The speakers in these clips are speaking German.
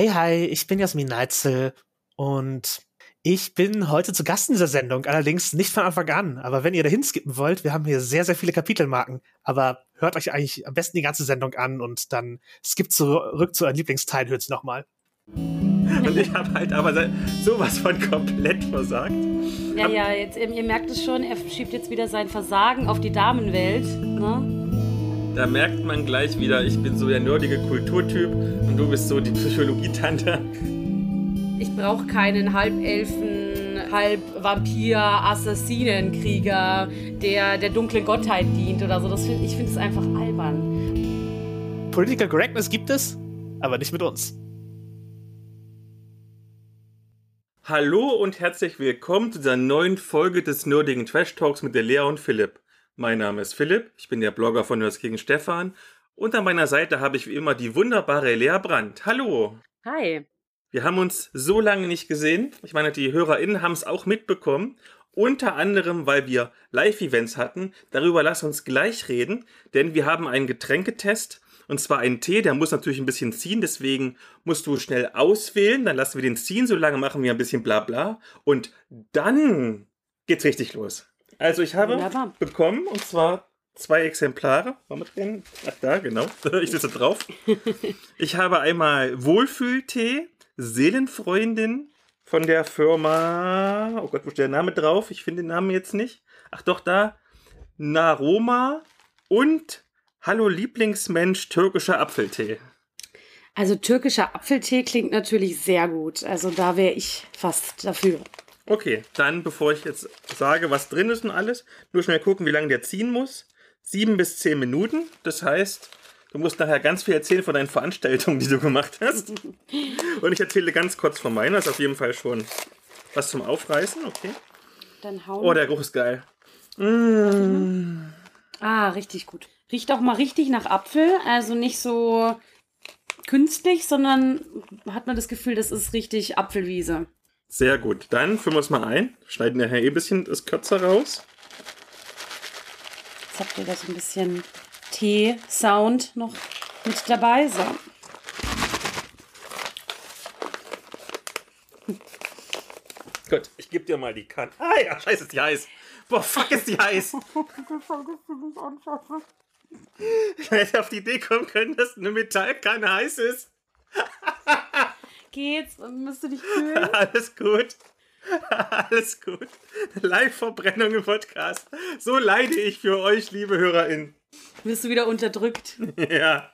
Hey, hi, ich bin Jasmin Neitzel und ich bin heute zu Gast in dieser Sendung, allerdings nicht von Anfang an. Aber wenn ihr dahin skippen wollt, wir haben hier sehr, sehr viele Kapitelmarken. Aber hört euch eigentlich am besten die ganze Sendung an und dann skippt zurück zu euren Lieblingsteil, hört's nochmal. Und ich habe halt aber sowas von komplett versagt. Ja, ja, jetzt, ihr merkt es schon, er schiebt jetzt wieder sein Versagen auf die Damenwelt. Ne? Da merkt man gleich wieder, ich bin so der nerdige Kulturtyp und du bist so die Psychologietante. Ich brauche keinen Halbelfen, Halb-Vampir, Assassinenkrieger, der der dunklen Gottheit dient oder so. Das find, ich finde es einfach albern. Political Correctness gibt es, aber nicht mit uns. Hallo und herzlich willkommen zu dieser neuen Folge des nerdigen Trash Talks mit der Lea und Philipp. Mein Name ist Philipp, ich bin der Blogger von gegen Stefan und an meiner Seite habe ich wie immer die wunderbare Lea Brandt. Hallo. Hi. Wir haben uns so lange nicht gesehen. Ich meine, die HörerInnen haben es auch mitbekommen. Unter anderem, weil wir Live-Events hatten. Darüber lass uns gleich reden, denn wir haben einen Getränketest und zwar einen Tee, der muss natürlich ein bisschen ziehen, deswegen musst du schnell auswählen, dann lassen wir den ziehen, so lange machen wir ein bisschen bla bla. Und dann geht's richtig los. Also ich habe Wunderbar. bekommen, und zwar zwei Exemplare. Wollen wir drin? Ach da, genau. Ich sitze drauf. Ich habe einmal Wohlfühltee, Seelenfreundin von der Firma. Oh Gott, wo steht der Name drauf? Ich finde den Namen jetzt nicht. Ach doch, da. Naroma und Hallo Lieblingsmensch, türkischer Apfeltee. Also türkischer Apfeltee klingt natürlich sehr gut. Also da wäre ich fast dafür. Okay, dann bevor ich jetzt sage, was drin ist und alles, nur schnell gucken, wie lange der ziehen muss. Sieben bis zehn Minuten. Das heißt, du musst nachher ganz viel erzählen von deinen Veranstaltungen, die du gemacht hast. und ich erzähle ganz kurz von meiner. Ist auf jeden Fall schon was zum Aufreißen. Okay. Dann hauen. Oh, der Geruch ist geil. Mmh. Ah, richtig gut. Riecht auch mal richtig nach Apfel, also nicht so künstlich, sondern hat man das Gefühl, das ist richtig Apfelwiese. Sehr gut. Dann füllen wir es mal ein. Schneiden nachher eh ein bisschen das Kürzer raus. Jetzt habt ihr da so ein bisschen Tee-Sound noch mit dabei. So. Gut, ich gebe dir mal die Kanne. Ah ja, scheiße, ist die heiß. Boah, fuck, ist die heiß. Ich hätte auf die Idee kommen können, dass eine Metallkanne heiß ist. Geht's? Müsst du dich fühlen? Alles gut. Alles gut. Live-Verbrennung im Podcast. So leide ich für euch, liebe HörerInnen. Wirst du wieder unterdrückt? Ja.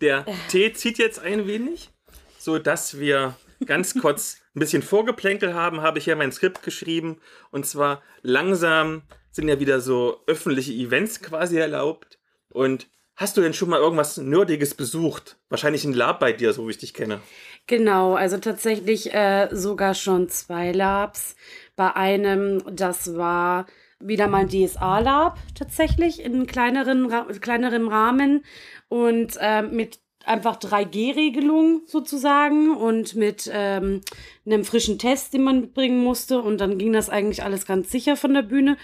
Der Tee zieht jetzt ein wenig, so dass wir ganz kurz ein bisschen Vorgeplänkel haben, habe ich ja mein Skript geschrieben. Und zwar langsam sind ja wieder so öffentliche Events quasi erlaubt. Und hast du denn schon mal irgendwas Nerdiges besucht? Wahrscheinlich ein Lab bei dir, so wie ich dich kenne. Genau, also tatsächlich äh, sogar schon zwei Labs. Bei einem, das war wieder mal ein DSA-Lab tatsächlich in kleineren, kleinerem Rahmen und äh, mit einfach 3G-Regelung sozusagen und mit ähm, einem frischen Test, den man mitbringen musste. Und dann ging das eigentlich alles ganz sicher von der Bühne.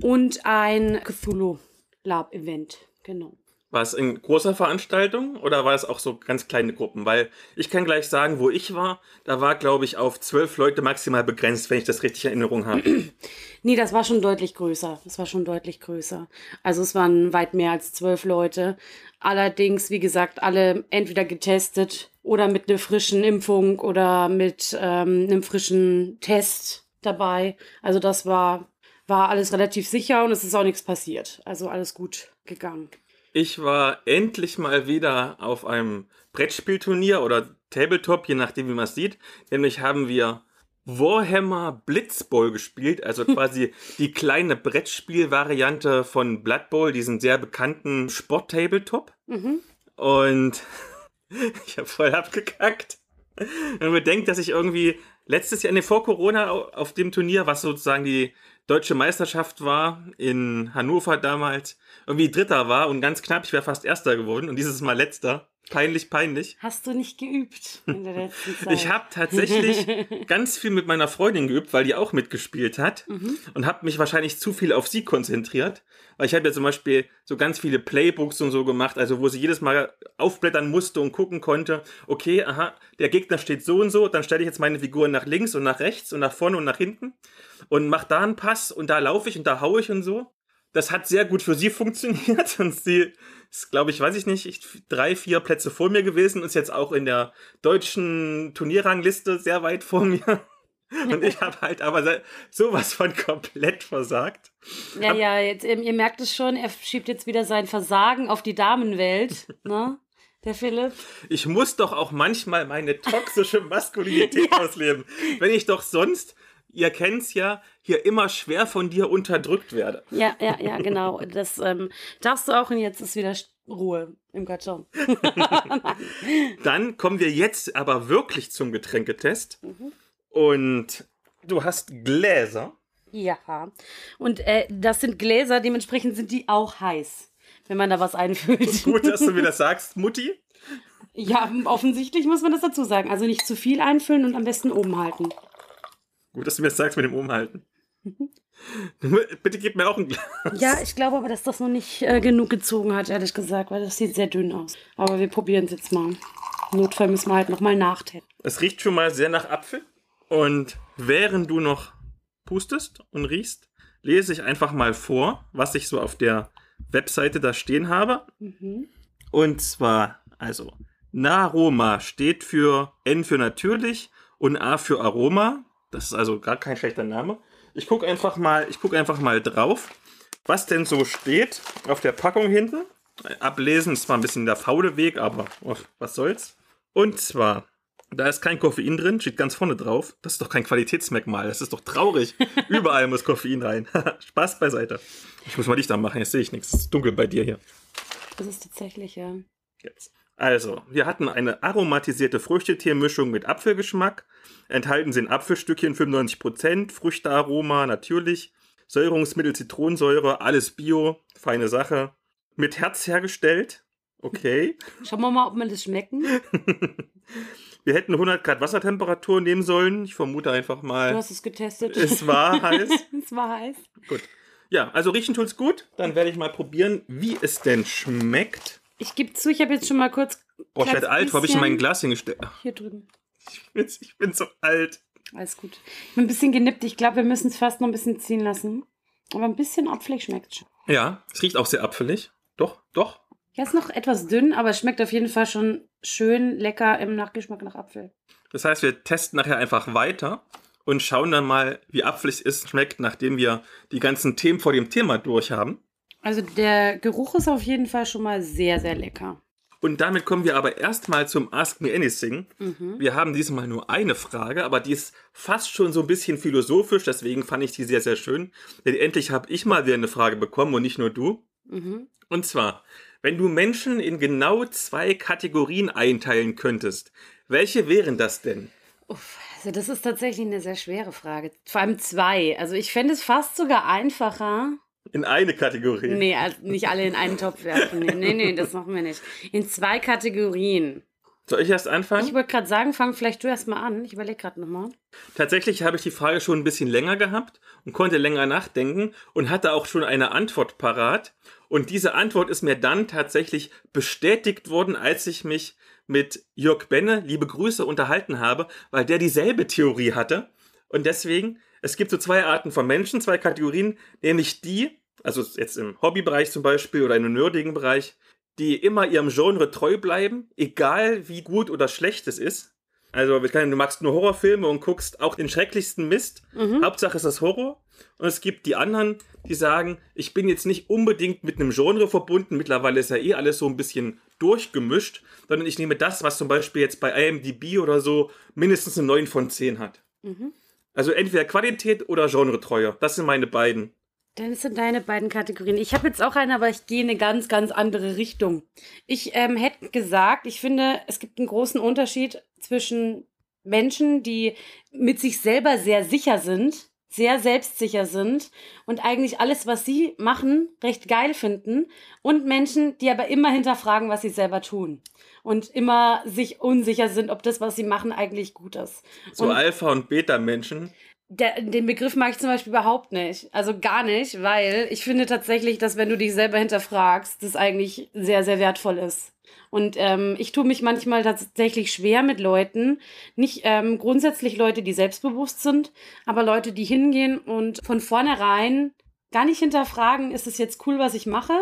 Und ein Cthulhu Lab Event, genau. War es in großer Veranstaltung oder war es auch so ganz kleine Gruppen? Weil ich kann gleich sagen, wo ich war, da war, glaube ich, auf zwölf Leute maximal begrenzt, wenn ich das richtig in Erinnerung habe. nee, das war schon deutlich größer. Das war schon deutlich größer. Also es waren weit mehr als zwölf Leute. Allerdings, wie gesagt, alle entweder getestet oder mit einer frischen Impfung oder mit ähm, einem frischen Test dabei. Also das war, war alles relativ sicher und es ist auch nichts passiert. Also alles gut gegangen. Ich war endlich mal wieder auf einem Brettspielturnier oder Tabletop, je nachdem, wie man es sieht. Nämlich haben wir Warhammer Blitzball gespielt, also quasi die kleine Brettspielvariante von Blood Bowl, diesen sehr bekannten Sport-Tabletop. Mhm. Und ich habe voll abgekackt. Wenn man bedenkt, dass ich irgendwie letztes Jahr, vor Corona auf dem Turnier, was sozusagen die deutsche Meisterschaft war, in Hannover damals, irgendwie Dritter war und ganz knapp, ich wäre fast Erster geworden und dieses Mal Letzter. Peinlich, peinlich. Hast du nicht geübt in der letzten Zeit? Ich habe tatsächlich ganz viel mit meiner Freundin geübt, weil die auch mitgespielt hat Mhm. und habe mich wahrscheinlich zu viel auf sie konzentriert. Weil ich habe ja zum Beispiel so ganz viele Playbooks und so gemacht, also wo sie jedes Mal aufblättern musste und gucken konnte, okay, aha, der Gegner steht so und so, dann stelle ich jetzt meine Figuren nach links und nach rechts und nach vorne und nach hinten und mach da einen Pass und da laufe ich und da haue ich und so. Das hat sehr gut für sie funktioniert und sie ist, glaube ich, weiß ich nicht, ich- drei, vier Plätze vor mir gewesen und ist jetzt auch in der deutschen Turnierrangliste sehr weit vor mir. Und ich habe halt aber sowas von komplett versagt. Ja, ja, jetzt, ihr merkt es schon, er schiebt jetzt wieder sein Versagen auf die Damenwelt, ne? Der Philipp. Ich muss doch auch manchmal meine toxische Maskulinität ausleben, wenn ich doch sonst, ihr kennt's ja, hier immer schwer von dir unterdrückt werde. Ja, ja, ja, genau. Das ähm, darfst du auch und jetzt ist wieder Ruhe im Karton. Dann kommen wir jetzt aber wirklich zum Getränketest. Und du hast Gläser. Ja. Und äh, das sind Gläser, dementsprechend sind die auch heiß, wenn man da was einfüllt. Gut, dass du mir das sagst, Mutti. Ja, offensichtlich muss man das dazu sagen. Also nicht zu viel einfüllen und am besten oben halten. Gut, dass du mir das sagst mit dem Umhalten. Bitte gib mir auch ein Glas. Ja, ich glaube aber, dass das noch nicht äh, genug gezogen hat, ehrlich gesagt, weil das sieht sehr dünn aus. Aber wir probieren es jetzt mal. Im Notfall müssen wir halt nochmal nachtesten. Es riecht schon mal sehr nach Apfel. Und während du noch pustest und riechst, lese ich einfach mal vor, was ich so auf der Webseite da stehen habe. Mhm. Und zwar, also, Naroma steht für N für natürlich und A für Aroma. Das ist also gar kein schlechter Name. Ich gucke einfach mal, ich gucke einfach mal drauf, was denn so steht auf der Packung hinten. Ablesen ist zwar ein bisschen der faule Weg, aber was soll's. Und zwar, da ist kein Koffein drin, steht ganz vorne drauf. Das ist doch kein Qualitätsmerkmal, das ist doch traurig. Überall muss Koffein rein. Spaß beiseite. Ich muss mal Licht anmachen, jetzt sehe ich nichts. Es ist dunkel bei dir hier. Das ist tatsächlich, ja. Jetzt. Also, wir hatten eine aromatisierte Früchteteemischung mit Apfelgeschmack. Enthalten sind Apfelstückchen 95%, Früchtearoma natürlich, Säurungsmittel Zitronensäure, alles Bio, feine Sache. Mit Herz hergestellt. Okay. Schauen wir mal, ob wir das schmecken. Wir hätten 100 Grad Wassertemperatur nehmen sollen. Ich vermute einfach Du mal, hast es getestet. es war heiß. es war heiß. Gut. Ja, also riechen tut's gut. Dann werde ich mal probieren, wie es denn schmeckt. Ich gebe zu, ich habe jetzt schon mal kurz. Boah, ich werde alt. Wo habe ich denn mein Glas hingestellt? Hier drüben. ich bin, ich bin so alt. Alles gut. Ich bin ein bisschen genippt. Ich glaube, wir müssen es fast noch ein bisschen ziehen lassen. Aber ein bisschen apfelig schmeckt schon. Ja, es riecht auch sehr apfelig. Doch, doch. Ja, ist noch etwas dünn, aber es schmeckt auf jeden Fall schon schön lecker im Nachgeschmack nach Apfel. Das heißt, wir testen nachher einfach weiter und schauen dann mal, wie apfelig es schmeckt, nachdem wir die ganzen Themen vor dem Thema durch haben. Also der Geruch ist auf jeden Fall schon mal sehr, sehr lecker. Und damit kommen wir aber erstmal zum Ask Me Anything. Mhm. Wir haben diesmal nur eine Frage, aber die ist fast schon so ein bisschen philosophisch, deswegen fand ich die sehr, sehr schön. Denn endlich habe ich mal wieder eine Frage bekommen und nicht nur du. Mhm. Und zwar, wenn du Menschen in genau zwei Kategorien einteilen könntest, welche wären das denn? Uff, also das ist tatsächlich eine sehr schwere Frage. Vor allem zwei. Also ich fände es fast sogar einfacher. In eine Kategorie. Nee, also nicht alle in einen Topf werfen. Nee, nee, nee, das machen wir nicht. In zwei Kategorien. Soll ich erst anfangen? Ich wollte gerade sagen, fang vielleicht du erst mal an. Ich überlege gerade nochmal. Tatsächlich habe ich die Frage schon ein bisschen länger gehabt und konnte länger nachdenken und hatte auch schon eine Antwort parat. Und diese Antwort ist mir dann tatsächlich bestätigt worden, als ich mich mit Jörg Benne, liebe Grüße, unterhalten habe, weil der dieselbe Theorie hatte. Und deswegen, es gibt so zwei Arten von Menschen, zwei Kategorien, nämlich die, also jetzt im Hobbybereich zum Beispiel oder im nerdigen Bereich, die immer ihrem Genre treu bleiben, egal wie gut oder schlecht es ist. Also, du magst nur Horrorfilme und guckst auch den schrecklichsten Mist. Hauptsache ist das Horror. Und es gibt die anderen, die sagen, ich bin jetzt nicht unbedingt mit einem Genre verbunden. Mittlerweile ist ja eh alles so ein bisschen durchgemischt, sondern ich nehme das, was zum Beispiel jetzt bei IMDb oder so mindestens eine 9 von 10 hat. Also entweder Qualität oder Genre-Treuer. Das sind meine beiden. Dann sind deine beiden Kategorien. Ich habe jetzt auch eine, aber ich gehe in eine ganz, ganz andere Richtung. Ich ähm, hätte gesagt, ich finde, es gibt einen großen Unterschied zwischen Menschen, die mit sich selber sehr sicher sind sehr selbstsicher sind und eigentlich alles, was sie machen, recht geil finden und Menschen, die aber immer hinterfragen, was sie selber tun und immer sich unsicher sind, ob das, was sie machen, eigentlich gut ist. So und Alpha- und Beta-Menschen. Der, den Begriff mag ich zum Beispiel überhaupt nicht. Also gar nicht, weil ich finde tatsächlich, dass wenn du dich selber hinterfragst, das eigentlich sehr, sehr wertvoll ist. Und ähm, ich tue mich manchmal tatsächlich schwer mit Leuten, nicht ähm, grundsätzlich Leute, die selbstbewusst sind, aber Leute, die hingehen und von vornherein gar nicht hinterfragen, ist es jetzt cool, was ich mache?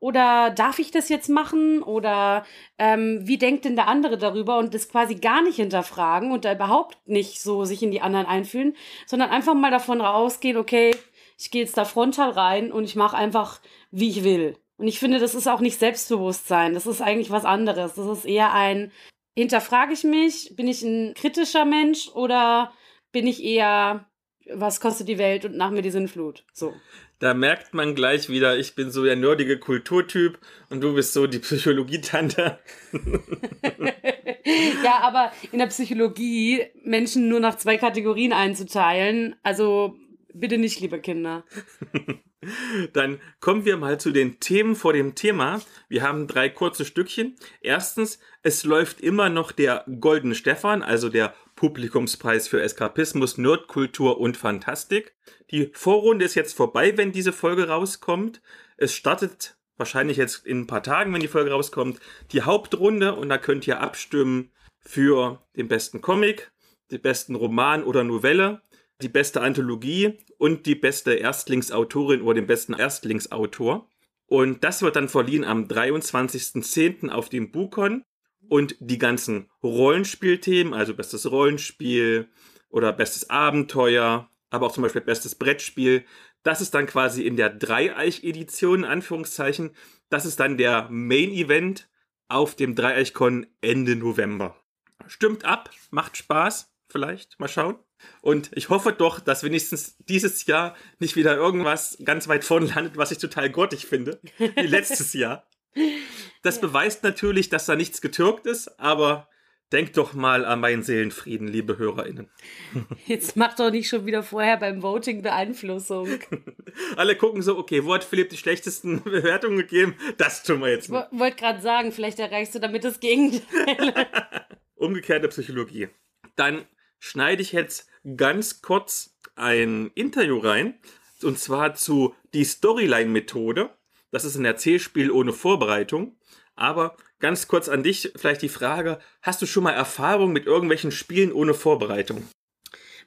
Oder darf ich das jetzt machen? Oder ähm, wie denkt denn der andere darüber? Und das quasi gar nicht hinterfragen und da überhaupt nicht so sich in die anderen einfühlen, sondern einfach mal davon rausgehen, okay, ich gehe jetzt da frontal rein und ich mache einfach, wie ich will. Und ich finde, das ist auch nicht Selbstbewusstsein. Das ist eigentlich was anderes. Das ist eher ein, hinterfrage ich mich? Bin ich ein kritischer Mensch oder bin ich eher, was kostet die Welt und nach mir die Sinnflut? So. Da merkt man gleich wieder, ich bin so der nerdige Kulturtyp und du bist so die Psychologietante. ja, aber in der Psychologie Menschen nur nach zwei Kategorien einzuteilen, also bitte nicht, liebe Kinder. Dann kommen wir mal zu den Themen vor dem Thema. Wir haben drei kurze Stückchen. Erstens, es läuft immer noch der Goldene Stefan, also der Publikumspreis für Eskapismus, Nerdkultur und Fantastik. Die Vorrunde ist jetzt vorbei, wenn diese Folge rauskommt. Es startet wahrscheinlich jetzt in ein paar Tagen, wenn die Folge rauskommt, die Hauptrunde und da könnt ihr abstimmen für den besten Comic, den besten Roman oder Novelle, die beste Anthologie und die beste Erstlingsautorin oder den besten Erstlingsautor. Und das wird dann verliehen am 23.10. auf dem Bukon. Und die ganzen Rollenspielthemen, also bestes Rollenspiel oder bestes Abenteuer, aber auch zum Beispiel bestes Brettspiel, das ist dann quasi in der Dreieich-Edition, in Anführungszeichen. Das ist dann der Main-Event auf dem Dreieichkon Ende November. Stimmt ab, macht Spaß, vielleicht, mal schauen. Und ich hoffe doch, dass wenigstens dieses Jahr nicht wieder irgendwas ganz weit vorne landet, was ich total grottig finde, wie letztes Jahr. Das ja. beweist natürlich, dass da nichts getürkt ist, aber denkt doch mal an meinen Seelenfrieden, liebe HörerInnen. Jetzt macht doch nicht schon wieder vorher beim Voting Beeinflussung. Alle gucken so, okay, wo hat Philipp die schlechtesten Bewertungen gegeben? Das tun wir jetzt mal. Ich wollte gerade sagen, vielleicht erreichst du damit das Gegenteil. Umgekehrte Psychologie. Dann schneide ich jetzt ganz kurz ein Interview rein, und zwar zu die Storyline-Methode. Das ist ein Erzählspiel ohne Vorbereitung. Aber ganz kurz an dich vielleicht die Frage, hast du schon mal Erfahrung mit irgendwelchen Spielen ohne Vorbereitung?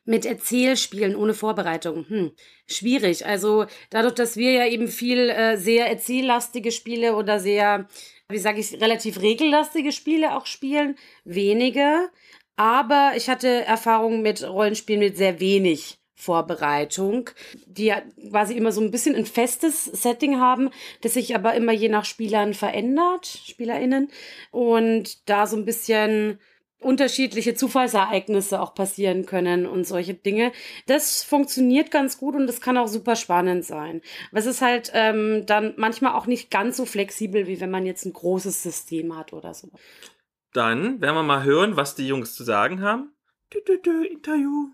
Mit Erzählspielen ohne Vorbereitung. Hm, schwierig. Also dadurch, dass wir ja eben viel äh, sehr erzähllastige Spiele oder sehr, wie sage ich, relativ regellastige Spiele auch spielen, wenige. Aber ich hatte Erfahrung mit Rollenspielen mit sehr wenig Vorbereitung, die ja quasi immer so ein bisschen ein festes Setting haben, das sich aber immer je nach Spielern verändert, SpielerInnen, und da so ein bisschen unterschiedliche Zufallsereignisse auch passieren können und solche Dinge. Das funktioniert ganz gut und das kann auch super spannend sein. Aber es ist halt ähm, dann manchmal auch nicht ganz so flexibel, wie wenn man jetzt ein großes System hat oder so. Dann werden wir mal hören, was die Jungs zu sagen haben. Du, du, du, Interview.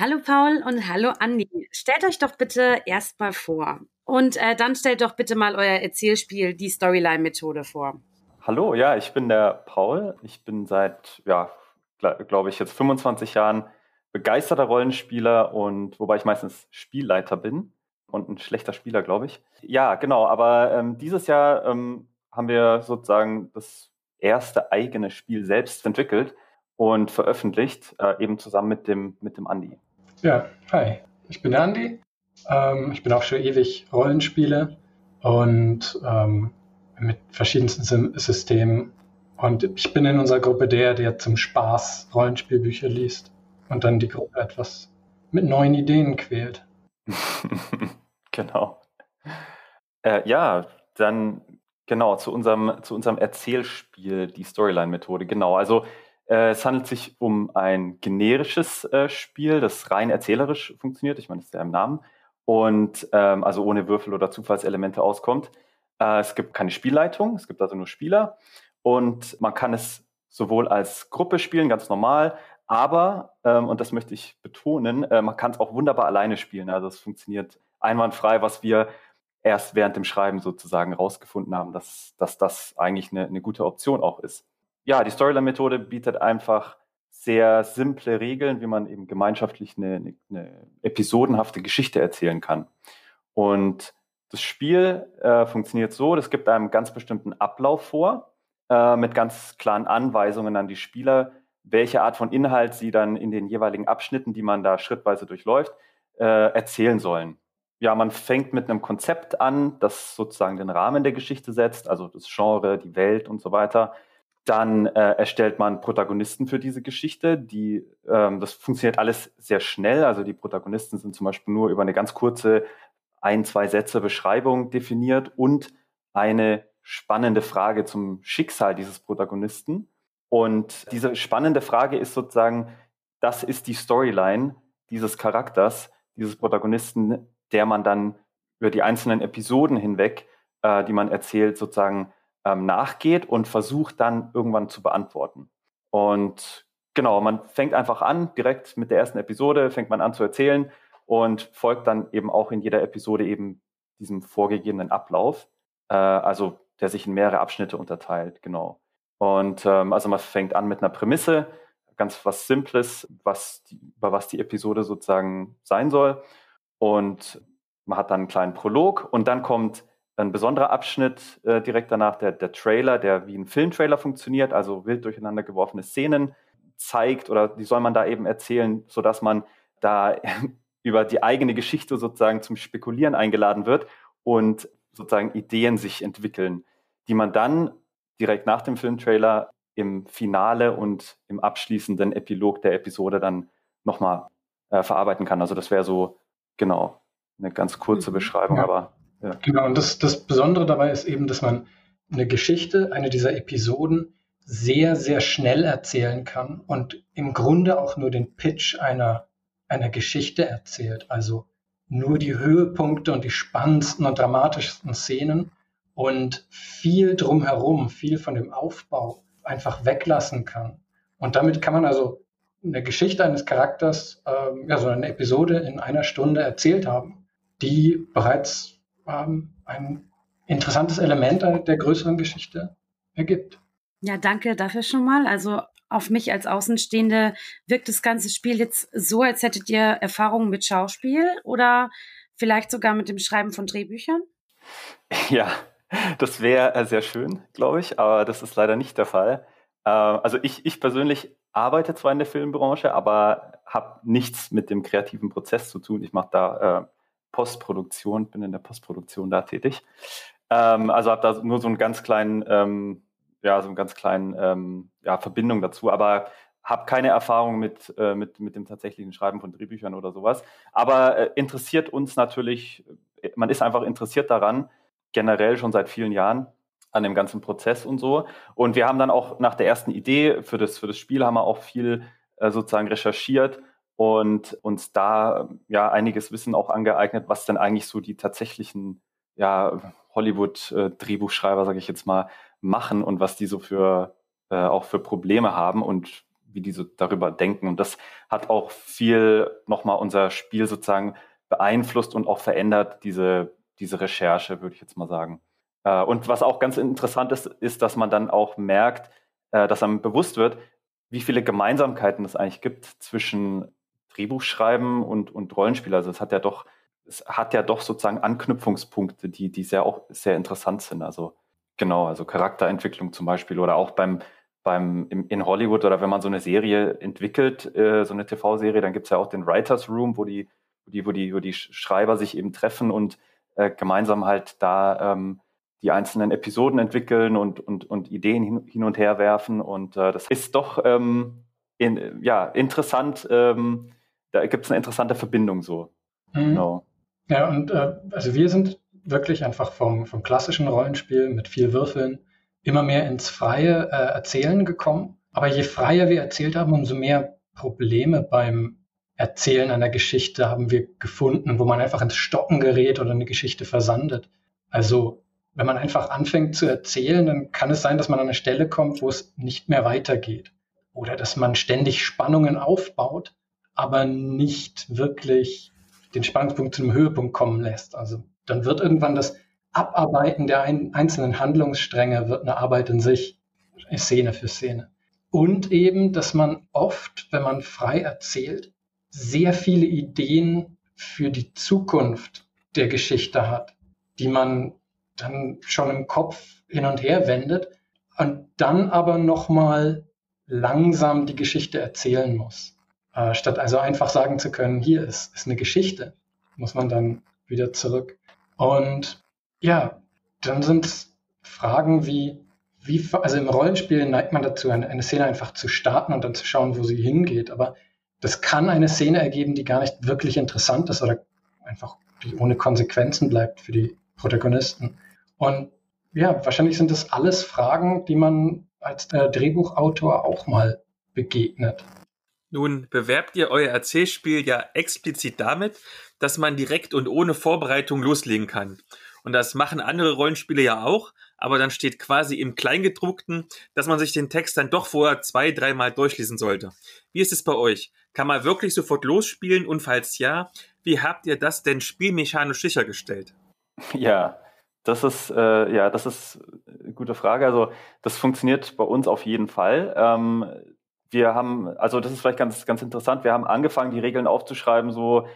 Hallo Paul und hallo Andi. Stellt euch doch bitte erstmal vor. Und äh, dann stellt doch bitte mal euer Erzählspiel, die Storyline-Methode vor. Hallo, ja, ich bin der Paul. Ich bin seit, ja, glaube ich, jetzt 25 Jahren begeisterter Rollenspieler und wobei ich meistens Spielleiter bin und ein schlechter Spieler, glaube ich. Ja, genau, aber ähm, dieses Jahr ähm, haben wir sozusagen das erste eigene Spiel selbst entwickelt und veröffentlicht, äh, eben zusammen mit dem, mit dem Andi. Ja, hi, ich bin der Andi. Ähm, ich bin auch schon ewig Rollenspieler und ähm, mit verschiedensten Systemen. Und ich bin in unserer Gruppe der, der zum Spaß Rollenspielbücher liest und dann die Gruppe etwas mit neuen Ideen quält. genau. Äh, ja, dann genau zu unserem, zu unserem Erzählspiel, die Storyline-Methode. Genau, also es handelt sich um ein generisches äh, Spiel, das rein erzählerisch funktioniert. Ich meine, das ist ja im Namen. Und ähm, also ohne Würfel oder Zufallselemente auskommt. Äh, es gibt keine Spielleitung, es gibt also nur Spieler. Und man kann es sowohl als Gruppe spielen, ganz normal, Aber, ähm, und das möchte ich betonen, äh, man kann es auch wunderbar alleine spielen. Also es funktioniert einwandfrei, was wir erst während dem Schreiben sozusagen rausgefunden haben, dass, dass das eigentlich eine, eine gute Option auch ist. Ja, die Storyline-Methode bietet einfach sehr simple Regeln, wie man eben gemeinschaftlich eine, eine, episodenhafte Geschichte erzählen kann. Und das Spiel äh, funktioniert so, es gibt einen ganz bestimmten Ablauf vor, äh, mit ganz klaren Anweisungen an die Spieler, welche Art von Inhalt sie dann in den jeweiligen Abschnitten, die man da schrittweise durchläuft, äh, erzählen sollen. Ja, man fängt mit einem Konzept an, das sozusagen den Rahmen der Geschichte setzt, also das Genre, die Welt und so weiter. Dann äh, erstellt man Protagonisten für diese Geschichte. Die, ähm, das funktioniert alles sehr schnell. Also die Protagonisten sind zum Beispiel nur über eine ganz kurze ein, zwei Sätze Beschreibung definiert und eine spannende Frage zum Schicksal dieses Protagonisten. Und diese spannende Frage ist sozusagen, das ist die Storyline dieses Charakters, dieses Protagonisten, der man dann über die einzelnen Episoden hinweg, äh, die man erzählt, sozusagen ähm, nachgeht und versucht dann irgendwann zu beantworten. Und genau, man fängt einfach an, direkt mit der ersten Episode fängt man an zu erzählen und folgt dann eben auch in jeder Episode eben diesem vorgegebenen Ablauf, äh, also der sich in mehrere Abschnitte unterteilt, genau. Und ähm, also man fängt an mit einer Prämisse, ganz was Simples, was die, über was die Episode sozusagen sein soll. Und man hat dann einen kleinen Prolog und dann kommt ein besonderer Abschnitt äh, direkt danach, der, der Trailer, der wie ein Filmtrailer funktioniert, also wild durcheinander geworfene Szenen zeigt oder die soll man da eben erzählen, sodass man da über die eigene Geschichte sozusagen zum Spekulieren eingeladen wird und sozusagen Ideen sich entwickeln, die man dann direkt nach dem Filmtrailer im Finale und im abschließenden Epilog der Episode dann nochmal äh, verarbeiten kann. Also das wäre so, genau, eine ganz kurze mhm. Beschreibung, ja. aber ja. Genau, und das, das Besondere dabei ist eben, dass man eine Geschichte, eine dieser Episoden, sehr, sehr schnell erzählen kann und im Grunde auch nur den Pitch einer, einer Geschichte erzählt. Also nur die Höhepunkte und die spannendsten und dramatischsten Szenen und viel drumherum, viel von dem Aufbau einfach weglassen kann. Und damit kann man also eine Geschichte eines Charakters, ähm, ja, so eine Episode in einer Stunde erzählt haben, die bereits ähm, ein interessantes Element der größeren Geschichte ergibt. Ja, danke dafür schon mal. Also auf mich als Außenstehende wirkt das ganze Spiel jetzt so, als hättet ihr Erfahrungen mit Schauspiel oder vielleicht sogar mit dem Schreiben von Drehbüchern? Ja, das wäre äh, sehr schön, glaube ich, aber das ist leider nicht der Fall. Äh, also ich, ich persönlich arbeite zwar in der Filmbranche, aber habe nichts mit dem kreativen Prozess zu tun. Ich mache da äh, Postproduktion, bin in der Postproduktion da tätig. Ähm, also habe da nur so einen ganz kleinen, ähm, ja, so einen ganz kleinen ähm, ja, Verbindung dazu, aber habe keine Erfahrung mit, äh, mit, mit dem tatsächlichen Schreiben von Drehbüchern oder sowas. Aber äh, interessiert uns natürlich, äh, man ist einfach interessiert daran, generell schon seit vielen Jahren an dem ganzen Prozess und so. Und wir haben dann auch nach der ersten Idee für das, für das Spiel haben wir auch viel äh, sozusagen recherchiert und uns da ja einiges Wissen auch angeeignet, was denn eigentlich so die tatsächlichen ja, Hollywood-Drehbuchschreiber, sage ich jetzt mal, machen und was die so für äh, auch für Probleme haben und wie die so darüber denken. Und das hat auch viel nochmal unser Spiel sozusagen beeinflusst und auch verändert, diese, diese Recherche, würde ich jetzt mal sagen. Äh, und was auch ganz interessant ist, ist, dass man dann auch merkt, äh, dass einem bewusst wird, wie viele Gemeinsamkeiten es eigentlich gibt zwischen Drehbuch schreiben und, und Rollenspiel. Also es hat ja doch, es hat ja doch sozusagen Anknüpfungspunkte, die, die sehr auch sehr interessant sind. Also genau, also Charakterentwicklung zum Beispiel oder auch beim, beim im, in Hollywood oder wenn man so eine Serie entwickelt, äh, so eine TV-Serie, dann gibt es ja auch den Writers Room, wo die, wo die, wo die, wo die Schreiber sich eben treffen und äh, gemeinsam halt da ähm, die einzelnen Episoden entwickeln und, und, und Ideen hin, hin und her werfen. Und äh, das ist doch ähm, in, ja, interessant, ähm, da gibt es eine interessante Verbindung so. Mhm. Genau. Ja, und äh, also wir sind wirklich einfach vom, vom klassischen Rollenspiel mit vier Würfeln immer mehr ins freie äh, Erzählen gekommen. Aber je freier wir erzählt haben, umso mehr Probleme beim Erzählen einer Geschichte haben wir gefunden, wo man einfach ins Stocken gerät oder eine Geschichte versandet. Also wenn man einfach anfängt zu erzählen, dann kann es sein, dass man an eine Stelle kommt, wo es nicht mehr weitergeht. oder dass man ständig Spannungen aufbaut, aber nicht wirklich den Spannungspunkt zu einem Höhepunkt kommen lässt. Also dann wird irgendwann das Abarbeiten der ein, einzelnen Handlungsstränge wird eine Arbeit in sich, Szene für Szene. Und eben, dass man oft, wenn man frei erzählt, sehr viele Ideen für die Zukunft der Geschichte hat, die man dann schon im Kopf hin und her wendet und dann aber nochmal langsam die Geschichte erzählen muss. Äh, statt also einfach sagen zu können, hier ist, ist eine Geschichte, muss man dann wieder zurück. Und ja, dann sind Fragen wie, wie, also im Rollenspiel neigt man dazu, eine, eine Szene einfach zu starten und dann zu schauen, wo sie hingeht. Aber das kann eine Szene ergeben, die gar nicht wirklich interessant ist oder einfach die ohne Konsequenzen bleibt für die Protagonisten. Und ja, wahrscheinlich sind das alles Fragen, die man als äh, Drehbuchautor auch mal begegnet. Nun bewerbt ihr euer Erzählspiel ja explizit damit, dass man direkt und ohne Vorbereitung loslegen kann. Und das machen andere Rollenspiele ja auch, aber dann steht quasi im Kleingedruckten, dass man sich den Text dann doch vorher zwei, dreimal durchlesen sollte. Wie ist es bei euch? Kann man wirklich sofort losspielen und falls ja, wie habt ihr das denn spielmechanisch sichergestellt? Ja, das ist, äh, ja, das ist eine gute Frage. Also, das funktioniert bei uns auf jeden Fall. Ähm, wir haben, also das ist vielleicht ganz, ganz interessant, wir haben angefangen, die Regeln aufzuschreiben, so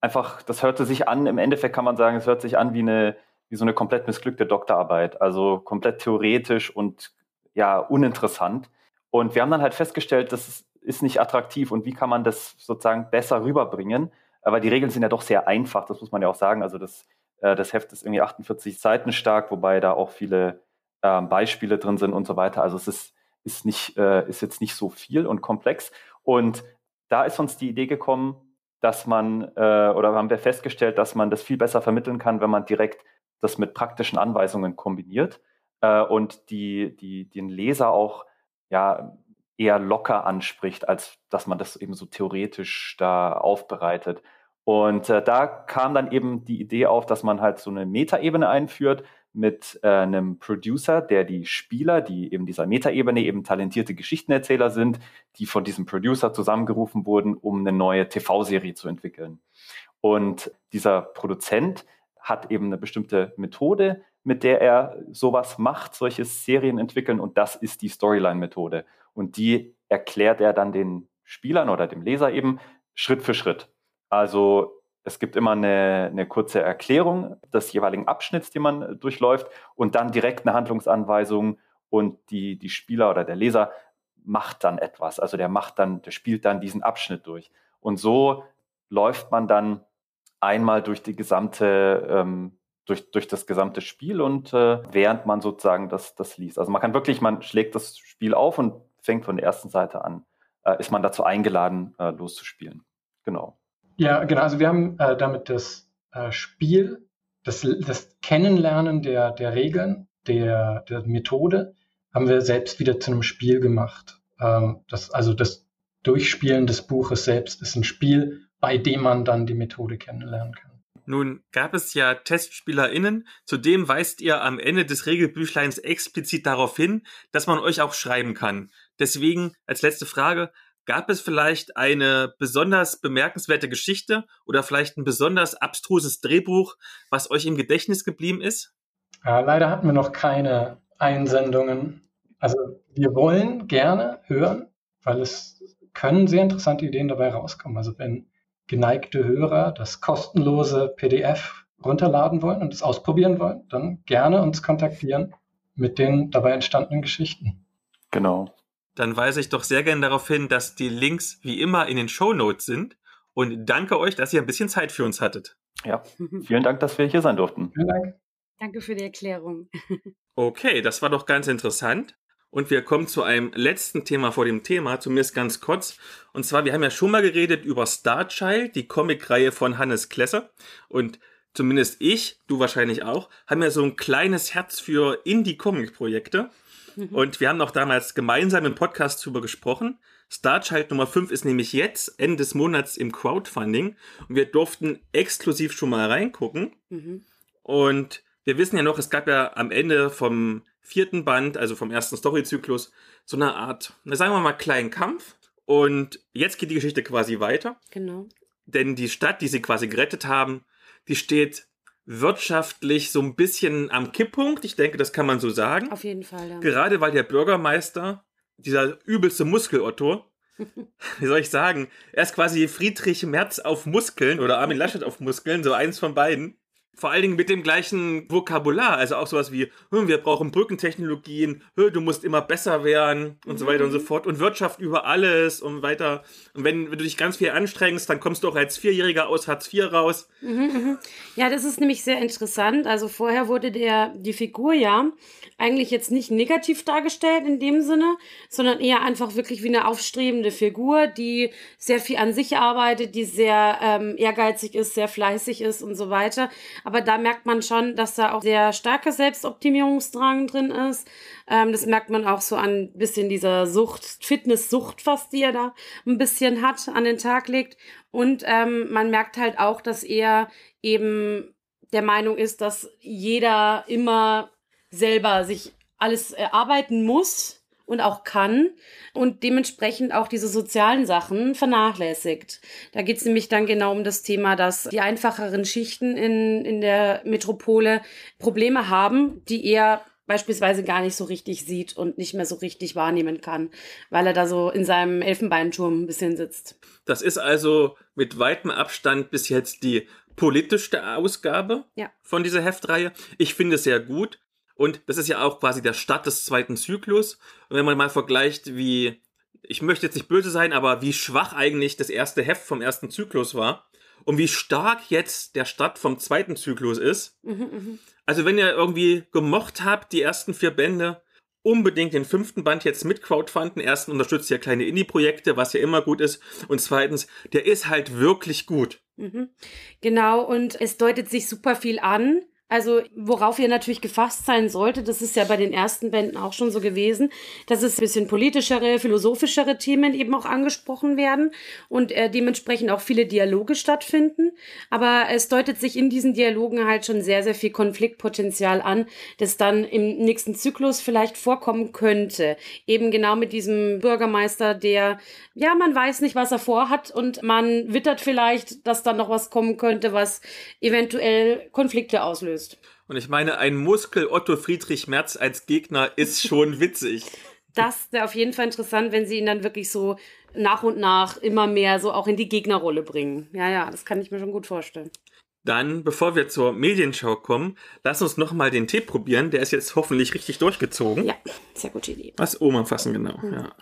einfach, das hörte sich an, im Endeffekt kann man sagen, es hört sich an wie eine, wie so eine komplett missglückte Doktorarbeit, also komplett theoretisch und ja, uninteressant. Und wir haben dann halt festgestellt, das ist nicht attraktiv und wie kann man das sozusagen besser rüberbringen? Aber die Regeln sind ja doch sehr einfach, das muss man ja auch sagen. Also das, äh, das Heft ist irgendwie 48 Seiten stark, wobei da auch viele ähm, Beispiele drin sind und so weiter. Also es ist, ist, nicht, äh, ist jetzt nicht so viel und komplex. Und da ist uns die Idee gekommen, dass man, äh, oder haben wir festgestellt, dass man das viel besser vermitteln kann, wenn man direkt das mit praktischen Anweisungen kombiniert äh, und die, die, den Leser auch ja, eher locker anspricht, als dass man das eben so theoretisch da aufbereitet. Und äh, da kam dann eben die Idee auf, dass man halt so eine Metaebene einführt mit äh, einem Producer, der die Spieler, die eben dieser Metaebene eben talentierte Geschichtenerzähler sind, die von diesem Producer zusammengerufen wurden, um eine neue TV-Serie zu entwickeln. Und dieser Produzent hat eben eine bestimmte Methode, mit der er sowas macht, solche Serien entwickeln. Und das ist die Storyline-Methode. Und die erklärt er dann den Spielern oder dem Leser eben Schritt für Schritt. Also es gibt immer eine, eine, kurze Erklärung des jeweiligen Abschnitts, den man durchläuft, und dann direkt eine Handlungsanweisung und die, die Spieler oder der Leser macht dann etwas. Also der macht dann, der spielt dann diesen Abschnitt durch. Und so läuft man dann einmal durch die gesamte, ähm, durch, durch das gesamte Spiel und äh, während man sozusagen das, das liest. Also man kann wirklich, man schlägt das Spiel auf und fängt von der ersten Seite an, äh, ist man dazu eingeladen, äh, loszuspielen. Genau. Ja, genau. Also wir haben äh, damit das äh, Spiel, das, das Kennenlernen der, der Regeln, der, der Methode, haben wir selbst wieder zu einem Spiel gemacht. Ähm, das, also das Durchspielen des Buches selbst ist ein Spiel, bei dem man dann die Methode kennenlernen kann. Nun gab es ja TestspielerInnen, zudem weist ihr am Ende des Regelbüchleins explizit darauf hin, dass man euch auch schreiben kann. Deswegen als letzte Frage, gab es vielleicht eine besonders bemerkenswerte Geschichte oder vielleicht ein besonders abstruses Drehbuch, was euch im Gedächtnis geblieben ist? Ja, leider hatten wir noch keine Einsendungen. Also wir wollen gerne hören, weil es können sehr interessante Ideen dabei rauskommen. Also wenn geneigte Hörer das kostenlose PDF runterladen wollen und es ausprobieren wollen, dann gerne uns kontaktieren mit den dabei entstandenen Geschichten. Genau. Dann weise ich doch sehr gerne darauf hin, dass die Links wie immer in den Show Notes sind und danke euch, dass ihr ein bisschen Zeit für uns hattet. Ja, vielen Dank, dass wir hier sein durften. Vielen Dank. Danke für die Erklärung. Okay, das war doch ganz interessant. Und wir kommen zu einem letzten Thema vor dem Thema, zumindest ganz kurz. Und zwar, wir haben ja schon mal geredet über Starchild, die Comicreihe von Hannes Klesser. Und zumindest ich, du wahrscheinlich auch, haben ja so ein kleines Herz für Indie-Comic-Projekte. Mhm. Und wir haben auch damals gemeinsam im Podcast darüber gesprochen. Starchild Nummer 5 ist nämlich jetzt, Ende des Monats, im Crowdfunding. Und wir durften exklusiv schon mal reingucken. Mhm. Und wir wissen ja noch, es gab ja am Ende vom vierten Band, also vom ersten Storyzyklus, so eine Art, sagen wir mal, kleinen Kampf. Und jetzt geht die Geschichte quasi weiter. Genau. Denn die Stadt, die sie quasi gerettet haben, die steht wirtschaftlich so ein bisschen am Kipppunkt. Ich denke, das kann man so sagen. Auf jeden Fall, ja. Gerade weil der Bürgermeister, dieser übelste Muskelotto, wie soll ich sagen, er ist quasi Friedrich Merz auf Muskeln oder Armin Laschet auf Muskeln, so eins von beiden vor allen Dingen mit dem gleichen Vokabular, also auch sowas wie, hm, wir brauchen Brückentechnologien, du musst immer besser werden und so weiter und so fort und Wirtschaft über alles und weiter. Und wenn, wenn du dich ganz viel anstrengst, dann kommst du auch als Vierjähriger aus Hartz IV raus. Ja, das ist nämlich sehr interessant. Also vorher wurde der, die Figur ja eigentlich jetzt nicht negativ dargestellt in dem Sinne, sondern eher einfach wirklich wie eine aufstrebende Figur, die sehr viel an sich arbeitet, die sehr ähm, ehrgeizig ist, sehr fleißig ist und so weiter. Aber da merkt man schon, dass da auch sehr starker Selbstoptimierungsdrang drin ist. Ähm, das merkt man auch so an bisschen dieser Sucht, Fitnesssucht fast, die er da ein bisschen hat, an den Tag legt. Und ähm, man merkt halt auch, dass er eben der Meinung ist, dass jeder immer selber sich alles erarbeiten muss und auch kann und dementsprechend auch diese sozialen Sachen vernachlässigt. Da geht es nämlich dann genau um das Thema, dass die einfacheren Schichten in, in der Metropole Probleme haben, die er beispielsweise gar nicht so richtig sieht und nicht mehr so richtig wahrnehmen kann, weil er da so in seinem Elfenbeinturm ein bisschen sitzt. Das ist also mit weitem Abstand bis jetzt die politischste Ausgabe ja. von dieser Heftreihe. Ich finde es sehr gut. Und das ist ja auch quasi der Start des zweiten Zyklus. Und wenn man mal vergleicht, wie, ich möchte jetzt nicht böse sein, aber wie schwach eigentlich das erste Heft vom ersten Zyklus war und wie stark jetzt der Start vom zweiten Zyklus ist. Mhm, Also wenn ihr irgendwie gemocht habt, die ersten vier Bände, unbedingt den fünften Band jetzt mit Crowdfunden. Erstens unterstützt ja kleine Indie-Projekte, was ja immer gut ist. Und zweitens, der ist halt wirklich gut. Mhm. Genau, und es deutet sich super viel an. Also, worauf ihr natürlich gefasst sein solltet, das ist ja bei den ersten Bänden auch schon so gewesen, dass es ein bisschen politischere, philosophischere Themen eben auch angesprochen werden und äh, dementsprechend auch viele Dialoge stattfinden. Aber es deutet sich in diesen Dialogen halt schon sehr, sehr viel Konfliktpotenzial an, das dann im nächsten Zyklus vielleicht vorkommen könnte. Eben genau mit diesem Bürgermeister, der, ja, man weiß nicht, was er vorhat und man wittert vielleicht, dass dann noch was kommen könnte, was eventuell Konflikte auslöst gelöst. Und ich meine, ein Muskel Otto Friedrich Merz als Gegner ist schon witzig. Das wäre auf jeden Fall interessant, wenn sie ihn dann wirklich so nach und nach immer mehr so auch in die Gegnerrolle bringen. Ja, ja, das kann ich mir schon gut vorstellen. Dann, bevor wir zur Medienschau kommen, lass uns noch mal den Tee probieren. Der ist jetzt hoffentlich richtig durchgezogen. Ja, sehr gute Idee. Was Oma fassen, genau. Mhm. Ja.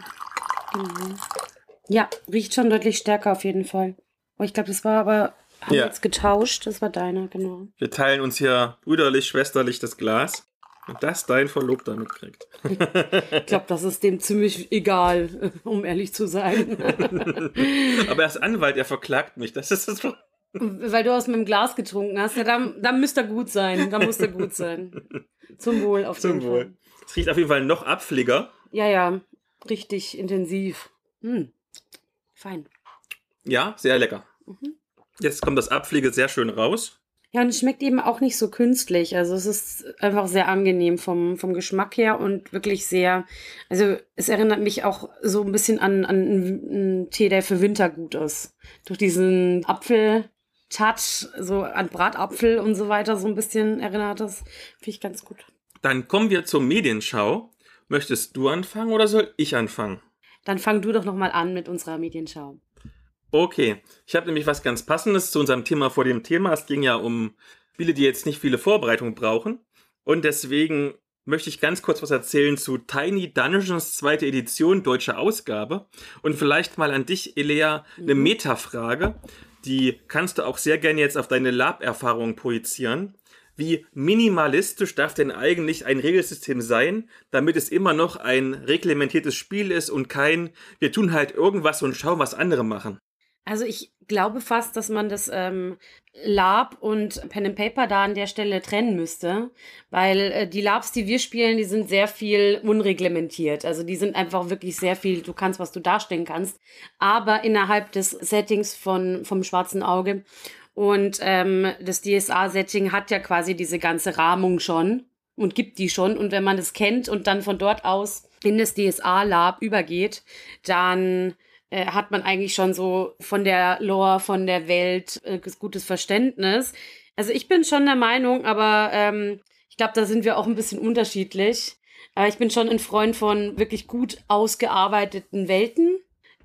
Ja, riecht schon deutlich stärker auf jeden Fall. Oh, ich glaube, das war aber haben Ja. jetzt getauscht. Das war deiner, genau. Wir teilen uns hier brüderlich, schwesterlich das Glas. Und das dein Verlobter mitkriegt. Ich glaube, das ist dem ziemlich egal, um ehrlich zu sein. Aber er ist Anwalt, er verklagt mich. Das ist das. Weil du aus meinem Glas getrunken hast. Ja, dann, dann müsste er gut sein. Dann muss er gut sein. Zum Wohl auf Zum jeden Wohl. Fall. Es riecht auf jeden Fall noch abfliger. Ja, ja. Richtig intensiv. Hm. Fein. Ja, sehr lecker. Mhm. Jetzt kommt das Abfliege sehr schön raus. Ja, und es schmeckt eben auch nicht so künstlich. Also es ist einfach sehr angenehm vom, vom Geschmack her und wirklich sehr, also es erinnert mich auch so ein bisschen an, an einen, einen Tee, der für Winter gut ist. Durch diesen Apfel-Touch, so an Bratapfel und so weiter, so ein bisschen erinnert das. Finde ich ganz gut. Dann kommen wir zur Medienschau. Möchtest du anfangen oder soll ich anfangen? Dann fang du doch nochmal an mit unserer Medienschau. Okay, ich habe nämlich was ganz Passendes zu unserem Thema vor dem Thema. Es ging ja um Spiele, die jetzt nicht viele Vorbereitung brauchen. Und deswegen möchte ich ganz kurz was erzählen zu Tiny Dungeons zweite Edition, deutsche Ausgabe. Und vielleicht mal an dich, Elea, eine Mhm. Metafrage. Die kannst du auch sehr gerne jetzt auf deine Lab-Erfahrung projizieren. Wie minimalistisch darf denn eigentlich ein Regelsystem sein, damit es immer noch ein reglementiertes Spiel ist und kein, wir tun halt irgendwas und schauen, was andere machen? Also ich glaube fast, dass man das ähm, Lab und Pen and Paper da an der Stelle trennen müsste, weil äh, die Labs, die wir spielen, die sind sehr viel unreglementiert. Also die sind einfach wirklich sehr viel, du kannst, was du darstellen kannst, aber innerhalb des Settings von, vom schwarzen Auge. Und ähm, das DSA-Setting hat ja quasi diese ganze Rahmung schon. und gibt die schon. Und wenn man das kennt und dann von dort aus in das DSA-Lab übergeht, dann äh, hat man eigentlich schon so von der Lore, von der Welt äh, gutes Verständnis. Also ich bin schon der Meinung, aber ähm, ich glaube, da sind wir auch ein bisschen unterschiedlich. Aber ich bin schon ein Freund von wirklich gut ausgearbeiteten Welten,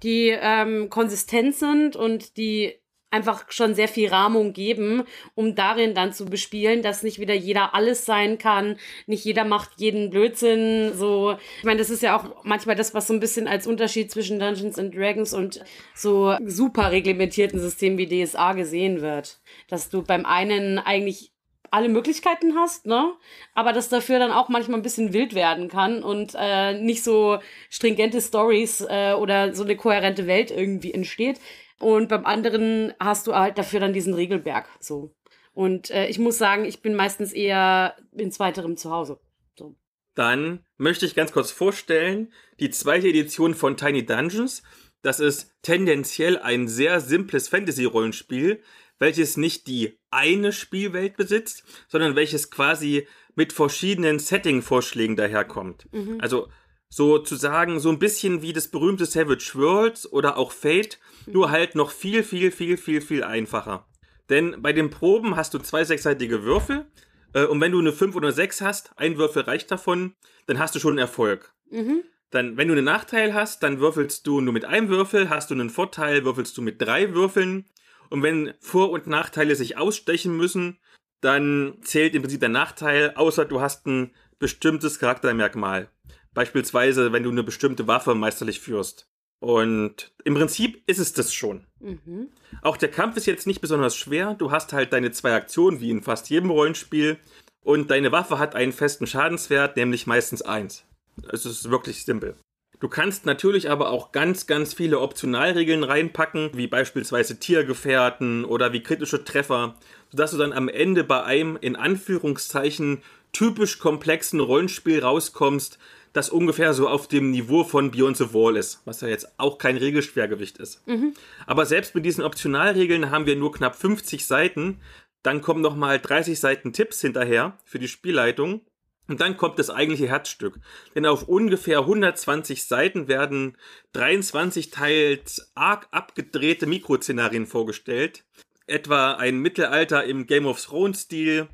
die ähm, konsistent sind und die einfach schon sehr viel Rahmung geben, um darin dann zu bespielen, dass nicht wieder jeder alles sein kann, nicht jeder macht jeden Blödsinn, so. Ich meine, das ist ja auch manchmal das, was so ein bisschen als Unterschied zwischen Dungeons and Dragons und so super reglementierten Systemen wie DSA gesehen wird. Dass du beim einen eigentlich alle Möglichkeiten hast, ne? Aber dass dafür dann auch manchmal ein bisschen wild werden kann und äh, nicht so stringente Stories äh, oder so eine kohärente Welt irgendwie entsteht. Und beim anderen hast du halt dafür dann diesen Regelberg. So. Und äh, ich muss sagen, ich bin meistens eher in zweiterem zu Hause. So. Dann möchte ich ganz kurz vorstellen, die zweite Edition von Tiny Dungeons. Das ist tendenziell ein sehr simples Fantasy-Rollenspiel, welches nicht die eine Spielwelt besitzt, sondern welches quasi mit verschiedenen Setting-Vorschlägen daherkommt. Mhm. Also sozusagen so ein bisschen wie das berühmte Savage Worlds oder auch Fate, nur halt noch viel, viel, viel, viel, viel einfacher. Denn bei den Proben hast du zwei sechsseitige Würfel äh, und wenn du eine 5 oder 6 hast, ein Würfel reicht davon, dann hast du schon einen Erfolg. Mhm. Dann, wenn du einen Nachteil hast, dann würfelst du nur mit einem Würfel, hast du einen Vorteil, würfelst du mit drei Würfeln. Und wenn Vor- und Nachteile sich ausstechen müssen, dann zählt im Prinzip der Nachteil, außer du hast ein bestimmtes Charaktermerkmal. Beispielsweise, wenn du eine bestimmte Waffe meisterlich führst. Und im Prinzip ist es das schon. Mhm. Auch der Kampf ist jetzt nicht besonders schwer. Du hast halt deine zwei Aktionen, wie in fast jedem Rollenspiel. Und deine Waffe hat einen festen Schadenswert, nämlich meistens eins. Es ist wirklich simpel. Du kannst natürlich aber auch ganz, ganz viele Optionalregeln reinpacken, wie beispielsweise Tiergefährten oder wie kritische Treffer, sodass du dann am Ende bei einem in Anführungszeichen typisch komplexen Rollenspiel rauskommst, das ungefähr so auf dem Niveau von Beyond the Wall ist, was ja jetzt auch kein Regelschwergewicht ist. Mhm. Aber selbst mit diesen Optionalregeln haben wir nur knapp 50 Seiten. Dann kommen nochmal 30 Seiten Tipps hinterher für die Spielleitung. Und dann kommt das eigentliche Herzstück. Denn auf ungefähr 120 Seiten werden 23 teils arg abgedrehte Mikroszenarien vorgestellt. Etwa ein Mittelalter im Game of Thrones Stil,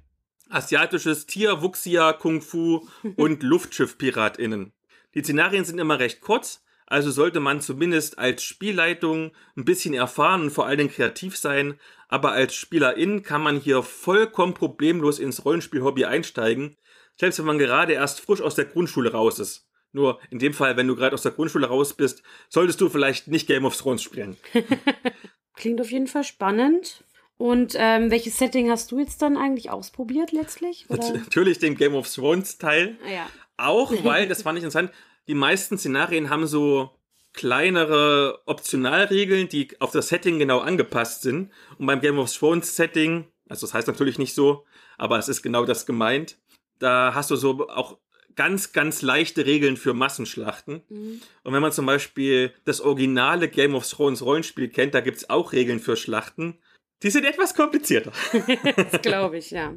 asiatisches Tier, Wuxia, Kung Fu und Luftschiff-PiratInnen. Die Szenarien sind immer recht kurz, also sollte man zumindest als Spielleitung ein bisschen erfahren und vor allen Dingen kreativ sein, aber als Spielerin kann man hier vollkommen problemlos ins Rollenspiel-Hobby einsteigen, selbst wenn man gerade erst frisch aus der Grundschule raus ist. Nur in dem Fall, wenn du gerade aus der Grundschule raus bist, solltest du vielleicht nicht Game of Thrones spielen. Klingt auf jeden Fall spannend. Und ähm, welches Setting hast du jetzt dann eigentlich ausprobiert letztlich? Oder? Natürlich den Game of Thrones Teil. Ah, ja. Auch, weil, das fand ich interessant, die meisten Szenarien haben so kleinere Optionalregeln, die auf das Setting genau angepasst sind. Und beim Game of Thrones Setting, also das heißt natürlich nicht so, aber es ist genau das gemeint, da hast du so auch ganz, ganz leichte Regeln für Massenschlachten. Mhm. Und wenn man zum Beispiel das originale Game of Thrones Rollenspiel kennt, da gibt's auch Regeln für Schlachten. Die sind etwas komplizierter. das glaube ich, ja.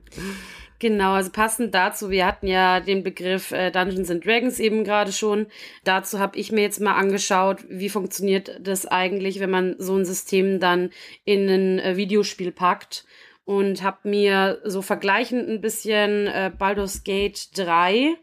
Genau, also passend dazu, wir hatten ja den Begriff äh, Dungeons and Dragons eben gerade schon. Dazu habe ich mir jetzt mal angeschaut, wie funktioniert das eigentlich, wenn man so ein System dann in ein äh, Videospiel packt und habe mir so vergleichend ein bisschen äh, Baldur's Gate 3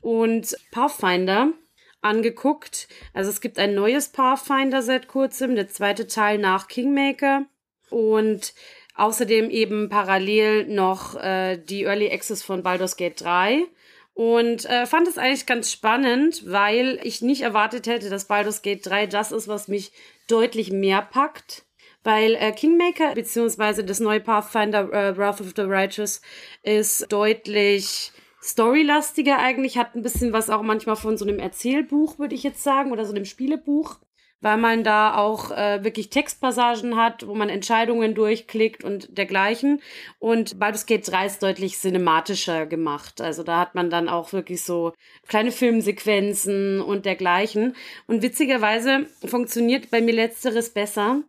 und Pathfinder angeguckt. Also es gibt ein neues Pathfinder seit kurzem, der zweite Teil nach Kingmaker und außerdem eben parallel noch äh, die Early Access von Baldur's Gate 3 und äh, fand es eigentlich ganz spannend, weil ich nicht erwartet hätte, dass Baldur's Gate 3 das ist, was mich deutlich mehr packt. Weil äh, Kingmaker beziehungsweise das neue Pathfinder äh, Wrath of the Righteous ist deutlich storylastiger eigentlich, hat ein bisschen was auch manchmal von so einem Erzählbuch, würde ich jetzt sagen, oder so einem Spielebuch weil man da auch äh, wirklich Textpassagen hat, wo man Entscheidungen durchklickt und dergleichen. Und Baldur's Gate 3 ist deutlich cinematischer gemacht. Also da hat man dann auch wirklich so kleine Filmsequenzen und dergleichen. Und witzigerweise funktioniert bei mir letzteres besser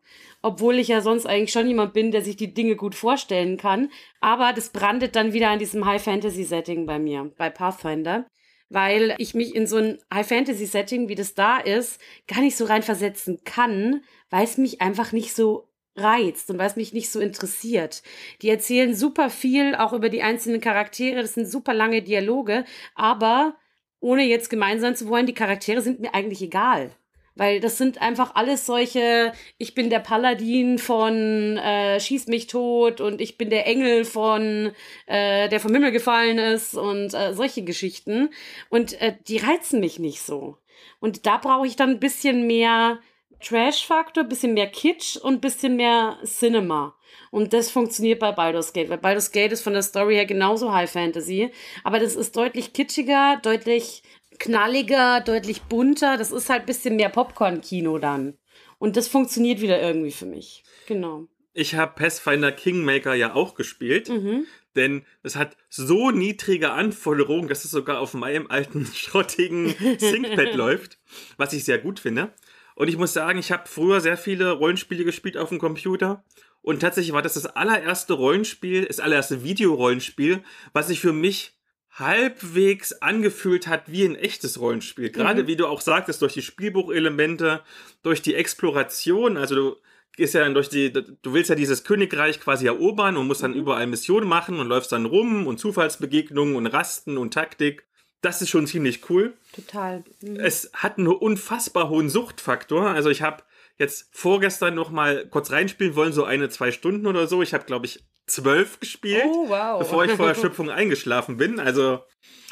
obwohl ich ja sonst eigentlich schon jemand bin, der sich die Dinge gut vorstellen kann. Aber das brandet dann wieder an diesem High-Fantasy-Setting bei mir, bei Pathfinder weil ich mich in so ein High-Fantasy-Setting, wie das da ist, gar nicht so reinversetzen kann, weil es mich einfach nicht so reizt und weil es mich nicht so interessiert. Die erzählen super viel, auch über die einzelnen Charaktere, das sind super lange Dialoge, aber ohne jetzt gemein sein zu wollen, die Charaktere sind mir eigentlich egal. Weil das sind einfach alles solche, ich bin der Paladin von äh, Schieß mich tot und ich bin der Engel von, äh, der vom Himmel gefallen ist und äh, solche Geschichten. Und äh, die reizen mich nicht so. Und da brauche ich dann ein bisschen mehr Trash-Faktor, bisschen mehr Kitsch und bisschen mehr Cinema. Und das funktioniert bei Baldur's Gate, weil Baldur's Gate ist von der Story her genauso High Fantasy, aber das ist deutlich kitschiger, deutlich knalliger, deutlich bunter. Das ist halt ein bisschen mehr Popcorn-Kino dann. Und das funktioniert wieder irgendwie für mich. Genau. Ich habe Pathfinder Kingmaker ja auch gespielt. Mhm. Denn es hat so niedrige Anforderungen, dass es sogar auf meinem alten schrottigen ThinkPad läuft, was ich sehr gut finde. Und ich muss sagen, ich habe früher sehr viele Rollenspiele gespielt auf dem Computer. Und tatsächlich war das das allererste Rollenspiel, das allererste Videorollenspiel, was ich für mich halbwegs angefühlt hat wie ein echtes Rollenspiel. Gerade mhm. wie du auch sagtest, durch die Spielbuchelemente, durch die Exploration, also du gehst ja dann durch die, du willst ja dieses Königreich quasi erobern und musst dann mhm. überall Missionen machen und läufst dann rum und Zufallsbegegnungen und Rasten und Taktik. Das ist schon ziemlich cool. Total. Mhm. Es hat einen unfassbar hohen Suchtfaktor. Also ich habe jetzt vorgestern noch mal kurz reinspielen wollen, so eine, zwei Stunden oder so. Ich habe, glaube ich, zwölf gespielt, oh, wow. bevor ich vor Erschöpfung eingeschlafen bin. Also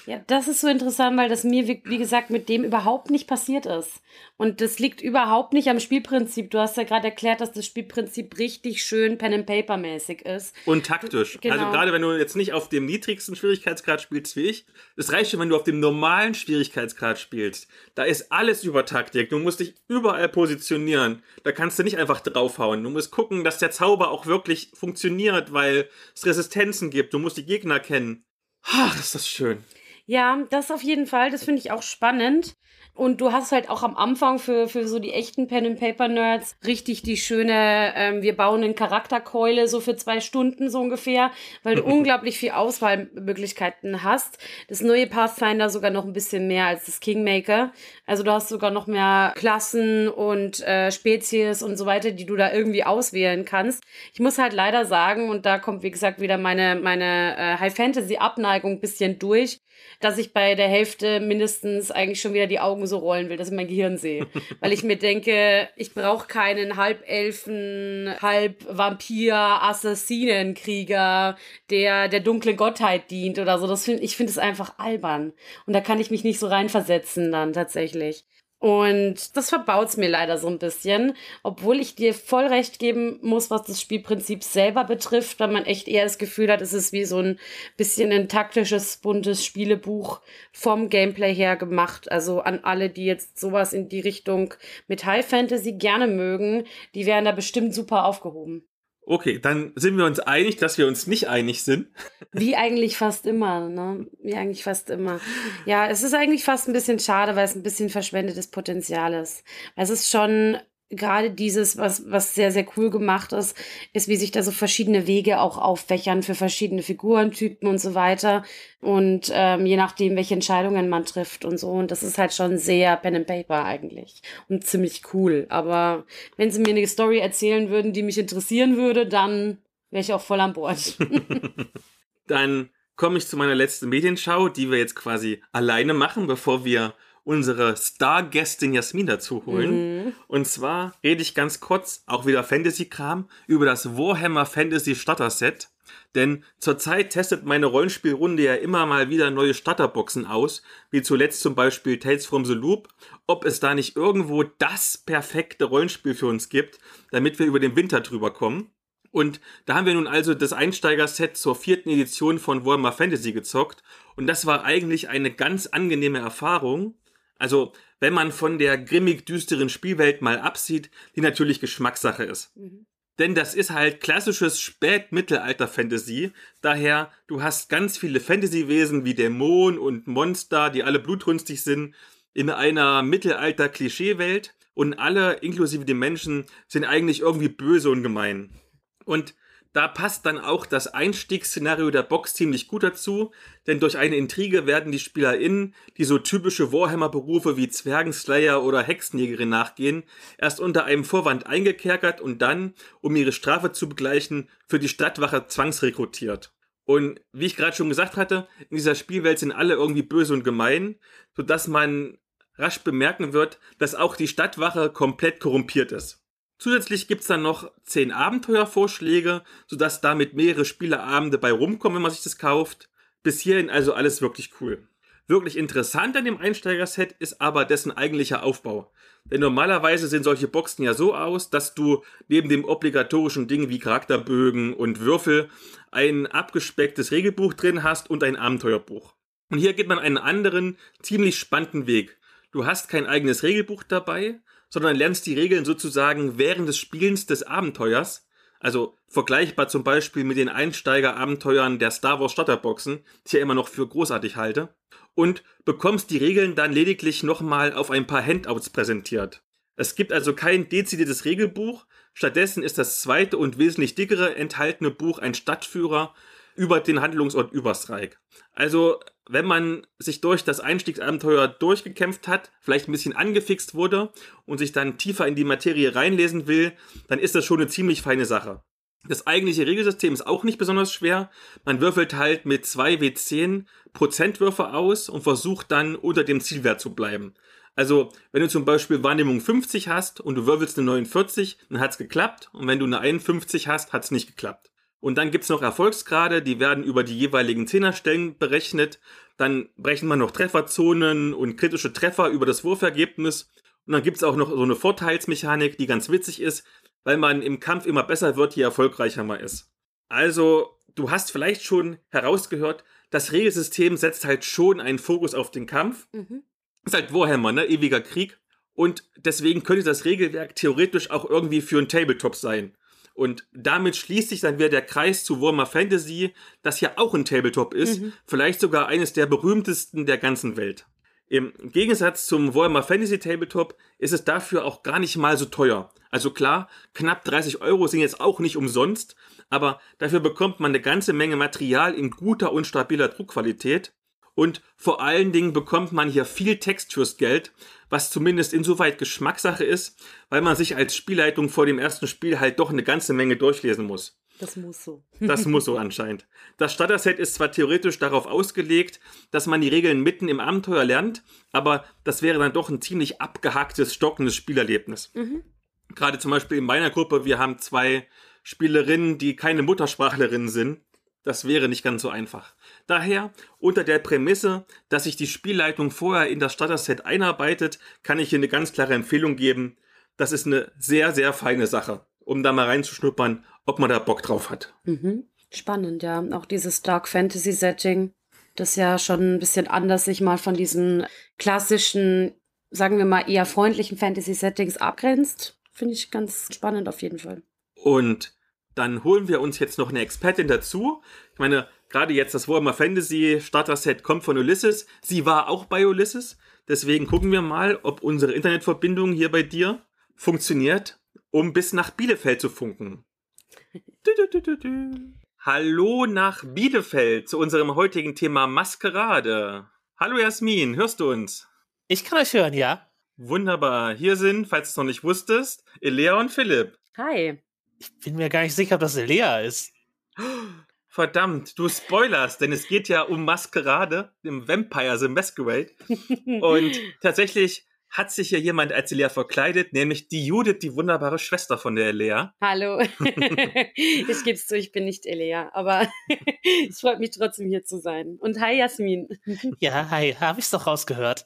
ja, das ist so interessant, weil das mir, wie, wie, gesagt, mit dem überhaupt nicht passiert ist. Und das liegt überhaupt nicht am Spielprinzip. Du hast ja gerade erklärt, dass das Spielprinzip richtig schön Pen-and-Paper-mäßig ist. Und taktisch. Genau. Also gerade wenn du jetzt nicht auf dem niedrigsten Schwierigkeitsgrad spielst wie ich, es reicht schon, wenn du auf dem normalen Schwierigkeitsgrad spielst. Da ist alles über Taktik. Du musst dich überall positionieren. Da kannst du nicht einfach draufhauen. Du musst gucken, dass der Zauber auch wirklich funktioniert, weil es Resistenzen gibt. Du musst die Gegner kennen. Ach, ist das schön. Ja, das auf jeden Fall. Das finde ich auch spannend. Und du hast halt auch am Anfang für, für so die echten Pen-and-Paper-Nerds richtig die schöne, ähm, wir bauen eine Charakterkeule so für zwei Stunden so ungefähr, weil du unglaublich viel Auswahlmöglichkeiten hast. Das neue Pathfinder sogar noch ein bisschen mehr als das Kingmaker. Also du hast sogar noch mehr Klassen und äh, Spezies und so weiter, die du da irgendwie auswählen kannst. Ich muss halt leider sagen, und da kommt wie gesagt wieder meine, meine äh, High-Fantasy-Abneigung ein bisschen durch, dass ich bei der Hälfte mindestens eigentlich schon wieder die Augen so rollen will, dass ich mein Gehirn sehe. Weil ich mir denke, ich brauche keinen Halbelfen, Halb-Vampir, Assassinenkrieger, der der dunklen Gottheit dient oder so. Das find, ich finde es einfach albern. Und da kann ich mich nicht so reinversetzen dann tatsächlich. Und das verbaut's mir leider so ein bisschen, obwohl ich dir voll recht geben muss, was das Spielprinzip selber betrifft, weil man echt eher das Gefühl hat, es ist wie so ein bisschen ein taktisches, buntes Spielebuch vom Gameplay her gemacht. Also an alle, die jetzt sowas in die Richtung mit High Fantasy gerne mögen, die wären da bestimmt super aufgehoben. Okay, dann sind wir uns einig, dass wir uns nicht einig sind. Wie eigentlich fast immer, ne? Wie eigentlich fast immer. Ja, es ist eigentlich fast ein bisschen schade, weil es ein bisschen verschwendetes Potenzial ist. Es ist schon gerade dieses, was, was sehr, sehr cool gemacht ist, ist, wie sich da so verschiedene Wege auch auffächern für verschiedene Figurentypen und so weiter. Und ähm, je nachdem, welche Entscheidungen man trifft und so. Und das ist halt schon sehr Pen and Paper eigentlich. Und ziemlich cool. Aber wenn sie mir eine Story erzählen würden, die mich interessieren würde, dann wäre ich auch voll an Bord. dann komme ich zu meiner letzten Medienschau, die wir jetzt quasi alleine machen, bevor wir unsere Stargästin Jasmin dazu holen. Mhm. Und zwar rede ich ganz kurz, auch wieder Fantasy-Kram, über das Warhammer Fantasy Starter Set. Denn zurzeit testet meine Rollenspielrunde ja immer mal wieder neue Starterboxen aus, wie zuletzt zum Beispiel Tales from the Loop, ob es da nicht irgendwo das perfekte Rollenspiel für uns gibt, damit wir über den Winter drüber kommen. Und da haben wir nun also das Einsteiger-Set zur vierten Edition von Warhammer Fantasy gezockt. Und das war eigentlich eine ganz angenehme Erfahrung, also, wenn man von der grimmig düsteren Spielwelt mal absieht, die natürlich Geschmackssache ist. Mhm. Denn das ist halt klassisches Spätmittelalter-Fantasy. Daher, du hast ganz viele Fantasy-Wesen wie Dämonen und Monster, die alle blutrünstig sind, in einer Mittelalter-Klischee-Welt. Und alle, inklusive die Menschen, sind eigentlich irgendwie böse und gemein. Und da passt dann auch das Einstiegsszenario der Box ziemlich gut dazu, denn durch eine Intrige werden die SpielerInnen, die so typische Warhammer-Berufe wie Zwergenslayer oder Hexenjägerin nachgehen, erst unter einem Vorwand eingekerkert und dann, um ihre Strafe zu begleichen, für die Stadtwache zwangsrekrutiert. Und wie ich gerade schon gesagt hatte, in dieser Spielwelt sind alle irgendwie böse und gemein, sodass man rasch bemerken wird, dass auch die Stadtwache komplett korrumpiert ist. Zusätzlich gibt's dann noch zehn Abenteuervorschläge, sodass damit mehrere Spieleabende bei rumkommen, wenn man sich das kauft. Bis hierhin also alles wirklich cool. Wirklich interessant an dem Einsteigerset ist aber dessen eigentlicher Aufbau. Denn normalerweise sehen solche Boxen ja so aus, dass du neben dem obligatorischen Ding wie Charakterbögen und Würfel ein abgespecktes Regelbuch drin hast und ein Abenteuerbuch. Und hier geht man einen anderen, ziemlich spannenden Weg. Du hast kein eigenes Regelbuch dabei, sondern lernst die Regeln sozusagen während des Spielens des Abenteuers. Also vergleichbar zum Beispiel mit den Einsteiger-Abenteuern der Star Wars Starterboxen, die ich ja immer noch für großartig halte. Und bekommst die Regeln dann lediglich nochmal auf ein paar Handouts präsentiert. Es gibt also kein dezidiertes Regelbuch, stattdessen ist das zweite und wesentlich dickere enthaltene Buch ein Stadtführer über den Handlungsort Überstreik. Also, wenn man sich durch das Einstiegsabenteuer durchgekämpft hat, vielleicht ein bisschen angefixt wurde und sich dann tiefer in die Materie reinlesen will, dann ist das schon eine ziemlich feine Sache. Das eigentliche Regelsystem ist auch nicht besonders schwer. Man würfelt halt mit 2 W10 Prozentwürfe aus und versucht dann unter dem Zielwert zu bleiben. Also, wenn du zum Beispiel Wahrnehmung 50 hast und du würfelst eine 49, dann hat's geklappt. Und wenn du eine 51 hast, hat's nicht geklappt. Und dann gibt's noch Erfolgsgrade, die werden über die jeweiligen Zehnerstellen berechnet. Dann brechen wir noch Trefferzonen und kritische Treffer über das Wurfergebnis. Und dann gibt's auch noch so eine Vorteilsmechanik, die ganz witzig ist, weil man im Kampf immer besser wird, je erfolgreicher man ist. Also, du hast vielleicht schon herausgehört, das Regelsystem setzt halt schon einen Fokus auf den Kampf. Mhm. Ist halt Warhammer, ne? Ewiger Krieg. Und deswegen könnte das Regelwerk theoretisch auch irgendwie für ein Tabletop sein. Und damit schließt sich dann wieder der Kreis zu Warhammer Fantasy, das ja auch ein Tabletop ist, mhm. vielleicht sogar eines der berühmtesten der ganzen Welt. Im Gegensatz zum Warhammer Fantasy Tabletop ist es dafür auch gar nicht mal so teuer. Also klar, knapp 30 Euro sind jetzt auch nicht umsonst, aber dafür bekommt man eine ganze Menge Material in guter und stabiler Druckqualität und vor allen Dingen bekommt man hier viel Text fürs Geld, was zumindest insoweit Geschmackssache ist, weil man sich als Spielleitung vor dem ersten Spiel halt doch eine ganze Menge durchlesen muss. Das muss so. Das muss so anscheinend. Das Starter-Set ist zwar theoretisch darauf ausgelegt, dass man die Regeln mitten im Abenteuer lernt, aber das wäre dann doch ein ziemlich abgehacktes, stockendes Spielerlebnis. Mhm. Gerade zum Beispiel in meiner Gruppe, wir haben zwei Spielerinnen, die keine Muttersprachlerinnen sind. Das wäre nicht ganz so einfach. Daher, unter der Prämisse, dass sich die Spielleitung vorher in das Starter-Set einarbeitet, kann ich hier eine ganz klare Empfehlung geben. Das ist eine sehr, sehr feine Sache, um da mal reinzuschnuppern, ob man da Bock drauf hat. Mhm. Spannend, ja. Auch dieses Dark Fantasy Setting, das ja schon ein bisschen anders sich mal von diesen klassischen, sagen wir mal, eher freundlichen Fantasy Settings abgrenzt. Finde ich ganz spannend auf jeden Fall. Und dann holen wir uns jetzt noch eine Expertin dazu. Ich meine, gerade jetzt das Warhammer Fantasy Starter Set kommt von Ulysses. Sie war auch bei Ulysses. Deswegen gucken wir mal, ob unsere Internetverbindung hier bei dir funktioniert, um bis nach Bielefeld zu funken. Hallo nach Bielefeld zu unserem heutigen Thema Maskerade. Hallo Jasmin, hörst du uns? Ich kann euch hören, ja. Wunderbar. Hier sind, falls du es noch nicht wusstest, Elea und Philipp. Hi. Ich bin mir gar nicht sicher, ob das Lea ist. Verdammt, du spoilerst, denn es geht ja um Maskerade, dem Vampire the Masquerade. Und tatsächlich hat sich hier jemand als Lea verkleidet, nämlich die Judith, die wunderbare Schwester von der Elea. Hallo. ich gebe es zu, ich bin nicht Elea, aber es freut mich trotzdem hier zu sein. Und hi Jasmin. ja, hi, habe ich es doch rausgehört.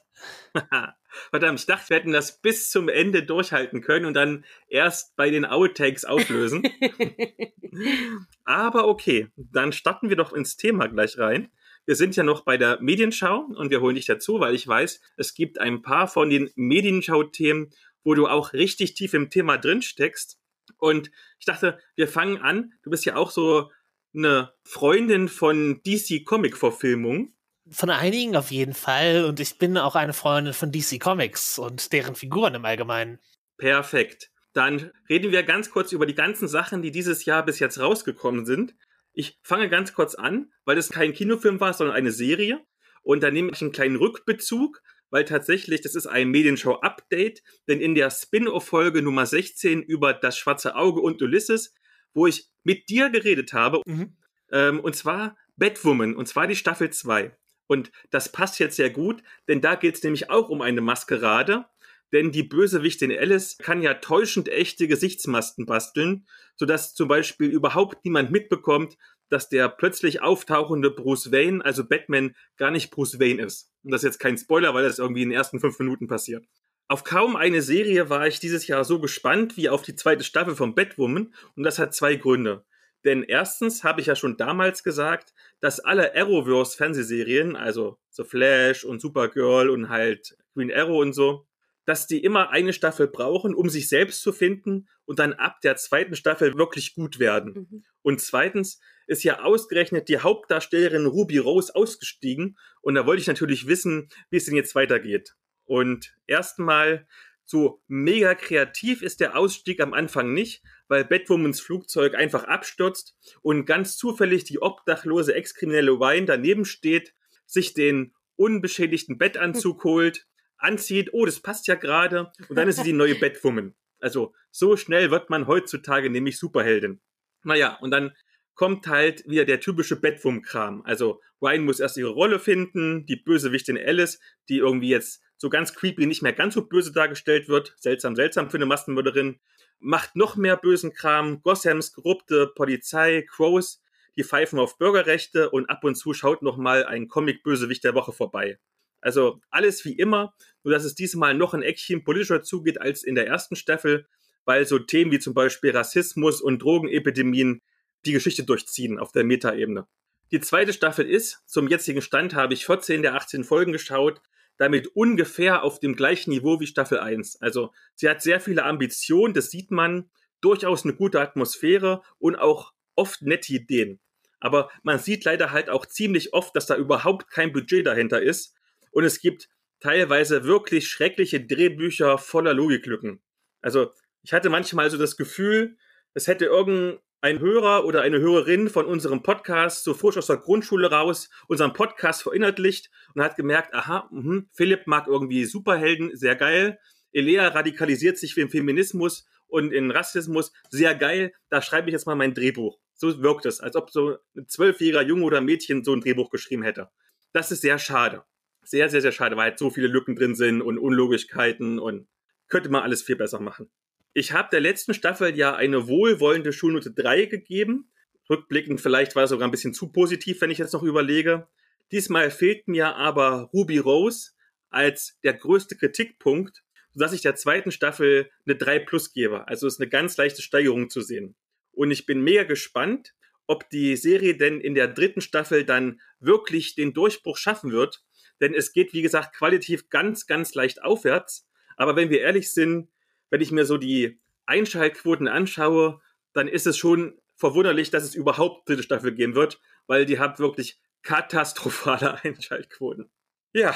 Verdammt, ich dachte, wir hätten das bis zum Ende durchhalten können und dann erst bei den Outtakes auflösen. Aber okay, dann starten wir doch ins Thema gleich rein. wir sind ja noch bei der Medienschau und wir holen dich dazu, weil ich weiß, es gibt ein paar von den Medienschau-Themen, wo du auch richtig tief im Thema drin steckst. Und ich dachte, wir fangen an. Du bist ja auch so eine Freundin von DC Comic Verfilmung. Von einigen auf jeden Fall. Und ich bin auch eine Freundin von DC Comics und deren Figuren im Allgemeinen. Perfekt. Dann reden wir ganz kurz über die ganzen Sachen, die dieses Jahr bis jetzt rausgekommen sind. Ich fange ganz kurz an, weil es kein Kinofilm war, sondern eine Serie. Und da nehme ich einen kleinen Rückbezug, weil tatsächlich das ist ein Medienshow-Update, denn in der Spin-off-Folge Nummer 16 über das schwarze Auge und Ulysses, wo ich mit dir geredet habe, mhm. ähm, und zwar Batwoman, und zwar die Staffel 2. Und das passt jetzt sehr gut, denn da geht es nämlich auch um eine Maskerade. Denn die Bösewichtin Alice kann ja täuschend echte Gesichtsmasken basteln, sodass zum Beispiel überhaupt niemand mitbekommt, dass der plötzlich auftauchende Bruce Wayne, also Batman, gar nicht Bruce Wayne ist. Und das ist jetzt kein Spoiler, weil das irgendwie in den ersten fünf Minuten passiert. Auf kaum eine Serie war ich dieses Jahr so gespannt wie auf die zweite Staffel von Batwoman und das hat zwei Gründe. Denn erstens habe ich ja schon damals gesagt, dass alle Arrowverse-Fernsehserien, also The Flash und Supergirl und halt Green Arrow und so, dass die immer eine Staffel brauchen, um sich selbst zu finden und dann ab der zweiten Staffel wirklich gut werden. Mhm. Und zweitens ist ja ausgerechnet die Hauptdarstellerin Ruby Rose ausgestiegen und da wollte ich natürlich wissen, wie es denn jetzt weitergeht. Und erstmal so mega kreativ ist der Ausstieg am Anfang nicht, weil Batwomans Flugzeug einfach abstürzt und ganz zufällig die obdachlose Ex-Kriminelle Wine daneben steht, sich den unbeschädigten Bettanzug holt, anzieht, oh, das passt ja gerade, und dann ist sie die neue Batwoman. Also so schnell wird man heutzutage nämlich Superheldin. Naja, und dann kommt halt wieder der typische Batwoman-Kram. Also Ryan muss erst ihre Rolle finden, die Bösewichtin Alice, die irgendwie jetzt so ganz creepy nicht mehr ganz so böse dargestellt wird, seltsam, seltsam für eine Massenmörderin, macht noch mehr bösen Kram, Gossams korrupte Polizei, Crows, die pfeifen auf Bürgerrechte und ab und zu schaut noch mal ein Comic-Bösewicht der Woche vorbei. Also alles wie immer, nur dass es diesmal noch ein Eckchen politischer zugeht als in der ersten Staffel, weil so Themen wie zum Beispiel Rassismus und Drogenepidemien die Geschichte durchziehen auf der Metaebene. Die zweite Staffel ist, zum jetzigen Stand habe ich 14 der 18 Folgen geschaut, damit ungefähr auf dem gleichen Niveau wie Staffel 1. Also sie hat sehr viele Ambitionen, das sieht man, durchaus eine gute Atmosphäre und auch oft nette Ideen. Aber man sieht leider halt auch ziemlich oft, dass da überhaupt kein Budget dahinter ist und es gibt teilweise wirklich schreckliche Drehbücher voller Logiklücken. Also ich hatte manchmal so das Gefühl, es hätte irgendein ein Hörer oder eine Hörerin von unserem Podcast so frisch aus der Grundschule raus unseren Podcast verinnerlicht und hat gemerkt, aha, mh, Philipp mag irgendwie Superhelden, sehr geil. Elea radikalisiert sich für den Feminismus und in Rassismus, sehr geil. Da schreibe ich jetzt mal mein Drehbuch. So wirkt es, als ob so ein zwölfjähriger Junge oder Mädchen so ein Drehbuch geschrieben hätte. Das ist sehr schade. Sehr, sehr, sehr schade, weil halt so viele Lücken drin sind und Unlogigkeiten und könnte man alles viel besser machen. Ich habe der letzten Staffel ja eine wohlwollende Schulnote 3 gegeben. Rückblickend vielleicht war es sogar ein bisschen zu positiv, wenn ich jetzt noch überlege. Diesmal fehlt mir aber Ruby Rose als der größte Kritikpunkt, sodass ich der zweiten Staffel eine 3 plus gebe. Also ist eine ganz leichte Steigerung zu sehen. Und ich bin mega gespannt, ob die Serie denn in der dritten Staffel dann wirklich den Durchbruch schaffen wird. Denn es geht, wie gesagt, qualitativ ganz, ganz leicht aufwärts. Aber wenn wir ehrlich sind, wenn ich mir so die Einschaltquoten anschaue, dann ist es schon verwunderlich, dass es überhaupt dritte Staffel geben wird, weil die hat wirklich katastrophale Einschaltquoten. Ja,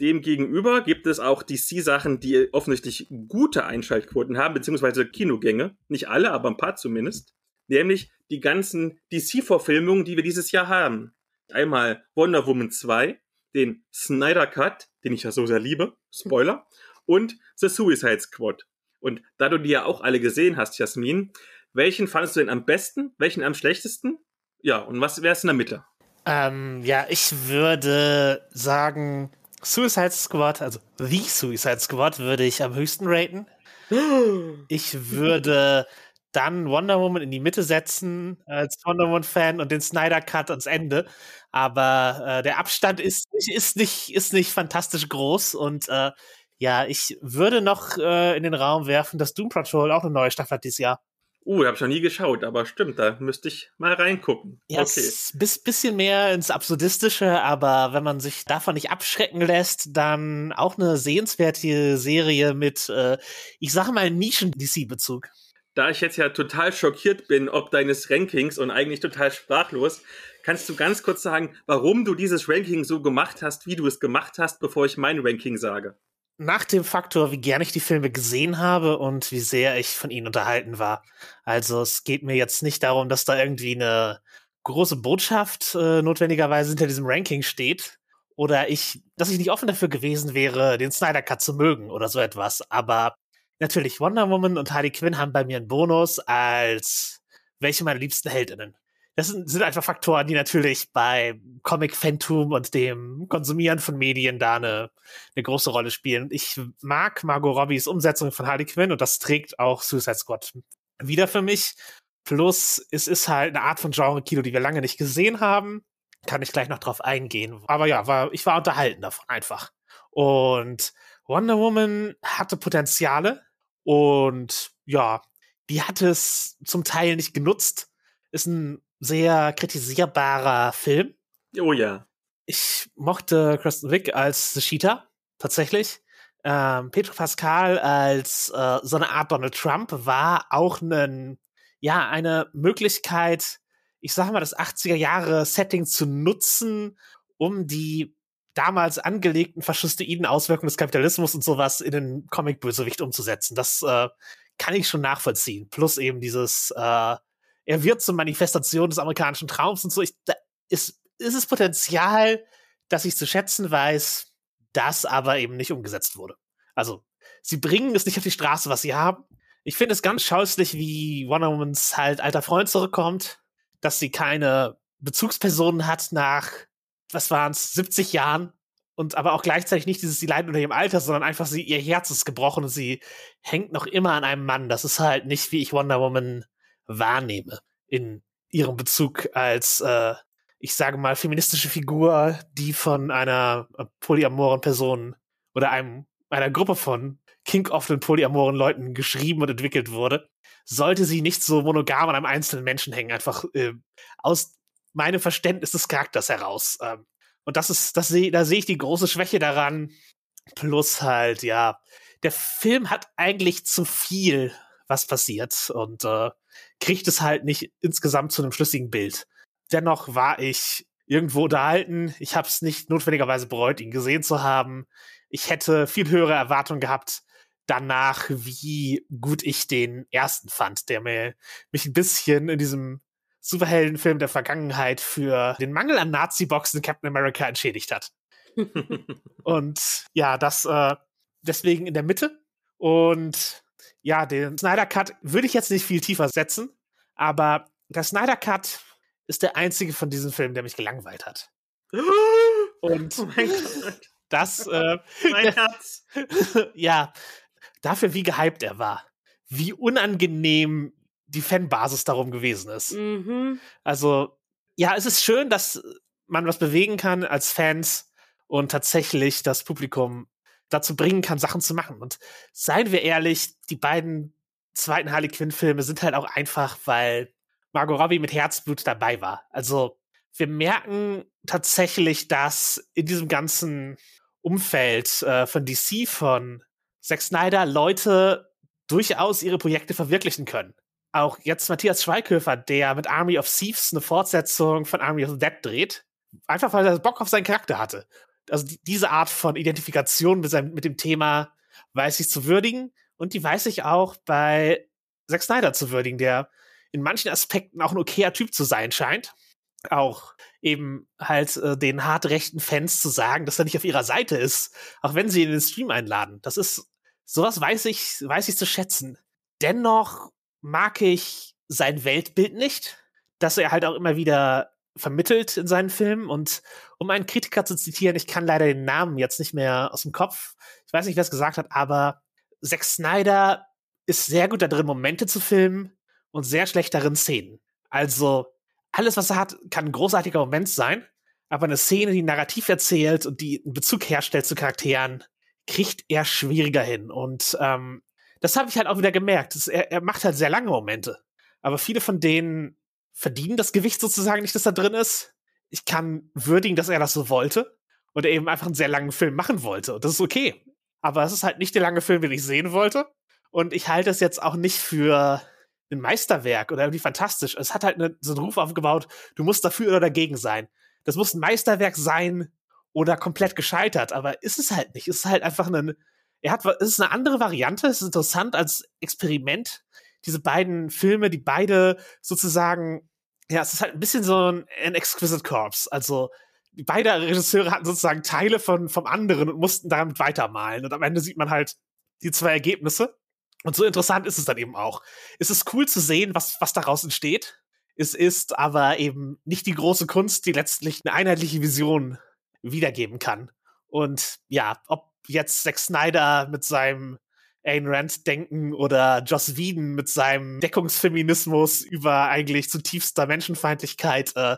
demgegenüber gibt es auch DC-Sachen, die offensichtlich gute Einschaltquoten haben, beziehungsweise Kinogänge. Nicht alle, aber ein paar zumindest. Nämlich die ganzen DC-Verfilmungen, die wir dieses Jahr haben. Einmal Wonder Woman 2, den Snyder Cut, den ich ja so sehr liebe, Spoiler, und The Suicide Squad. Und da du die ja auch alle gesehen hast, Jasmin, welchen fandest du denn am besten, welchen am schlechtesten? Ja, und was wäre es in der Mitte? Ähm, ja, ich würde sagen, Suicide Squad, also The Suicide Squad, würde ich am höchsten raten. Ich würde dann Wonder Woman in die Mitte setzen als Wonder Woman-Fan und den Snyder Cut ans Ende. Aber äh, der Abstand ist, ist, nicht, ist nicht fantastisch groß und äh, ja, ich würde noch äh, in den Raum werfen, dass Doom Patrol auch eine neue Staffel hat dieses Jahr. Uh, da habe ich noch nie geschaut, aber stimmt, da müsste ich mal reingucken. Ja, okay. bis bisschen mehr ins Absurdistische, aber wenn man sich davon nicht abschrecken lässt, dann auch eine sehenswerte Serie mit, äh, ich sage mal, Nischen-DC-Bezug. Da ich jetzt ja total schockiert bin, ob deines Rankings und eigentlich total sprachlos, kannst du ganz kurz sagen, warum du dieses Ranking so gemacht hast, wie du es gemacht hast, bevor ich mein Ranking sage? Nach dem Faktor, wie gern ich die Filme gesehen habe und wie sehr ich von ihnen unterhalten war. Also es geht mir jetzt nicht darum, dass da irgendwie eine große Botschaft äh, notwendigerweise hinter diesem Ranking steht oder ich, dass ich nicht offen dafür gewesen wäre, den Snyder Cut zu mögen oder so etwas. Aber natürlich Wonder Woman und Harley Quinn haben bei mir einen Bonus als welche meiner liebsten Heldinnen das sind, sind einfach Faktoren, die natürlich bei Comic-Fantum und dem Konsumieren von Medien da eine, eine große Rolle spielen. Ich mag Margot Robbies Umsetzung von Harley Quinn und das trägt auch Suicide Squad wieder für mich. Plus, es ist halt eine Art von Genre-Kino, die wir lange nicht gesehen haben. Kann ich gleich noch drauf eingehen. Aber ja, war, ich war unterhalten davon einfach. Und Wonder Woman hatte Potenziale und ja, die hat es zum Teil nicht genutzt. Ist ein sehr kritisierbarer Film. Oh ja. Ich mochte Kristen Wick als The Cheetah, tatsächlich. Ähm, Pedro Pascal als äh, so eine Art Donald Trump war auch ein, ja, eine Möglichkeit, ich sag mal, das 80er Jahre Setting zu nutzen, um die damals angelegten faschistoiden Auswirkungen des Kapitalismus und sowas in den Comic-Bösewicht umzusetzen. Das äh, kann ich schon nachvollziehen. Plus eben dieses äh, er wird zur Manifestation des amerikanischen Traums und so. Ich, da ist, ist es Potenzial, dass ich zu schätzen weiß, das aber eben nicht umgesetzt wurde. Also, sie bringen es nicht auf die Straße, was sie haben. Ich finde es ganz scheußlich, wie Wonder Womans halt alter Freund zurückkommt, dass sie keine Bezugspersonen hat nach, was waren es, 70 Jahren und aber auch gleichzeitig nicht dieses, sie leiden unter ihrem Alter, sondern einfach sie, ihr Herz ist gebrochen und sie hängt noch immer an einem Mann. Das ist halt nicht, wie ich Wonder Woman wahrnehme in ihrem Bezug als, äh, ich sage mal, feministische Figur, die von einer äh, polyamoren Person oder einem, einer Gruppe von king-offenen polyamoren Leuten geschrieben und entwickelt wurde, sollte sie nicht so monogam an einem einzelnen Menschen hängen, einfach äh, aus meinem Verständnis des Charakters heraus. Ähm, und das ist, das sehe, da sehe ich die große Schwäche daran. Plus halt, ja, der Film hat eigentlich zu viel, was passiert. Und äh, kriegt es halt nicht insgesamt zu einem schlüssigen Bild. Dennoch war ich irgendwo unterhalten. Ich habe es nicht notwendigerweise bereut, ihn gesehen zu haben. Ich hätte viel höhere Erwartungen gehabt danach, wie gut ich den ersten fand, der mir, mich ein bisschen in diesem Superheldenfilm der Vergangenheit für den Mangel an Nazi-Boxen Captain America entschädigt hat. und ja, das äh, deswegen in der Mitte. Und ja, den Snyder Cut würde ich jetzt nicht viel tiefer setzen, aber der Snyder Cut ist der einzige von diesen Filmen, der mich gelangweilt hat. Und oh das, äh, mein Herz. ja, dafür, wie gehypt er war, wie unangenehm die Fanbasis darum gewesen ist. Mhm. Also, ja, es ist schön, dass man was bewegen kann als Fans und tatsächlich das Publikum dazu bringen kann, Sachen zu machen. Und seien wir ehrlich, die beiden zweiten Harley Quinn-Filme sind halt auch einfach, weil Margot Robbie mit Herzblut dabei war. Also wir merken tatsächlich, dass in diesem ganzen Umfeld äh, von DC, von Zack Snyder, Leute durchaus ihre Projekte verwirklichen können. Auch jetzt Matthias Schweighöfer, der mit Army of Thieves eine Fortsetzung von Army of the Dead dreht, einfach weil er Bock auf seinen Charakter hatte also die, diese Art von Identifikation mit, seinem, mit dem Thema weiß ich zu würdigen und die weiß ich auch bei Zack Snyder zu würdigen, der in manchen Aspekten auch ein okayer Typ zu sein scheint. Auch eben halt äh, den hart rechten Fans zu sagen, dass er nicht auf ihrer Seite ist, auch wenn sie ihn in den Stream einladen. Das ist, sowas weiß ich, weiß ich zu schätzen. Dennoch mag ich sein Weltbild nicht, dass er halt auch immer wieder vermittelt in seinen Filmen. Und um einen Kritiker zu zitieren, ich kann leider den Namen jetzt nicht mehr aus dem Kopf. Ich weiß nicht, wer es gesagt hat, aber Zack Snyder ist sehr gut darin, Momente zu filmen und sehr schlecht darin, Szenen. Also alles, was er hat, kann ein großartiger Moment sein, aber eine Szene, die narrativ erzählt und die einen Bezug herstellt zu Charakteren, kriegt er schwieriger hin. Und ähm, das habe ich halt auch wieder gemerkt. Das, er, er macht halt sehr lange Momente. aber viele von denen verdienen das Gewicht sozusagen nicht, das da drin ist. Ich kann würdigen, dass er das so wollte und er eben einfach einen sehr langen Film machen wollte. Und das ist okay. Aber es ist halt nicht der lange Film, den ich sehen wollte. Und ich halte es jetzt auch nicht für ein Meisterwerk oder irgendwie fantastisch. Es hat halt eine, so einen Ruf aufgebaut, du musst dafür oder dagegen sein. Das muss ein Meisterwerk sein oder komplett gescheitert, aber ist es halt nicht. Es ist halt einfach ein, er hat, es ist eine andere Variante, es ist interessant als Experiment. Diese beiden Filme, die beide sozusagen, ja, es ist halt ein bisschen so ein, ein Exquisite Corpse. Also, beide Regisseure hatten sozusagen Teile von, vom anderen und mussten damit weitermalen. Und am Ende sieht man halt die zwei Ergebnisse. Und so interessant ist es dann eben auch. Es ist cool zu sehen, was, was daraus entsteht. Es ist aber eben nicht die große Kunst, die letztlich eine einheitliche Vision wiedergeben kann. Und ja, ob jetzt Zack Snyder mit seinem Ayn Rand denken oder Joss Whedon mit seinem Deckungsfeminismus über eigentlich zutiefster Menschenfeindlichkeit äh,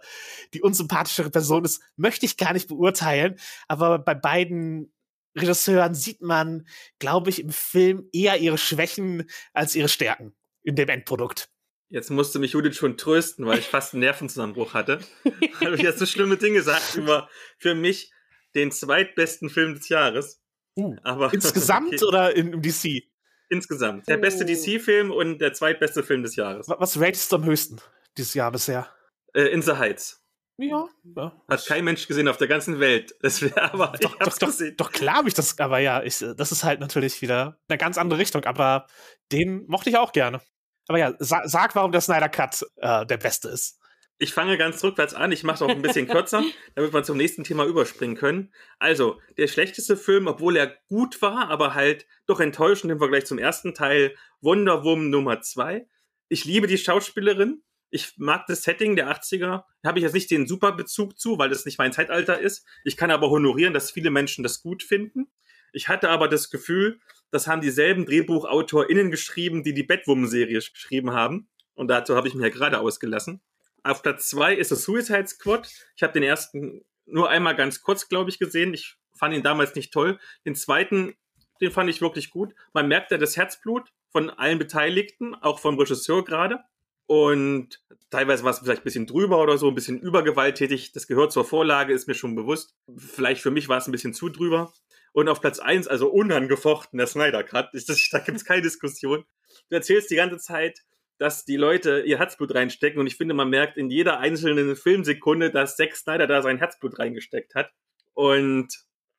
die unsympathischere Person ist, möchte ich gar nicht beurteilen. Aber bei beiden Regisseuren sieht man, glaube ich, im Film eher ihre Schwächen als ihre Stärken in dem Endprodukt. Jetzt musste mich Judith schon trösten, weil ich fast einen Nervenzusammenbruch hatte. Habe ich jetzt so schlimme Dinge gesagt über für mich den zweitbesten Film des Jahres. Uh, Aber insgesamt okay. oder im DC? Insgesamt. Der beste oh. DC-Film und der zweitbeste Film des Jahres. Was ratest du am höchsten dieses Jahr bisher? Äh, In the Heights. Ja, ja. Hat kein Mensch gesehen auf der ganzen Welt. Das wäre aber. Doch, doch, doch, doch, klar habe ich das, aber ja, ich, das ist halt natürlich wieder eine ganz andere Richtung, aber den mochte ich auch gerne. Aber ja, sa sag, warum der Snyder Cut äh, der beste ist. Ich fange ganz rückwärts an. Ich mache es auch ein bisschen kürzer, damit wir zum nächsten Thema überspringen können. Also, der schlechteste Film, obwohl er gut war, aber halt doch enttäuschend im Vergleich zum ersten Teil, Wonder Woman Nummer 2. Ich liebe die Schauspielerin. Ich mag das Setting der 80er. Da habe ich jetzt nicht den super Bezug zu, weil das nicht mein Zeitalter ist. Ich kann aber honorieren, dass viele Menschen das gut finden. Ich hatte aber das Gefühl, das haben dieselben DrehbuchautorInnen geschrieben, die die Batwoman-Serie geschrieben haben. Und dazu habe ich mich ja gerade ausgelassen. Auf Platz zwei ist das Suicide Squad. Ich habe den ersten nur einmal ganz kurz, glaube ich, gesehen. Ich fand ihn damals nicht toll. Den zweiten, den fand ich wirklich gut. Man merkt ja das Herzblut von allen Beteiligten, auch vom Regisseur gerade. Und teilweise war es vielleicht ein bisschen drüber oder so, ein bisschen übergewalttätig. Das gehört zur Vorlage, ist mir schon bewusst. Vielleicht für mich war es ein bisschen zu drüber. Und auf Platz eins, also unangefochten, der Snyder Cut, ist das, da gibt es keine Diskussion. Du erzählst die ganze Zeit, dass die Leute ihr Herzblut reinstecken und ich finde, man merkt in jeder einzelnen Filmsekunde, dass Zack Snyder da sein Herzblut reingesteckt hat und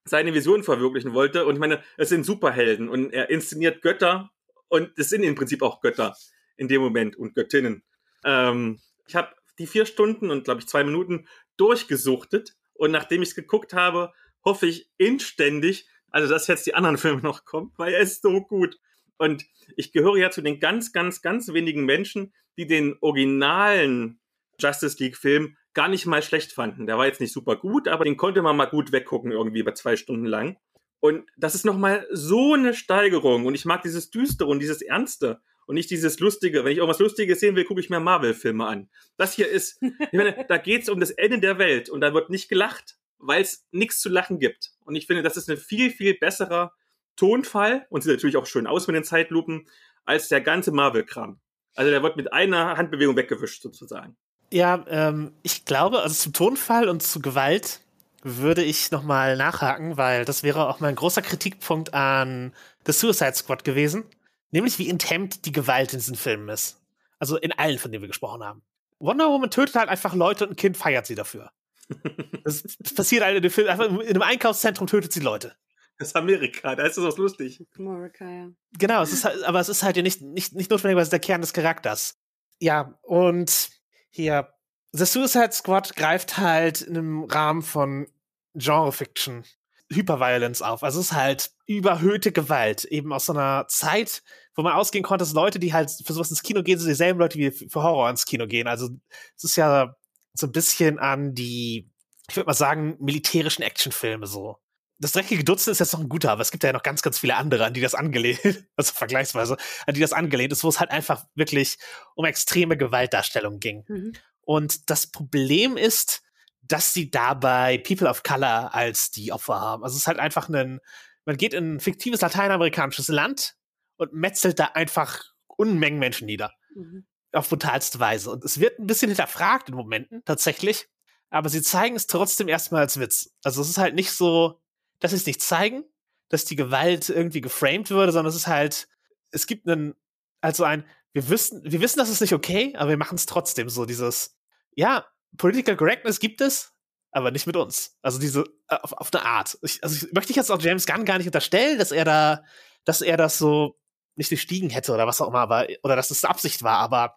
seine Vision verwirklichen wollte. Und ich meine, es sind Superhelden und er inszeniert Götter und es sind im Prinzip auch Götter in dem Moment und Göttinnen. Ähm, ich habe die vier Stunden und glaube ich zwei Minuten durchgesuchtet und nachdem ich es geguckt habe, hoffe ich inständig, also dass jetzt die anderen Filme noch kommen, weil er ist so gut. Und ich gehöre ja zu den ganz, ganz, ganz wenigen Menschen, die den originalen Justice League Film gar nicht mal schlecht fanden. Der war jetzt nicht super gut, aber den konnte man mal gut weggucken irgendwie über zwei Stunden lang. Und das ist nochmal so eine Steigerung. Und ich mag dieses Düstere und dieses Ernste und nicht dieses Lustige. Wenn ich irgendwas Lustiges sehen will, gucke ich mir Marvel-Filme an. Das hier ist, ich meine, da geht's um das Ende der Welt und da wird nicht gelacht weil es nichts zu lachen gibt. Und ich finde, das ist ein viel, viel besserer Tonfall und sieht natürlich auch schön aus mit den Zeitlupen, als der ganze Marvel-Kram. Also der wird mit einer Handbewegung weggewischt sozusagen. Ja, ähm, ich glaube, also zum Tonfall und zu Gewalt würde ich nochmal nachhaken, weil das wäre auch mein großer Kritikpunkt an The Suicide Squad gewesen. Nämlich wie intent die Gewalt in diesen Filmen ist. Also in allen, von denen wir gesprochen haben. Wonder Woman tötet halt einfach Leute und ein Kind feiert sie dafür. Das passiert halt in dem Film, einfach in einem Einkaufszentrum tötet sie Leute. Das ist Amerika, da ist das auch lustig. Amerika, ja. Genau, es ist halt, aber es ist halt ja nicht, nicht, nicht notwendigerweise der Kern des Charakters. Ja, und hier, The Suicide Squad greift halt in einem Rahmen von Genre-Fiction Hyperviolence auf. Also es ist halt überhöhte Gewalt, eben aus so einer Zeit, wo man ausgehen konnte, dass Leute, die halt für sowas ins Kino gehen, sind dieselben Leute, die für Horror ins Kino gehen. Also es ist ja so ein bisschen an die, ich würde mal sagen, militärischen Actionfilme so. Das dreckige Dutzend ist jetzt noch ein guter, aber es gibt ja noch ganz, ganz viele andere, an die das angelehnt, also vergleichsweise, an die das angelehnt ist, wo es halt einfach wirklich um extreme Gewaltdarstellung ging. Mhm. Und das Problem ist, dass sie dabei People of Color als die Opfer haben. Also es ist halt einfach ein, man geht in ein fiktives lateinamerikanisches Land und metzelt da einfach Unmengen Menschen nieder. Mhm auf brutalste Weise. Und es wird ein bisschen hinterfragt in Momenten, tatsächlich. Aber sie zeigen es trotzdem erstmal als Witz. Also es ist halt nicht so, dass sie es nicht zeigen, dass die Gewalt irgendwie geframed würde, sondern es ist halt, es gibt einen, also ein, wir wissen, wir wissen, das ist nicht okay, aber wir machen es trotzdem so, dieses, ja, Political Correctness gibt es, aber nicht mit uns. Also diese, äh, auf, auf eine Art. Ich, also ich möchte ich jetzt auch James Gunn gar nicht unterstellen, dass er da, dass er das so nicht gestiegen hätte oder was auch immer, aber, oder dass es das Absicht war, aber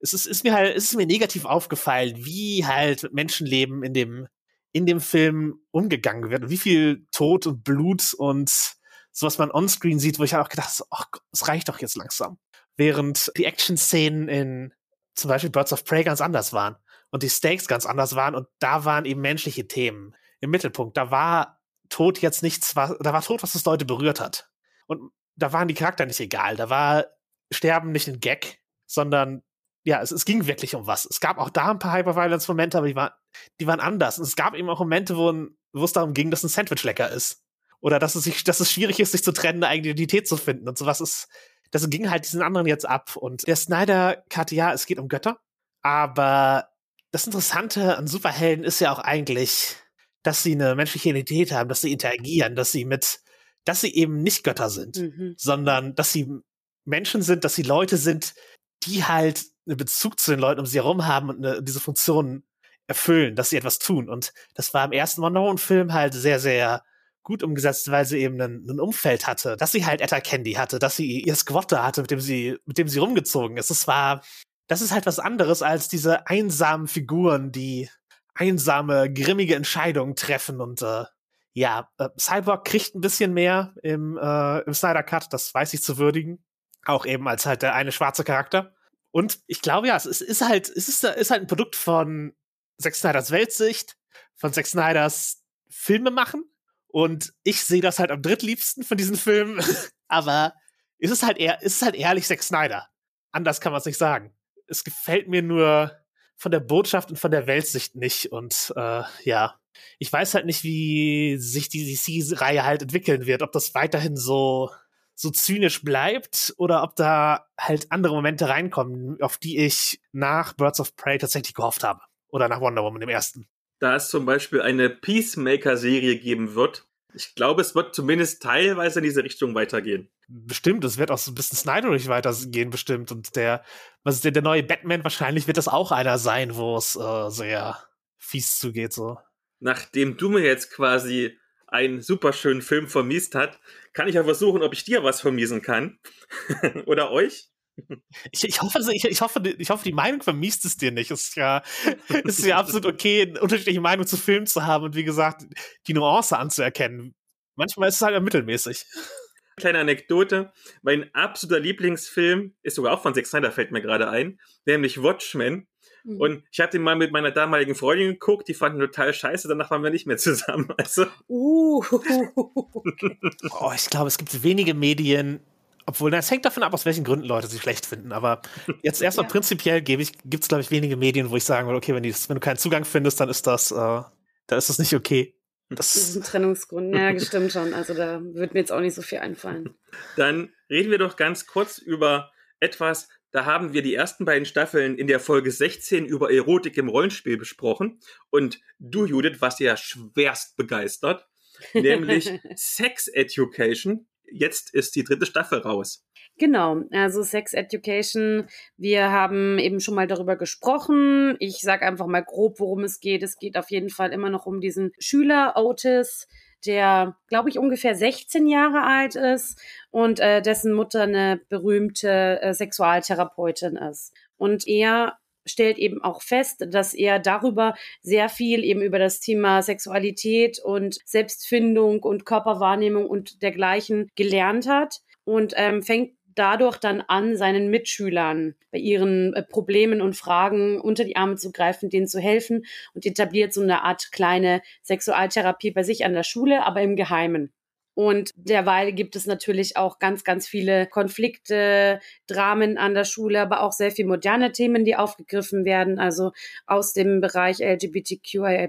es ist, ist mir halt, es ist mir negativ aufgefallen, wie halt Menschenleben in dem, in dem Film umgegangen wird wie viel Tod und Blut und so was man onscreen sieht, wo ich auch gedacht habe, ach, es reicht doch jetzt langsam. Während die Action-Szenen in zum Beispiel Birds of Prey ganz anders waren und die Stakes ganz anders waren und da waren eben menschliche Themen im Mittelpunkt. Da war Tod jetzt nichts, was, da war Tod, was das Leute berührt hat. Und da waren die Charakter nicht egal. Da war Sterben nicht ein Gag, sondern ja, es, es ging wirklich um was. Es gab auch da ein paar Hyperviolence-Momente, aber die, war, die waren anders. Und es gab eben auch Momente, wo, wo es darum ging, dass ein Sandwich lecker ist. Oder dass es, sich, dass es schwierig ist, sich zu trennen, eine eigene Identität zu finden und sowas ist. Das ging halt diesen anderen jetzt ab. Und der Snyder-Cut, ja, es geht um Götter. Aber das Interessante an Superhelden ist ja auch eigentlich, dass sie eine menschliche Identität haben, dass sie interagieren, dass sie mit, dass sie eben nicht Götter sind, mhm. sondern dass sie Menschen sind, dass sie Leute sind, die halt einen Bezug zu den Leuten um sie herum haben und eine, diese Funktionen erfüllen, dass sie etwas tun. Und das war im ersten Wonder Woman-Film halt sehr, sehr gut umgesetzt, weil sie eben ein, Umfeld hatte, dass sie halt Etta Candy hatte, dass sie ihr Squatter hatte, mit dem sie, mit dem sie rumgezogen ist. Das war, das ist halt was anderes als diese einsamen Figuren, die einsame, grimmige Entscheidungen treffen und äh, ja, äh, Cyborg kriegt ein bisschen mehr im, äh, im Snyder Cut, das weiß ich zu würdigen. Auch eben als halt der eine schwarze Charakter. Und ich glaube ja, es ist, ist halt, es ist, ist halt ein Produkt von Zack Snyders Weltsicht, von Zack Snyders Filme machen. Und ich sehe das halt am drittliebsten von diesen Filmen. Aber es ist halt eher, ist halt ehrlich Zack Snyder. Anders kann man es nicht sagen. Es gefällt mir nur von der Botschaft und von der Weltsicht nicht. Und äh, ja, ich weiß halt nicht, wie sich die DC-Reihe halt entwickeln wird. Ob das weiterhin so so zynisch bleibt oder ob da halt andere Momente reinkommen, auf die ich nach Birds of Prey tatsächlich gehofft habe. Oder nach Wonder Woman im ersten. Da es zum Beispiel eine Peacemaker-Serie geben wird, ich glaube, es wird zumindest teilweise in diese Richtung weitergehen. Bestimmt, es wird auch so ein bisschen Snyderig weitergehen, bestimmt. Und der, was ist der, der neue Batman, wahrscheinlich wird das auch einer sein, wo es äh, sehr fies zugeht, so. Nachdem du mir jetzt quasi einen super schönen Film vermiest hat, kann ich ja versuchen, ob ich dir was vermiesen kann. Oder euch. Ich, ich, hoffe, ich, ich, hoffe, ich hoffe, die Meinung vermisst es dir nicht. Es ist ja, es ist ja absolut okay, eine unterschiedliche Meinung zu Filmen zu haben und wie gesagt, die Nuance anzuerkennen. Manchmal ist es halt mittelmäßig. Kleine Anekdote. Mein absoluter Lieblingsfilm ist sogar auch von Zack Snyder, fällt mir gerade ein, nämlich Watchmen. Mhm. Und ich habe den mal mit meiner damaligen Freundin geguckt, die fanden total scheiße, danach waren wir nicht mehr zusammen. Also. Uh. oh, ich glaube, es gibt wenige Medien, obwohl, na, es hängt davon ab, aus welchen Gründen Leute sie schlecht finden. Aber jetzt erstmal ja. prinzipiell gebe ich, gibt es, glaube ich, wenige Medien, wo ich sagen würde, okay, wenn, die, wenn du keinen Zugang findest, dann ist das, äh, dann ist das nicht okay. Das, das ist ein Trennungsgrund. Ja, stimmt schon. Also da wird mir jetzt auch nicht so viel einfallen. Dann reden wir doch ganz kurz über etwas, da haben wir die ersten beiden Staffeln in der Folge 16 über Erotik im Rollenspiel besprochen. Und du, Judith, warst ja schwerst begeistert. Nämlich Sex Education. Jetzt ist die dritte Staffel raus. Genau, also Sex Education. Wir haben eben schon mal darüber gesprochen. Ich sage einfach mal grob, worum es geht. Es geht auf jeden Fall immer noch um diesen Schüler Otis, der, glaube ich, ungefähr 16 Jahre alt ist und äh, dessen Mutter eine berühmte äh, Sexualtherapeutin ist. Und er stellt eben auch fest, dass er darüber sehr viel eben über das Thema Sexualität und Selbstfindung und Körperwahrnehmung und dergleichen gelernt hat und ähm, fängt dadurch dann an, seinen Mitschülern bei ihren äh, Problemen und Fragen unter die Arme zu greifen, denen zu helfen und etabliert so eine Art kleine Sexualtherapie bei sich an der Schule, aber im Geheimen. Und derweil gibt es natürlich auch ganz, ganz viele Konflikte, Dramen an der Schule, aber auch sehr viel moderne Themen, die aufgegriffen werden. Also aus dem Bereich LGBTQIA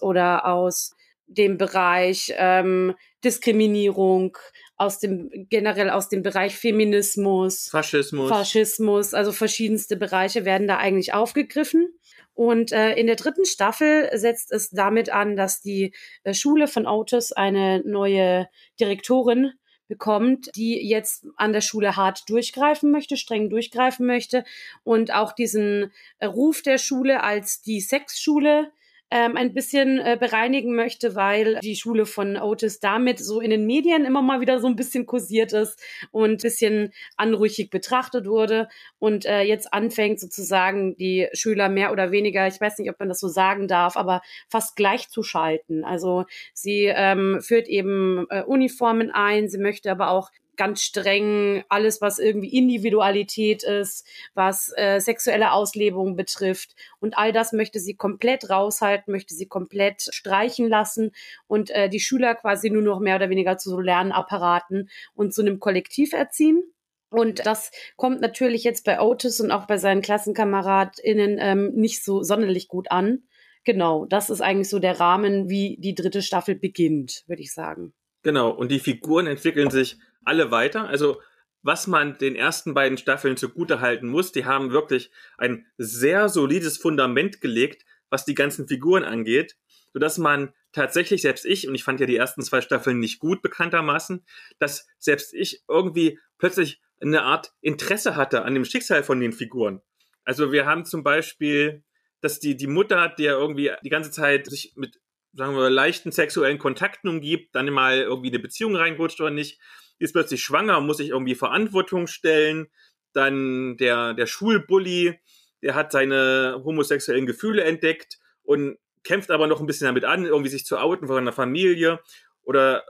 oder aus dem Bereich ähm, Diskriminierung, aus dem generell aus dem Bereich Feminismus, Faschismus. Faschismus, also verschiedenste Bereiche werden da eigentlich aufgegriffen. Und äh, in der dritten Staffel setzt es damit an, dass die äh, Schule von Otis eine neue Direktorin bekommt, die jetzt an der Schule hart durchgreifen möchte, streng durchgreifen möchte und auch diesen äh, Ruf der Schule als die Sexschule ähm, ein bisschen äh, bereinigen möchte, weil die Schule von Otis damit so in den Medien immer mal wieder so ein bisschen kursiert ist und ein bisschen anrüchig betrachtet wurde und äh, jetzt anfängt sozusagen die Schüler mehr oder weniger, ich weiß nicht, ob man das so sagen darf, aber fast gleichzuschalten. Also sie ähm, führt eben äh, Uniformen ein, sie möchte aber auch ganz streng alles, was irgendwie Individualität ist, was äh, sexuelle Auslebung betrifft. Und all das möchte sie komplett raushalten, möchte sie komplett streichen lassen und äh, die Schüler quasi nur noch mehr oder weniger zu so Lernapparaten und zu einem Kollektiv erziehen. Und das kommt natürlich jetzt bei Otis und auch bei seinen KlassenkameradInnen ähm, nicht so sonderlich gut an. Genau, das ist eigentlich so der Rahmen, wie die dritte Staffel beginnt, würde ich sagen. Genau, und die Figuren entwickeln sich alle weiter. Also was man den ersten beiden Staffeln zugute halten muss, die haben wirklich ein sehr solides Fundament gelegt, was die ganzen Figuren angeht, sodass man tatsächlich, selbst ich, und ich fand ja die ersten zwei Staffeln nicht gut bekanntermaßen, dass selbst ich irgendwie plötzlich eine Art Interesse hatte an dem Schicksal von den Figuren. Also wir haben zum Beispiel, dass die, die Mutter, die ja irgendwie die ganze Zeit sich mit, sagen wir, leichten sexuellen Kontakten umgibt, dann mal irgendwie eine Beziehung reinrutscht oder nicht, ist plötzlich schwanger, muss sich irgendwie Verantwortung stellen. Dann der, der Schulbully, der hat seine homosexuellen Gefühle entdeckt und kämpft aber noch ein bisschen damit an, irgendwie sich zu outen von einer Familie oder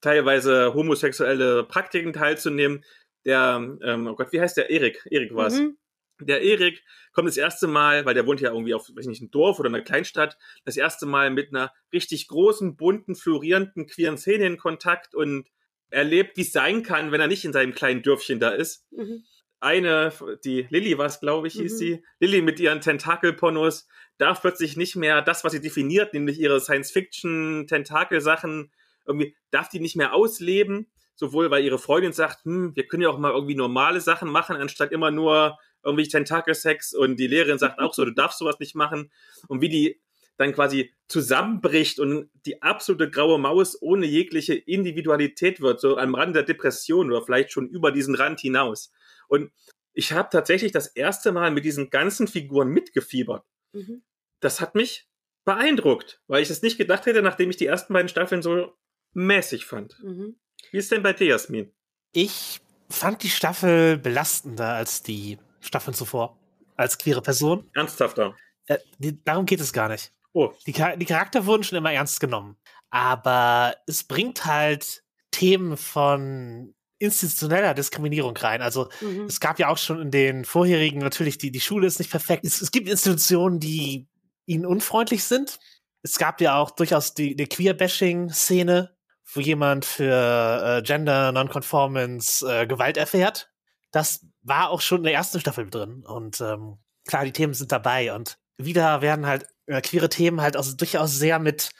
teilweise homosexuelle Praktiken teilzunehmen. Der, ähm, oh Gott, wie heißt der? Erik. Erik war es. Mhm. Der Erik kommt das erste Mal, weil der wohnt ja irgendwie auf, weiß nicht, einem Dorf oder einer Kleinstadt, das erste Mal mit einer richtig großen, bunten, florierenden, queeren Szene in Kontakt und erlebt, wie es sein kann, wenn er nicht in seinem kleinen Dörfchen da ist. Mhm. Eine, die Lilly war es, glaube ich, hieß mhm. sie. Lilly mit ihren Tentakelpornos darf plötzlich nicht mehr das, was sie definiert, nämlich ihre Science-Fiction-Tentakel-Sachen, irgendwie darf die nicht mehr ausleben. Sowohl, weil ihre Freundin sagt, hm, wir können ja auch mal irgendwie normale Sachen machen, anstatt immer nur irgendwie Tentakelsex. Und die Lehrerin sagt auch so, du darfst sowas nicht machen. Und wie die dann quasi zusammenbricht und die absolute graue Maus ohne jegliche Individualität wird, so am Rand der Depression oder vielleicht schon über diesen Rand hinaus. Und ich habe tatsächlich das erste Mal mit diesen ganzen Figuren mitgefiebert. Mhm. Das hat mich beeindruckt, weil ich es nicht gedacht hätte, nachdem ich die ersten beiden Staffeln so mäßig fand. Mhm. Wie ist denn bei dir, Jasmin? Ich fand die Staffel belastender als die Staffeln zuvor. Als queere Person. Ernsthafter. Äh, die, darum geht es gar nicht. Oh. Die, die Charakter wurden schon immer ernst genommen. Aber es bringt halt Themen von institutioneller Diskriminierung rein. Also mhm. es gab ja auch schon in den vorherigen, natürlich, die, die Schule ist nicht perfekt. Es, es gibt Institutionen, die ihnen unfreundlich sind. Es gab ja auch durchaus die, die Queer-Bashing-Szene, wo jemand für äh, Gender Nonconformance äh, Gewalt erfährt. Das war auch schon in der ersten Staffel drin. Und ähm, klar, die Themen sind dabei. Und wieder werden halt äh, queere Themen halt auch durchaus sehr mit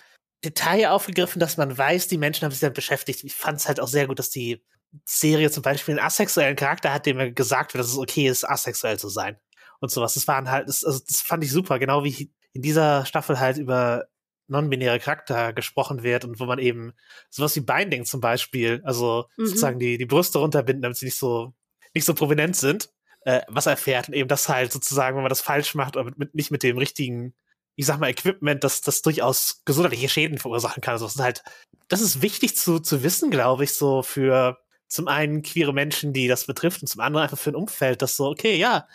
Detail aufgegriffen, dass man weiß, die Menschen haben sich damit beschäftigt. Ich fand es halt auch sehr gut, dass die Serie zum Beispiel einen asexuellen Charakter hat, dem gesagt wird, dass es okay ist, asexuell zu sein. Und sowas. Das waren halt, das, also das fand ich super, genau wie in dieser Staffel halt über non-binäre Charakter gesprochen wird und wo man eben sowas wie Binding zum Beispiel, also mhm. sozusagen die, die Brüste runterbinden, damit sie nicht so, nicht so prominent sind, äh, was erfährt und eben das halt sozusagen, wenn man das falsch macht oder mit, mit, nicht mit dem richtigen ich sag mal, Equipment, das, das durchaus gesundheitliche Schäden verursachen kann. Also das ist halt, das ist wichtig zu, zu wissen, glaube ich, so für zum einen queere Menschen, die das betrifft, und zum anderen einfach für ein Umfeld, das so, okay, ja,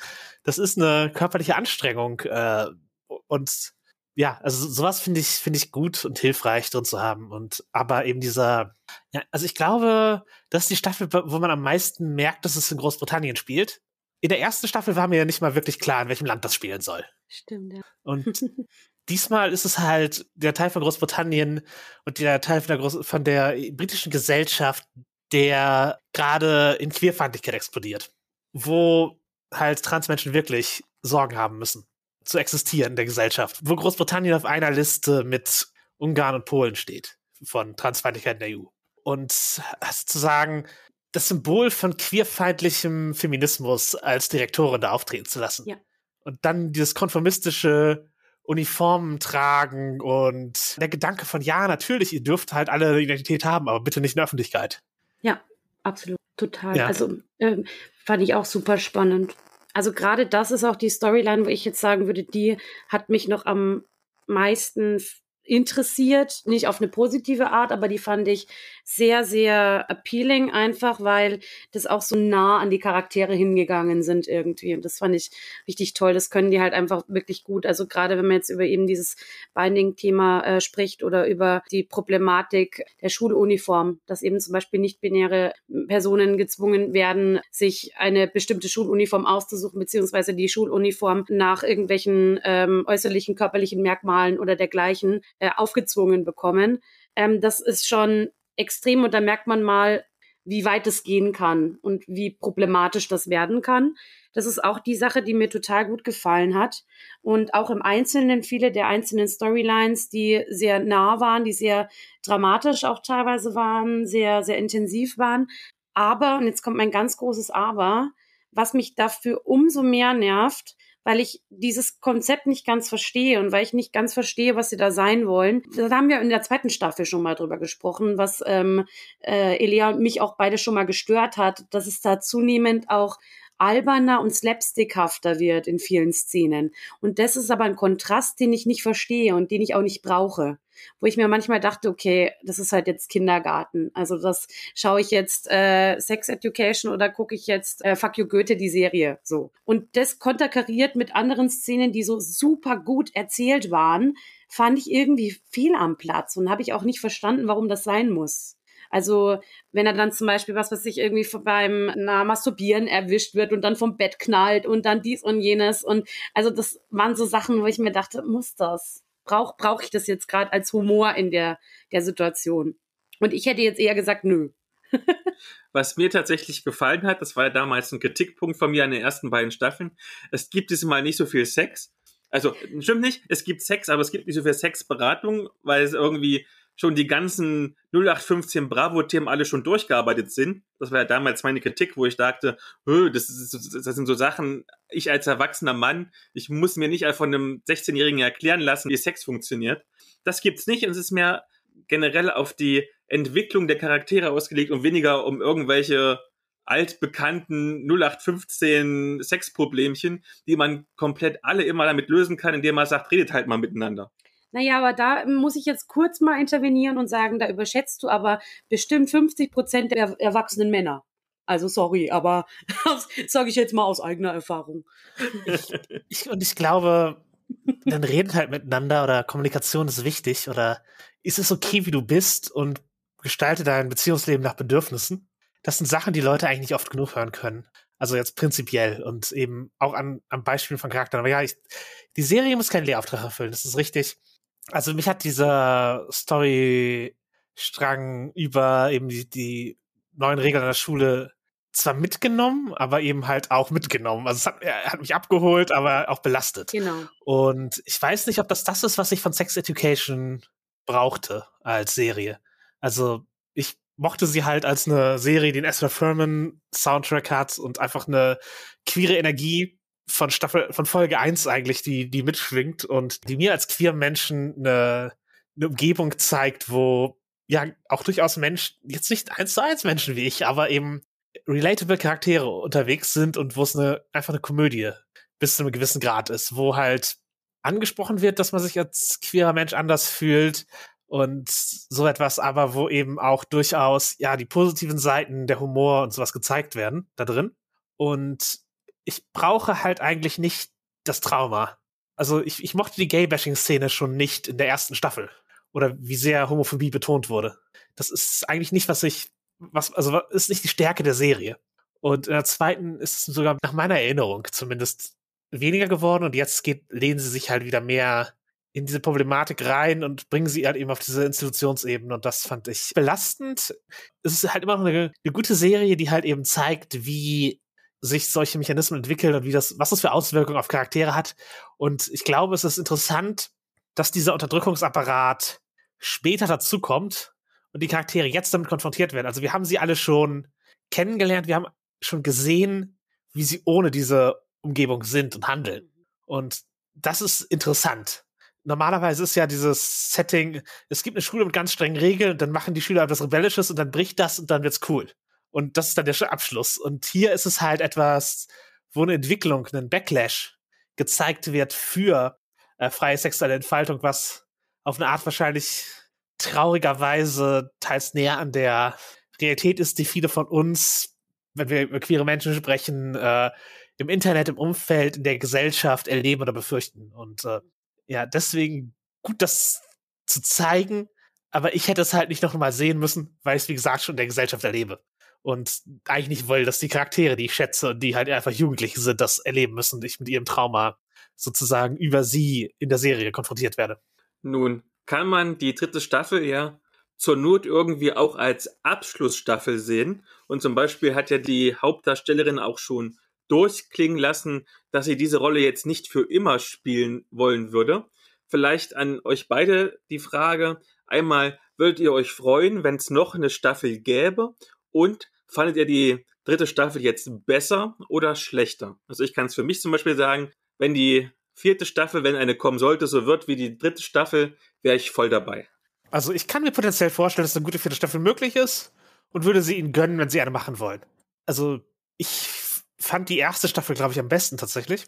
das ist eine körperliche Anstrengung. Äh, und ja, also sowas finde ich, finde ich gut und hilfreich drin zu haben. Und aber eben dieser, ja, also ich glaube, das ist die Staffel, wo man am meisten merkt, dass es in Großbritannien spielt in der ersten Staffel war mir ja nicht mal wirklich klar, in welchem Land das spielen soll. Stimmt, ja. Und diesmal ist es halt der Teil von Großbritannien und der Teil von der, Groß von der britischen Gesellschaft, der gerade in Queerfeindlichkeit explodiert. Wo halt Transmenschen wirklich Sorgen haben müssen, zu existieren in der Gesellschaft. Wo Großbritannien auf einer Liste mit Ungarn und Polen steht von Transfeindlichkeit in der EU. und sozusagen das Symbol von queerfeindlichem Feminismus als Direktorin da auftreten zu lassen. Ja. Und dann dieses konformistische Uniformen tragen und der Gedanke von, ja, natürlich, ihr dürft halt alle Identität haben, aber bitte nicht in der Öffentlichkeit. Ja, absolut, total. Ja. Also ähm, fand ich auch super spannend. Also gerade das ist auch die Storyline, wo ich jetzt sagen würde, die hat mich noch am meisten interessiert, nicht auf eine positive Art, aber die fand ich sehr, sehr appealing einfach, weil das auch so nah an die Charaktere hingegangen sind irgendwie. Und das fand ich richtig toll. Das können die halt einfach wirklich gut. Also gerade wenn man jetzt über eben dieses Binding-Thema äh, spricht oder über die Problematik der Schuluniform, dass eben zum Beispiel nicht-binäre Personen gezwungen werden, sich eine bestimmte Schuluniform auszusuchen, beziehungsweise die Schuluniform nach irgendwelchen ähm, äußerlichen körperlichen Merkmalen oder dergleichen äh, aufgezwungen bekommen. Ähm, das ist schon extrem und da merkt man mal, wie weit es gehen kann und wie problematisch das werden kann. Das ist auch die Sache, die mir total gut gefallen hat. Und auch im Einzelnen viele der einzelnen Storylines, die sehr nah waren, die sehr dramatisch auch teilweise waren, sehr, sehr intensiv waren. Aber, und jetzt kommt mein ganz großes Aber, was mich dafür umso mehr nervt, weil ich dieses Konzept nicht ganz verstehe und weil ich nicht ganz verstehe, was sie da sein wollen. Da haben wir in der zweiten Staffel schon mal drüber gesprochen, was ähm, äh, Elia und mich auch beide schon mal gestört hat, dass es da zunehmend auch alberner und slapstickhafter wird in vielen Szenen. Und das ist aber ein Kontrast, den ich nicht verstehe und den ich auch nicht brauche. Wo ich mir manchmal dachte, okay, das ist halt jetzt Kindergarten. Also das schaue ich jetzt äh, Sex Education oder gucke ich jetzt äh, Fuck You Goethe, die Serie. So. Und das konterkariert mit anderen Szenen, die so super gut erzählt waren, fand ich irgendwie viel am Platz und habe ich auch nicht verstanden, warum das sein muss. Also wenn er dann zum Beispiel, was weiß ich, irgendwie beim na, Masturbieren erwischt wird und dann vom Bett knallt und dann dies und jenes. Und also das waren so Sachen, wo ich mir dachte, muss das? Brauche brauch ich das jetzt gerade als Humor in der, der Situation? Und ich hätte jetzt eher gesagt, nö. Was mir tatsächlich gefallen hat, das war ja damals ein Kritikpunkt von mir an den ersten beiden Staffeln, es gibt diesmal nicht so viel Sex. Also, stimmt nicht, es gibt Sex, aber es gibt nicht so viel Sexberatung, weil es irgendwie schon die ganzen 0815 Bravo-Themen alle schon durchgearbeitet sind. Das war ja damals meine Kritik, wo ich dachte, das, ist, das sind so Sachen, ich als erwachsener Mann, ich muss mir nicht von einem 16-Jährigen erklären lassen, wie Sex funktioniert. Das gibt's nicht und es ist mehr generell auf die Entwicklung der Charaktere ausgelegt und weniger um irgendwelche altbekannten 0815 Sexproblemchen, die man komplett alle immer damit lösen kann, indem man sagt, redet halt mal miteinander. Naja, aber da muss ich jetzt kurz mal intervenieren und sagen, da überschätzt du aber bestimmt 50 Prozent der erwachsenen Männer. Also sorry, aber das sage ich jetzt mal aus eigener Erfahrung. Ich, ich, und ich glaube, dann reden halt miteinander oder Kommunikation ist wichtig oder ist es okay, wie du bist und gestalte dein Beziehungsleben nach Bedürfnissen. Das sind Sachen, die Leute eigentlich nicht oft genug hören können. Also jetzt prinzipiell und eben auch an, am Beispiel von Charakteren. Aber ja, ich, die Serie muss keinen Lehrauftrag erfüllen, das ist richtig also mich hat dieser Storystrang über eben die, die neuen Regeln der Schule zwar mitgenommen, aber eben halt auch mitgenommen. Also es hat, er hat mich abgeholt, aber auch belastet. Genau. Und ich weiß nicht, ob das das ist, was ich von Sex Education brauchte als Serie. Also ich mochte sie halt als eine Serie, die den Ezra Furman Soundtrack hat und einfach eine queere Energie von Staffel, von Folge 1 eigentlich, die, die mitschwingt und die mir als queer Menschen eine, eine Umgebung zeigt, wo ja auch durchaus Menschen, jetzt nicht eins zu eins Menschen wie ich, aber eben relatable Charaktere unterwegs sind und wo es eine, einfach eine Komödie bis zu einem gewissen Grad ist, wo halt angesprochen wird, dass man sich als queerer Mensch anders fühlt und so etwas, aber wo eben auch durchaus, ja, die positiven Seiten der Humor und sowas gezeigt werden da drin. Und ich brauche halt eigentlich nicht das Trauma. Also ich, ich mochte die Gay-Bashing-Szene schon nicht in der ersten Staffel. Oder wie sehr Homophobie betont wurde. Das ist eigentlich nicht, was ich, was, also ist nicht die Stärke der Serie. Und in der zweiten ist es sogar nach meiner Erinnerung zumindest weniger geworden und jetzt geht, lehnen sie sich halt wieder mehr in diese Problematik rein und bringen sie halt eben auf diese Institutionsebene und das fand ich belastend. Es ist halt immer noch eine, eine gute Serie, die halt eben zeigt, wie sich solche Mechanismen entwickeln und wie das, was das für Auswirkungen auf Charaktere hat. Und ich glaube, es ist interessant, dass dieser Unterdrückungsapparat später dazukommt und die Charaktere jetzt damit konfrontiert werden. Also wir haben sie alle schon kennengelernt, wir haben schon gesehen, wie sie ohne diese Umgebung sind und handeln. Und das ist interessant. Normalerweise ist ja dieses Setting, es gibt eine Schule mit ganz strengen Regeln, dann machen die Schüler etwas Rebellisches und dann bricht das und dann wird's cool. Und das ist dann der Abschluss. Und hier ist es halt etwas, wo eine Entwicklung, ein Backlash gezeigt wird für äh, freie sexuelle Entfaltung, was auf eine Art wahrscheinlich traurigerweise teils näher an der Realität ist, die viele von uns, wenn wir über queere Menschen sprechen, äh, im Internet, im Umfeld, in der Gesellschaft erleben oder befürchten. Und äh, ja, deswegen gut, das zu zeigen, aber ich hätte es halt nicht noch mal sehen müssen, weil ich es, wie gesagt, schon in der Gesellschaft erlebe. Und eigentlich nicht will, dass die Charaktere, die ich schätze und die halt einfach Jugendliche sind, das erleben müssen und ich mit ihrem Trauma sozusagen über sie in der Serie konfrontiert werde. Nun, kann man die dritte Staffel ja zur Not irgendwie auch als Abschlussstaffel sehen. Und zum Beispiel hat ja die Hauptdarstellerin auch schon durchklingen lassen, dass sie diese Rolle jetzt nicht für immer spielen wollen würde. Vielleicht an euch beide die Frage. Einmal, würdet ihr euch freuen, wenn es noch eine Staffel gäbe? Und fandet ihr die dritte Staffel jetzt besser oder schlechter? Also ich kann es für mich zum Beispiel sagen, wenn die vierte Staffel, wenn eine kommen sollte, so wird wie die dritte Staffel, wäre ich voll dabei. Also ich kann mir potenziell vorstellen, dass eine gute vierte Staffel möglich ist und würde sie ihnen gönnen, wenn sie eine machen wollen. Also ich fand die erste Staffel, glaube ich, am besten tatsächlich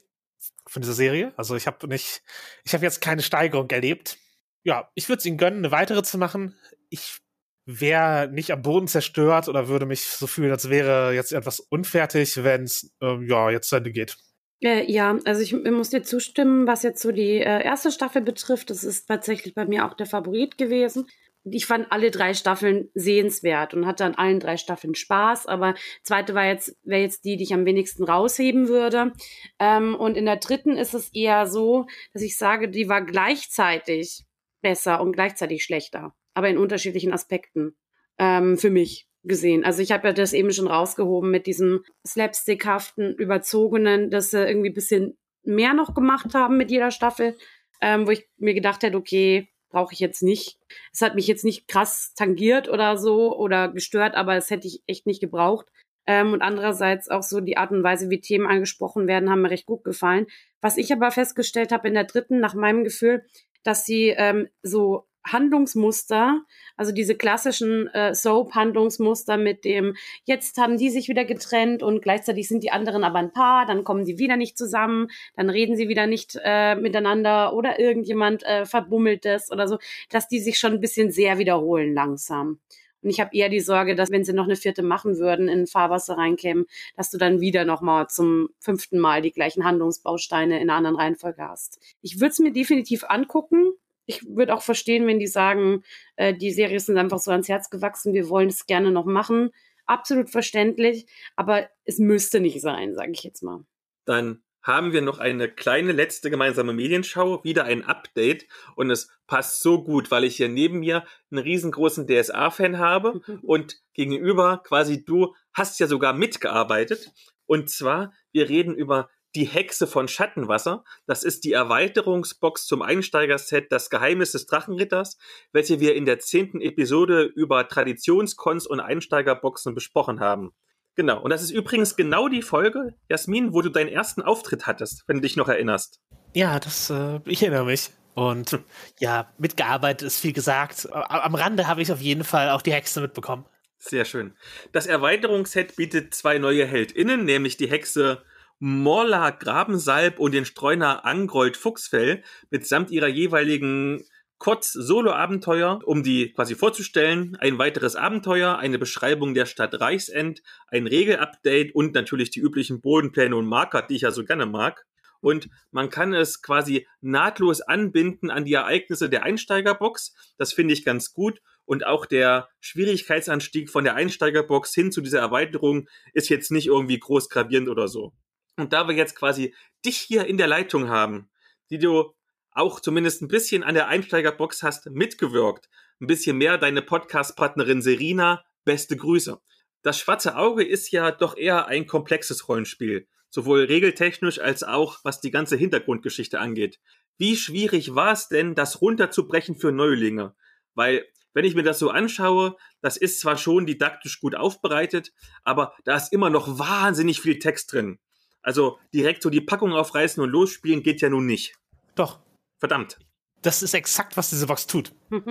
von dieser Serie. Also ich habe nicht, ich habe jetzt keine Steigerung erlebt. Ja, ich würde es ihnen gönnen, eine weitere zu machen. Ich wäre nicht am Boden zerstört oder würde mich so fühlen, als wäre jetzt etwas unfertig, wenn es ähm, ja jetzt zu Ende geht. Äh, ja, also ich, ich, muss dir zustimmen, was jetzt so die äh, erste Staffel betrifft. Das ist tatsächlich bei mir auch der Favorit gewesen. Ich fand alle drei Staffeln sehenswert und hatte an allen drei Staffeln Spaß. Aber zweite war jetzt wäre jetzt die, die ich am wenigsten rausheben würde. Ähm, und in der dritten ist es eher so, dass ich sage, die war gleichzeitig besser und gleichzeitig schlechter, aber in unterschiedlichen Aspekten ähm, für mich gesehen. Also ich habe ja das eben schon rausgehoben mit diesem slapstickhaften, überzogenen, dass sie irgendwie ein bisschen mehr noch gemacht haben mit jeder Staffel, ähm, wo ich mir gedacht hätte, okay, brauche ich jetzt nicht. Es hat mich jetzt nicht krass tangiert oder so oder gestört, aber es hätte ich echt nicht gebraucht. Ähm, und andererseits auch so die Art und Weise, wie Themen angesprochen werden, haben mir recht gut gefallen. Was ich aber festgestellt habe in der dritten, nach meinem Gefühl, dass sie ähm, so Handlungsmuster, also diese klassischen äh, Soap-Handlungsmuster mit dem, jetzt haben die sich wieder getrennt und gleichzeitig sind die anderen aber ein Paar, dann kommen die wieder nicht zusammen, dann reden sie wieder nicht äh, miteinander oder irgendjemand äh, verbummelt das oder so, dass die sich schon ein bisschen sehr wiederholen langsam. Und ich habe eher die Sorge, dass wenn sie noch eine vierte machen würden, in Fahrwasser reinkämen, dass du dann wieder nochmal zum fünften Mal die gleichen Handlungsbausteine in einer anderen Reihenfolge hast. Ich würde es mir definitiv angucken, ich würde auch verstehen, wenn die sagen, äh, die Serie ist uns einfach so ans Herz gewachsen, wir wollen es gerne noch machen. Absolut verständlich, aber es müsste nicht sein, sage ich jetzt mal. Dann haben wir noch eine kleine letzte gemeinsame Medienschau, wieder ein Update und es passt so gut, weil ich hier neben mir einen riesengroßen DSA-Fan habe und gegenüber quasi du hast ja sogar mitgearbeitet und zwar wir reden über die Hexe von Schattenwasser. Das ist die Erweiterungsbox zum Einsteigerset Das Geheimnis des Drachenritters, welche wir in der zehnten Episode über Traditionskonst und Einsteigerboxen besprochen haben. Genau. Und das ist übrigens genau die Folge, Jasmin, wo du deinen ersten Auftritt hattest, wenn du dich noch erinnerst. Ja, das, äh, ich erinnere mich. Und hm. ja, mitgearbeitet ist viel gesagt. Am Rande habe ich auf jeden Fall auch die Hexe mitbekommen. Sehr schön. Das Erweiterungsset bietet zwei neue HeldInnen, nämlich die Hexe Morla Grabensalb und den Streuner Angrold Fuchsfell mitsamt ihrer jeweiligen Kurz-Solo-Abenteuer, um die quasi vorzustellen. Ein weiteres Abenteuer, eine Beschreibung der Stadt Reichsend, ein Regelupdate und natürlich die üblichen Bodenpläne und Marker, die ich ja so gerne mag. Und man kann es quasi nahtlos anbinden an die Ereignisse der Einsteigerbox. Das finde ich ganz gut. Und auch der Schwierigkeitsanstieg von der Einsteigerbox hin zu dieser Erweiterung ist jetzt nicht irgendwie groß gravierend oder so. Und da wir jetzt quasi dich hier in der Leitung haben, die du auch zumindest ein bisschen an der Einsteigerbox hast mitgewirkt, ein bisschen mehr deine Podcast-Partnerin Serina, beste Grüße. Das schwarze Auge ist ja doch eher ein komplexes Rollenspiel, sowohl regeltechnisch als auch was die ganze Hintergrundgeschichte angeht. Wie schwierig war es denn, das runterzubrechen für Neulinge? Weil wenn ich mir das so anschaue, das ist zwar schon didaktisch gut aufbereitet, aber da ist immer noch wahnsinnig viel Text drin. Also direkt so die Packung aufreißen und losspielen geht ja nun nicht. Doch. Verdammt. Das ist exakt, was diese Box tut.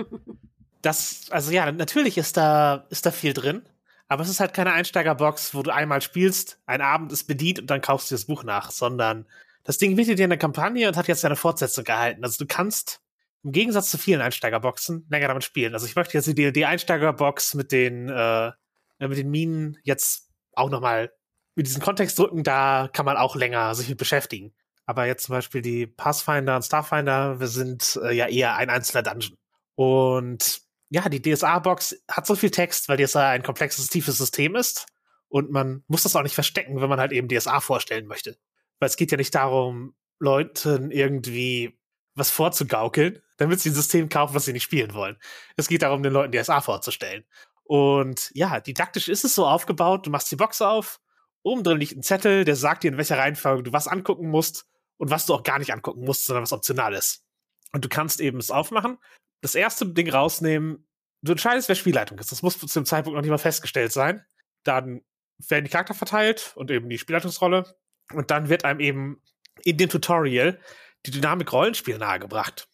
das, also ja, natürlich ist da, ist da viel drin, aber es ist halt keine Einsteigerbox, wo du einmal spielst, ein Abend ist bedient und dann kaufst du das Buch nach, sondern das Ding bietet dir eine Kampagne und hat jetzt eine Fortsetzung gehalten. Also du kannst im Gegensatz zu vielen Einsteigerboxen länger damit spielen. Also ich möchte jetzt die DLD-Einsteigerbox mit den, äh, mit den Minen jetzt auch nochmal mit diesem Kontext drücken, da kann man auch länger sich mit beschäftigen. Aber jetzt zum Beispiel die Pathfinder und Starfinder, wir sind äh, ja eher ein einzelner Dungeon. Und ja, die DSA-Box hat so viel Text, weil DSA ein komplexes, tiefes System ist. Und man muss das auch nicht verstecken, wenn man halt eben DSA vorstellen möchte. Weil es geht ja nicht darum, Leuten irgendwie was vorzugaukeln, damit sie ein System kaufen, was sie nicht spielen wollen. Es geht darum, den Leuten DSA vorzustellen. Und ja, didaktisch ist es so aufgebaut, du machst die Box auf, oben drin liegt ein Zettel, der sagt dir, in welcher Reihenfolge du was angucken musst und was du auch gar nicht angucken musst, sondern was optional ist. Und du kannst eben es aufmachen, das erste Ding rausnehmen, du entscheidest, wer Spielleitung ist. Das muss zu dem Zeitpunkt noch nicht mal festgestellt sein. Dann werden die Charakter verteilt und eben die Spielleitungsrolle. Und dann wird einem eben in dem Tutorial die Dynamik Rollenspiel nahegebracht.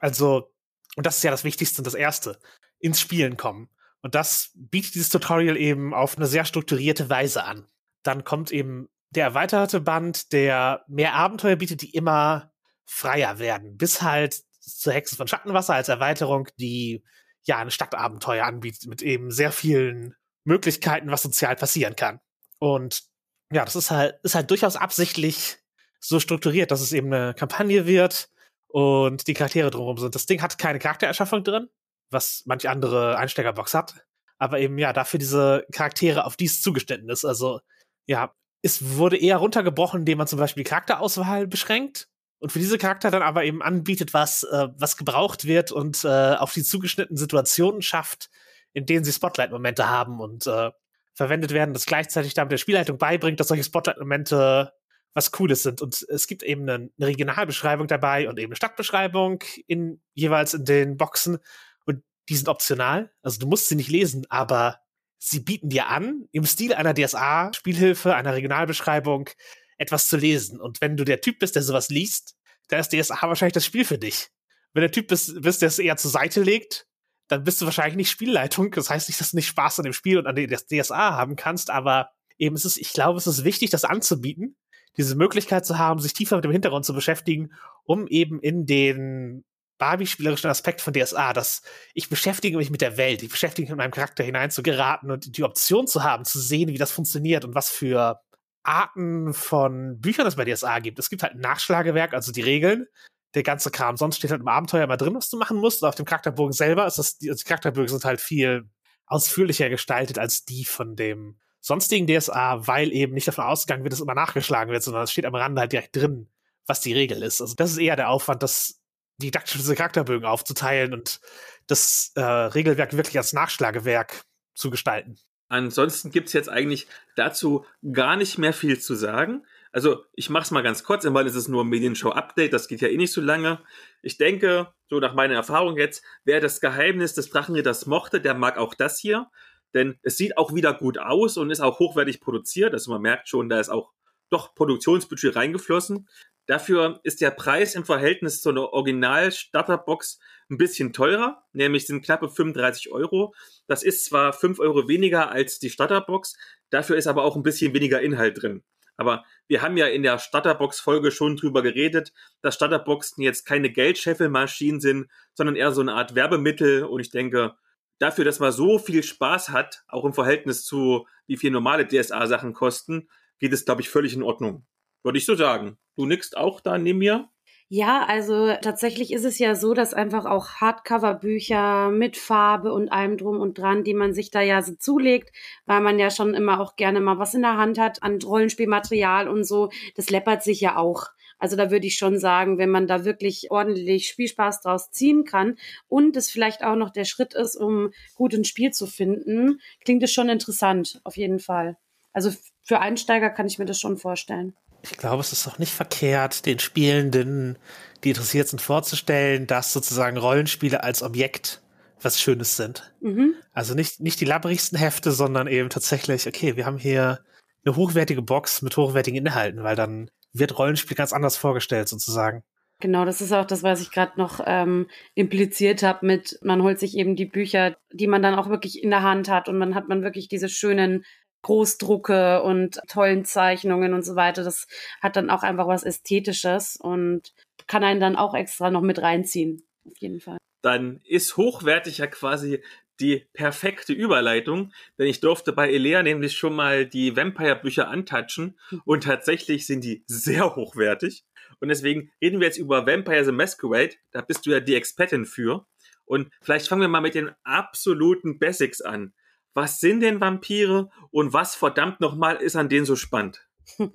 Also, und das ist ja das Wichtigste und das Erste, ins Spielen kommen. Und das bietet dieses Tutorial eben auf eine sehr strukturierte Weise an. Dann kommt eben der erweiterte Band, der mehr Abenteuer bietet, die immer freier werden, bis halt zur Hexe von Schattenwasser als Erweiterung, die ja ein Stadtabenteuer anbietet mit eben sehr vielen Möglichkeiten, was sozial passieren kann. Und ja, das ist halt, ist halt durchaus absichtlich so strukturiert, dass es eben eine Kampagne wird und die Charaktere drumherum sind. Das Ding hat keine Charaktererschaffung drin, was manch andere Einsteigerbox hat. Aber eben, ja, dafür diese Charaktere, auf die es zugeschnitten ist. Also, ja, es wurde eher runtergebrochen, indem man zum Beispiel die Charakterauswahl beschränkt und für diese Charakter dann aber eben anbietet, was, äh, was gebraucht wird und äh, auf die zugeschnittenen Situationen schafft, in denen sie Spotlight-Momente haben und äh, verwendet werden, das gleichzeitig damit der Spielleitung beibringt, dass solche Spotlight-Momente was Cooles sind. Und es gibt eben eine, eine Regionalbeschreibung dabei und eben eine Stadtbeschreibung in jeweils in den Boxen. Und die sind optional. Also du musst sie nicht lesen, aber sie bieten dir an, im Stil einer DSA-Spielhilfe, einer Regionalbeschreibung, etwas zu lesen. Und wenn du der Typ bist, der sowas liest, dann ist DSA wahrscheinlich das Spiel für dich. Wenn der Typ bist, bist der es eher zur Seite legt, dann bist du wahrscheinlich nicht Spielleitung. Das heißt nicht, dass du nicht Spaß an dem Spiel und an der DSA haben kannst, aber eben ist es, ich glaube, es ist wichtig, das anzubieten, diese Möglichkeit zu haben, sich tiefer mit dem Hintergrund zu beschäftigen, um eben in den Barbie-spielerischen Aspekt von DSA, dass ich beschäftige mich mit der Welt, ich beschäftige mich mit meinem Charakter hineinzugeraten und die Option zu haben, zu sehen, wie das funktioniert und was für Arten von Büchern es bei DSA gibt. Es gibt halt ein Nachschlagewerk, also die Regeln, der ganze Kram. Sonst steht halt im Abenteuer immer drin, was du machen musst. Und auf dem Charakterbogen selber ist das, die, also die Charakterbögen sind halt viel ausführlicher gestaltet als die von dem sonstigen DSA, weil eben nicht davon ausgegangen wird, dass immer nachgeschlagen wird, sondern es steht am Rande halt direkt drin, was die Regel ist. Also das ist eher der Aufwand, das didaktische Charakterbögen aufzuteilen und das äh, Regelwerk wirklich als Nachschlagewerk zu gestalten. Ansonsten gibt's jetzt eigentlich dazu gar nicht mehr viel zu sagen. Also ich mache es mal ganz kurz, weil es ist nur ein Medienshow-Update, das geht ja eh nicht so lange. Ich denke, so nach meiner Erfahrung jetzt, wer das Geheimnis des Drachenritters mochte, der mag auch das hier. Denn es sieht auch wieder gut aus und ist auch hochwertig produziert. Also man merkt schon, da ist auch doch Produktionsbudget reingeflossen. Dafür ist der Preis im Verhältnis zu einer Original-Starterbox ein bisschen teurer, nämlich sind knappe 35 Euro. Das ist zwar 5 Euro weniger als die Starterbox, dafür ist aber auch ein bisschen weniger Inhalt drin. Aber wir haben ja in der Starterbox-Folge schon drüber geredet, dass Starterboxen jetzt keine Geldscheffelmaschinen sind, sondern eher so eine Art Werbemittel. Und ich denke, dafür, dass man so viel Spaß hat, auch im Verhältnis zu wie viel normale DSA-Sachen kosten, geht es, glaube ich, völlig in Ordnung. Würde ich so sagen. Du nickst auch da neben mir? Ja, also tatsächlich ist es ja so, dass einfach auch Hardcover-Bücher mit Farbe und allem drum und dran, die man sich da ja so zulegt, weil man ja schon immer auch gerne mal was in der Hand hat an Rollenspielmaterial und so, das läppert sich ja auch. Also da würde ich schon sagen, wenn man da wirklich ordentlich Spielspaß draus ziehen kann und es vielleicht auch noch der Schritt ist, um gut ins Spiel zu finden, klingt es schon interessant, auf jeden Fall. Also für Einsteiger kann ich mir das schon vorstellen ich glaube, es ist auch nicht verkehrt, den Spielenden, die interessiert sind, vorzustellen, dass sozusagen Rollenspiele als Objekt was Schönes sind. Mhm. Also nicht, nicht die labbrigsten Hefte, sondern eben tatsächlich, okay, wir haben hier eine hochwertige Box mit hochwertigen Inhalten, weil dann wird Rollenspiel ganz anders vorgestellt sozusagen. Genau, das ist auch das, was ich gerade noch ähm, impliziert habe mit, man holt sich eben die Bücher, die man dann auch wirklich in der Hand hat und dann hat man wirklich diese schönen Großdrucke und tollen Zeichnungen und so weiter. Das hat dann auch einfach was Ästhetisches und kann einen dann auch extra noch mit reinziehen. Auf jeden Fall. Dann ist hochwertig ja quasi die perfekte Überleitung, denn ich durfte bei Elea nämlich schon mal die Vampire-Bücher antatschen und tatsächlich sind die sehr hochwertig. Und deswegen reden wir jetzt über Vampire the Masquerade. Da bist du ja die Expertin für. Und vielleicht fangen wir mal mit den absoluten Basics an. Was sind denn Vampire und was verdammt nochmal ist an denen so spannend?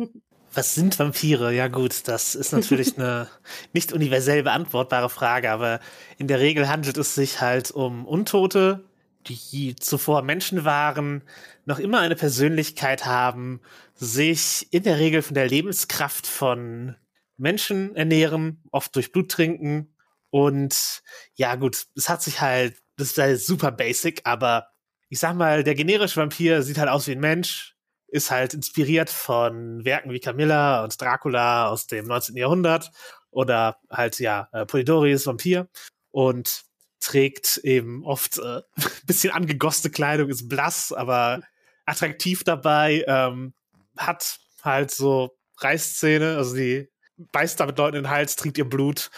Was sind Vampire? Ja gut, das ist natürlich eine nicht universell beantwortbare Frage, aber in der Regel handelt es sich halt um Untote, die zuvor Menschen waren, noch immer eine Persönlichkeit haben, sich in der Regel von der Lebenskraft von Menschen ernähren, oft durch Blut trinken. Und ja, gut, es hat sich halt, das ist halt super basic, aber ich sag mal, der generische Vampir sieht halt aus wie ein Mensch, ist halt inspiriert von Werken wie Camilla und Dracula aus dem 19. Jahrhundert oder halt, ja, äh, Polidoris Vampir und trägt eben oft äh, bisschen angegosste Kleidung, ist blass, aber attraktiv dabei, ähm, hat halt so Reißzähne, also die beißt damit Leuten in den Hals, trinkt ihr Blut.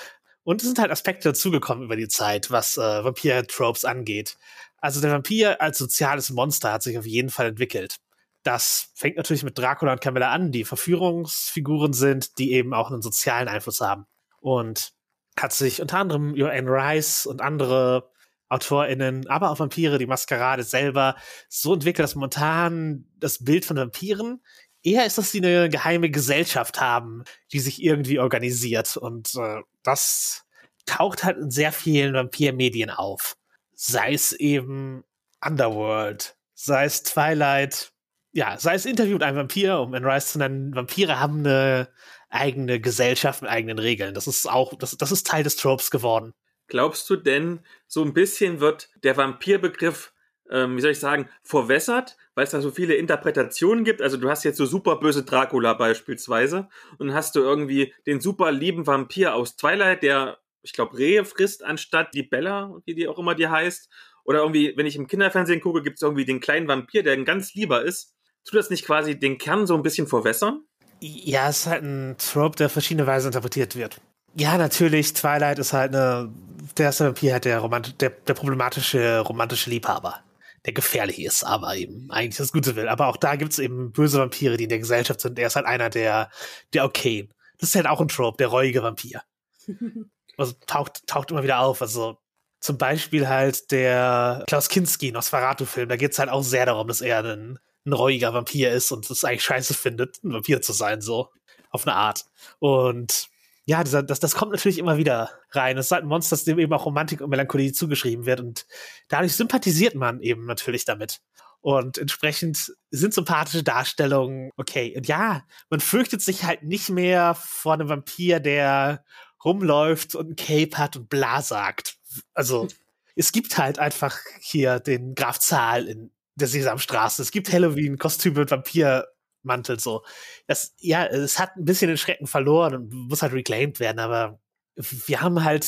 Und es sind halt Aspekte dazugekommen über die Zeit, was äh, Vampir-Tropes angeht. Also der Vampir als soziales Monster hat sich auf jeden Fall entwickelt. Das fängt natürlich mit Dracula und Camilla an, die Verführungsfiguren sind, die eben auch einen sozialen Einfluss haben. Und hat sich unter anderem über Anne Rice und andere AutorInnen, aber auch Vampire, die Maskerade selber so entwickelt, dass momentan das Bild von Vampiren eher ist, dass sie eine geheime Gesellschaft haben, die sich irgendwie organisiert. Und äh, das taucht halt in sehr vielen Vampirmedien auf. Sei es eben Underworld, sei es Twilight, ja, sei es Interview mit einem Vampir, um in Rise zu nennen, Vampire haben eine eigene Gesellschaft mit eigenen Regeln. Das ist auch, das, das ist Teil des Tropes geworden. Glaubst du denn, so ein bisschen wird der Vampirbegriff ähm, wie soll ich sagen, verwässert, weil es da so viele Interpretationen gibt. Also du hast jetzt so super böse Dracula beispielsweise und hast du irgendwie den super lieben Vampir aus Twilight, der, ich glaube, Rehe frisst anstatt die Bella, wie die auch immer die heißt. Oder irgendwie, wenn ich im Kinderfernsehen gucke, gibt es irgendwie den kleinen Vampir, der ein ganz lieber ist. Tut das nicht quasi den Kern so ein bisschen verwässern? Ja, es ist halt ein Trope, der verschiedene Weise interpretiert wird. Ja, natürlich, Twilight ist halt eine, der erste Vampir halt der, romant der, der problematische romantische Liebhaber der gefährlich ist, aber eben eigentlich das Gute will. Aber auch da gibt's eben böse Vampire, die in der Gesellschaft sind. Er ist halt einer der, der okay. Das ist halt auch ein Trope, der reuige Vampir. also taucht, taucht immer wieder auf. Also zum Beispiel halt der Klaus Kinski Nosferatu-Film. Da geht's halt auch sehr darum, dass er ein, ein reuiger Vampir ist und es eigentlich scheiße findet, ein Vampir zu sein, so. Auf eine Art. Und ja, das, das, das kommt natürlich immer wieder rein. Es ist halt ein Monster, dem eben auch Romantik und Melancholie zugeschrieben wird. Und dadurch sympathisiert man eben natürlich damit. Und entsprechend sind sympathische Darstellungen okay. Und ja, man fürchtet sich halt nicht mehr vor einem Vampir, der rumläuft und ein Cape hat und bla sagt. Also, es gibt halt einfach hier den Graf Zahl in der Sesamstraße. Es gibt Halloween-Kostüme mit Vampir Mantel so. Das, ja, es hat ein bisschen den Schrecken verloren und muss halt reclaimed werden, aber wir haben halt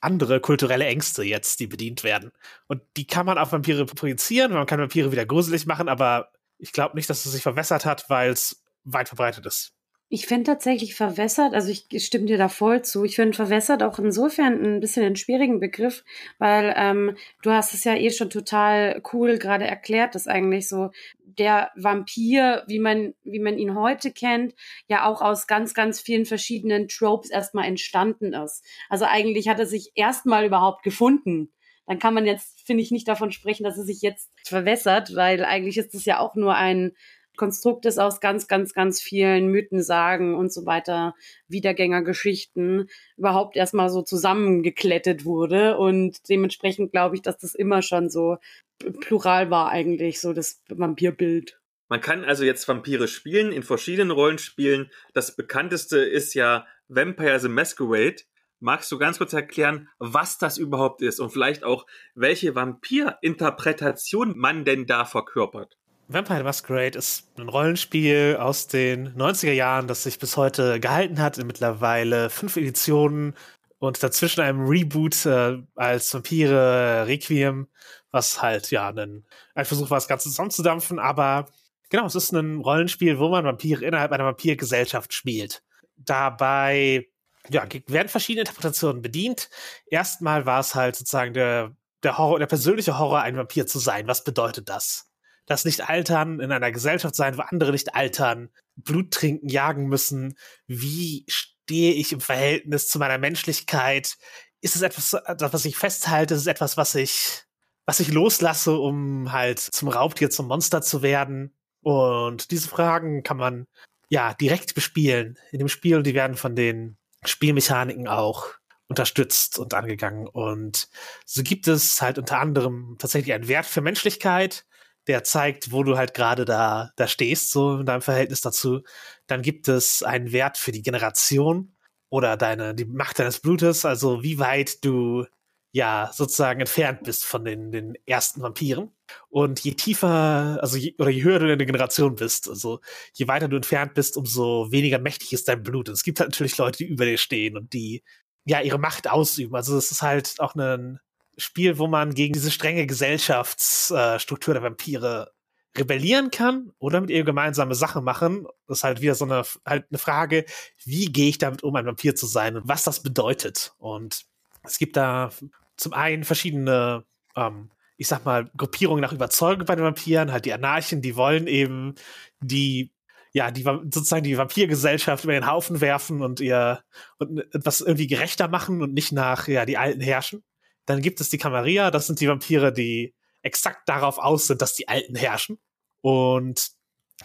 andere kulturelle Ängste jetzt, die bedient werden. Und die kann man auf Vampire projizieren, man kann Vampire wieder gruselig machen, aber ich glaube nicht, dass es sich verwässert hat, weil es weit verbreitet ist. Ich finde tatsächlich verwässert, also ich stimme dir da voll zu. Ich finde verwässert auch insofern ein bisschen einen schwierigen Begriff, weil ähm, du hast es ja eh schon total cool gerade erklärt, dass eigentlich so der Vampir, wie man, wie man ihn heute kennt, ja auch aus ganz, ganz vielen verschiedenen Tropes erstmal entstanden ist. Also eigentlich hat er sich erstmal überhaupt gefunden. Dann kann man jetzt, finde ich, nicht davon sprechen, dass er sich jetzt verwässert, weil eigentlich ist es ja auch nur ein Konstrukt ist aus ganz, ganz, ganz vielen Mythen, Sagen und so weiter, Wiedergängergeschichten überhaupt erstmal so zusammengeklettet wurde. Und dementsprechend glaube ich, dass das immer schon so plural war eigentlich, so das Vampirbild. Man kann also jetzt Vampire spielen in verschiedenen Rollenspielen. Das bekannteste ist ja Vampire the Masquerade. Magst du ganz kurz erklären, was das überhaupt ist und vielleicht auch, welche Vampir-Interpretation man denn da verkörpert? Vampire Masquerade ist ein Rollenspiel aus den 90er Jahren, das sich bis heute gehalten hat, in mittlerweile fünf Editionen und dazwischen einem Reboot äh, als Vampire Requiem, was halt ja ein, ein Versuch war, das Ganze zusammenzudampfen, aber genau, es ist ein Rollenspiel, wo man Vampire innerhalb einer Vampirgesellschaft spielt. Dabei ja, werden verschiedene Interpretationen bedient. Erstmal war es halt sozusagen der, der Horror, der persönliche Horror, ein Vampir zu sein. Was bedeutet das? Das Nicht-Altern in einer Gesellschaft sein, wo andere nicht altern, Blut trinken, jagen müssen. Wie stehe ich im Verhältnis zu meiner Menschlichkeit? Ist es etwas, was ich festhalte? Ist es etwas, was ich, was ich loslasse, um halt zum Raubtier, zum Monster zu werden? Und diese Fragen kann man ja direkt bespielen in dem Spiel. Die werden von den Spielmechaniken auch unterstützt und angegangen. Und so gibt es halt unter anderem tatsächlich einen Wert für Menschlichkeit, der zeigt, wo du halt gerade da, da stehst, so in deinem Verhältnis dazu. Dann gibt es einen Wert für die Generation oder deine, die Macht deines Blutes, also wie weit du ja sozusagen entfernt bist von den, den ersten Vampiren. Und je tiefer, also je, oder je höher du in der Generation bist, also je weiter du entfernt bist, umso weniger mächtig ist dein Blut. Und es gibt halt natürlich Leute, die über dir stehen und die ja ihre Macht ausüben. Also es ist halt auch ein Spiel, wo man gegen diese strenge Gesellschaftsstruktur der Vampire rebellieren kann oder mit ihr gemeinsame Sachen machen. Das ist halt wieder so eine, halt eine Frage, wie gehe ich damit um, ein Vampir zu sein und was das bedeutet. Und es gibt da zum einen verschiedene, ähm, ich sag mal, Gruppierungen nach Überzeugung bei den Vampiren, halt die Anarchen, die wollen eben die, ja, die sozusagen die Vampirgesellschaft über den Haufen werfen und ihr und etwas irgendwie gerechter machen und nicht nach ja die Alten herrschen. Dann gibt es die Camarilla, das sind die Vampire, die exakt darauf aus sind, dass die Alten herrschen und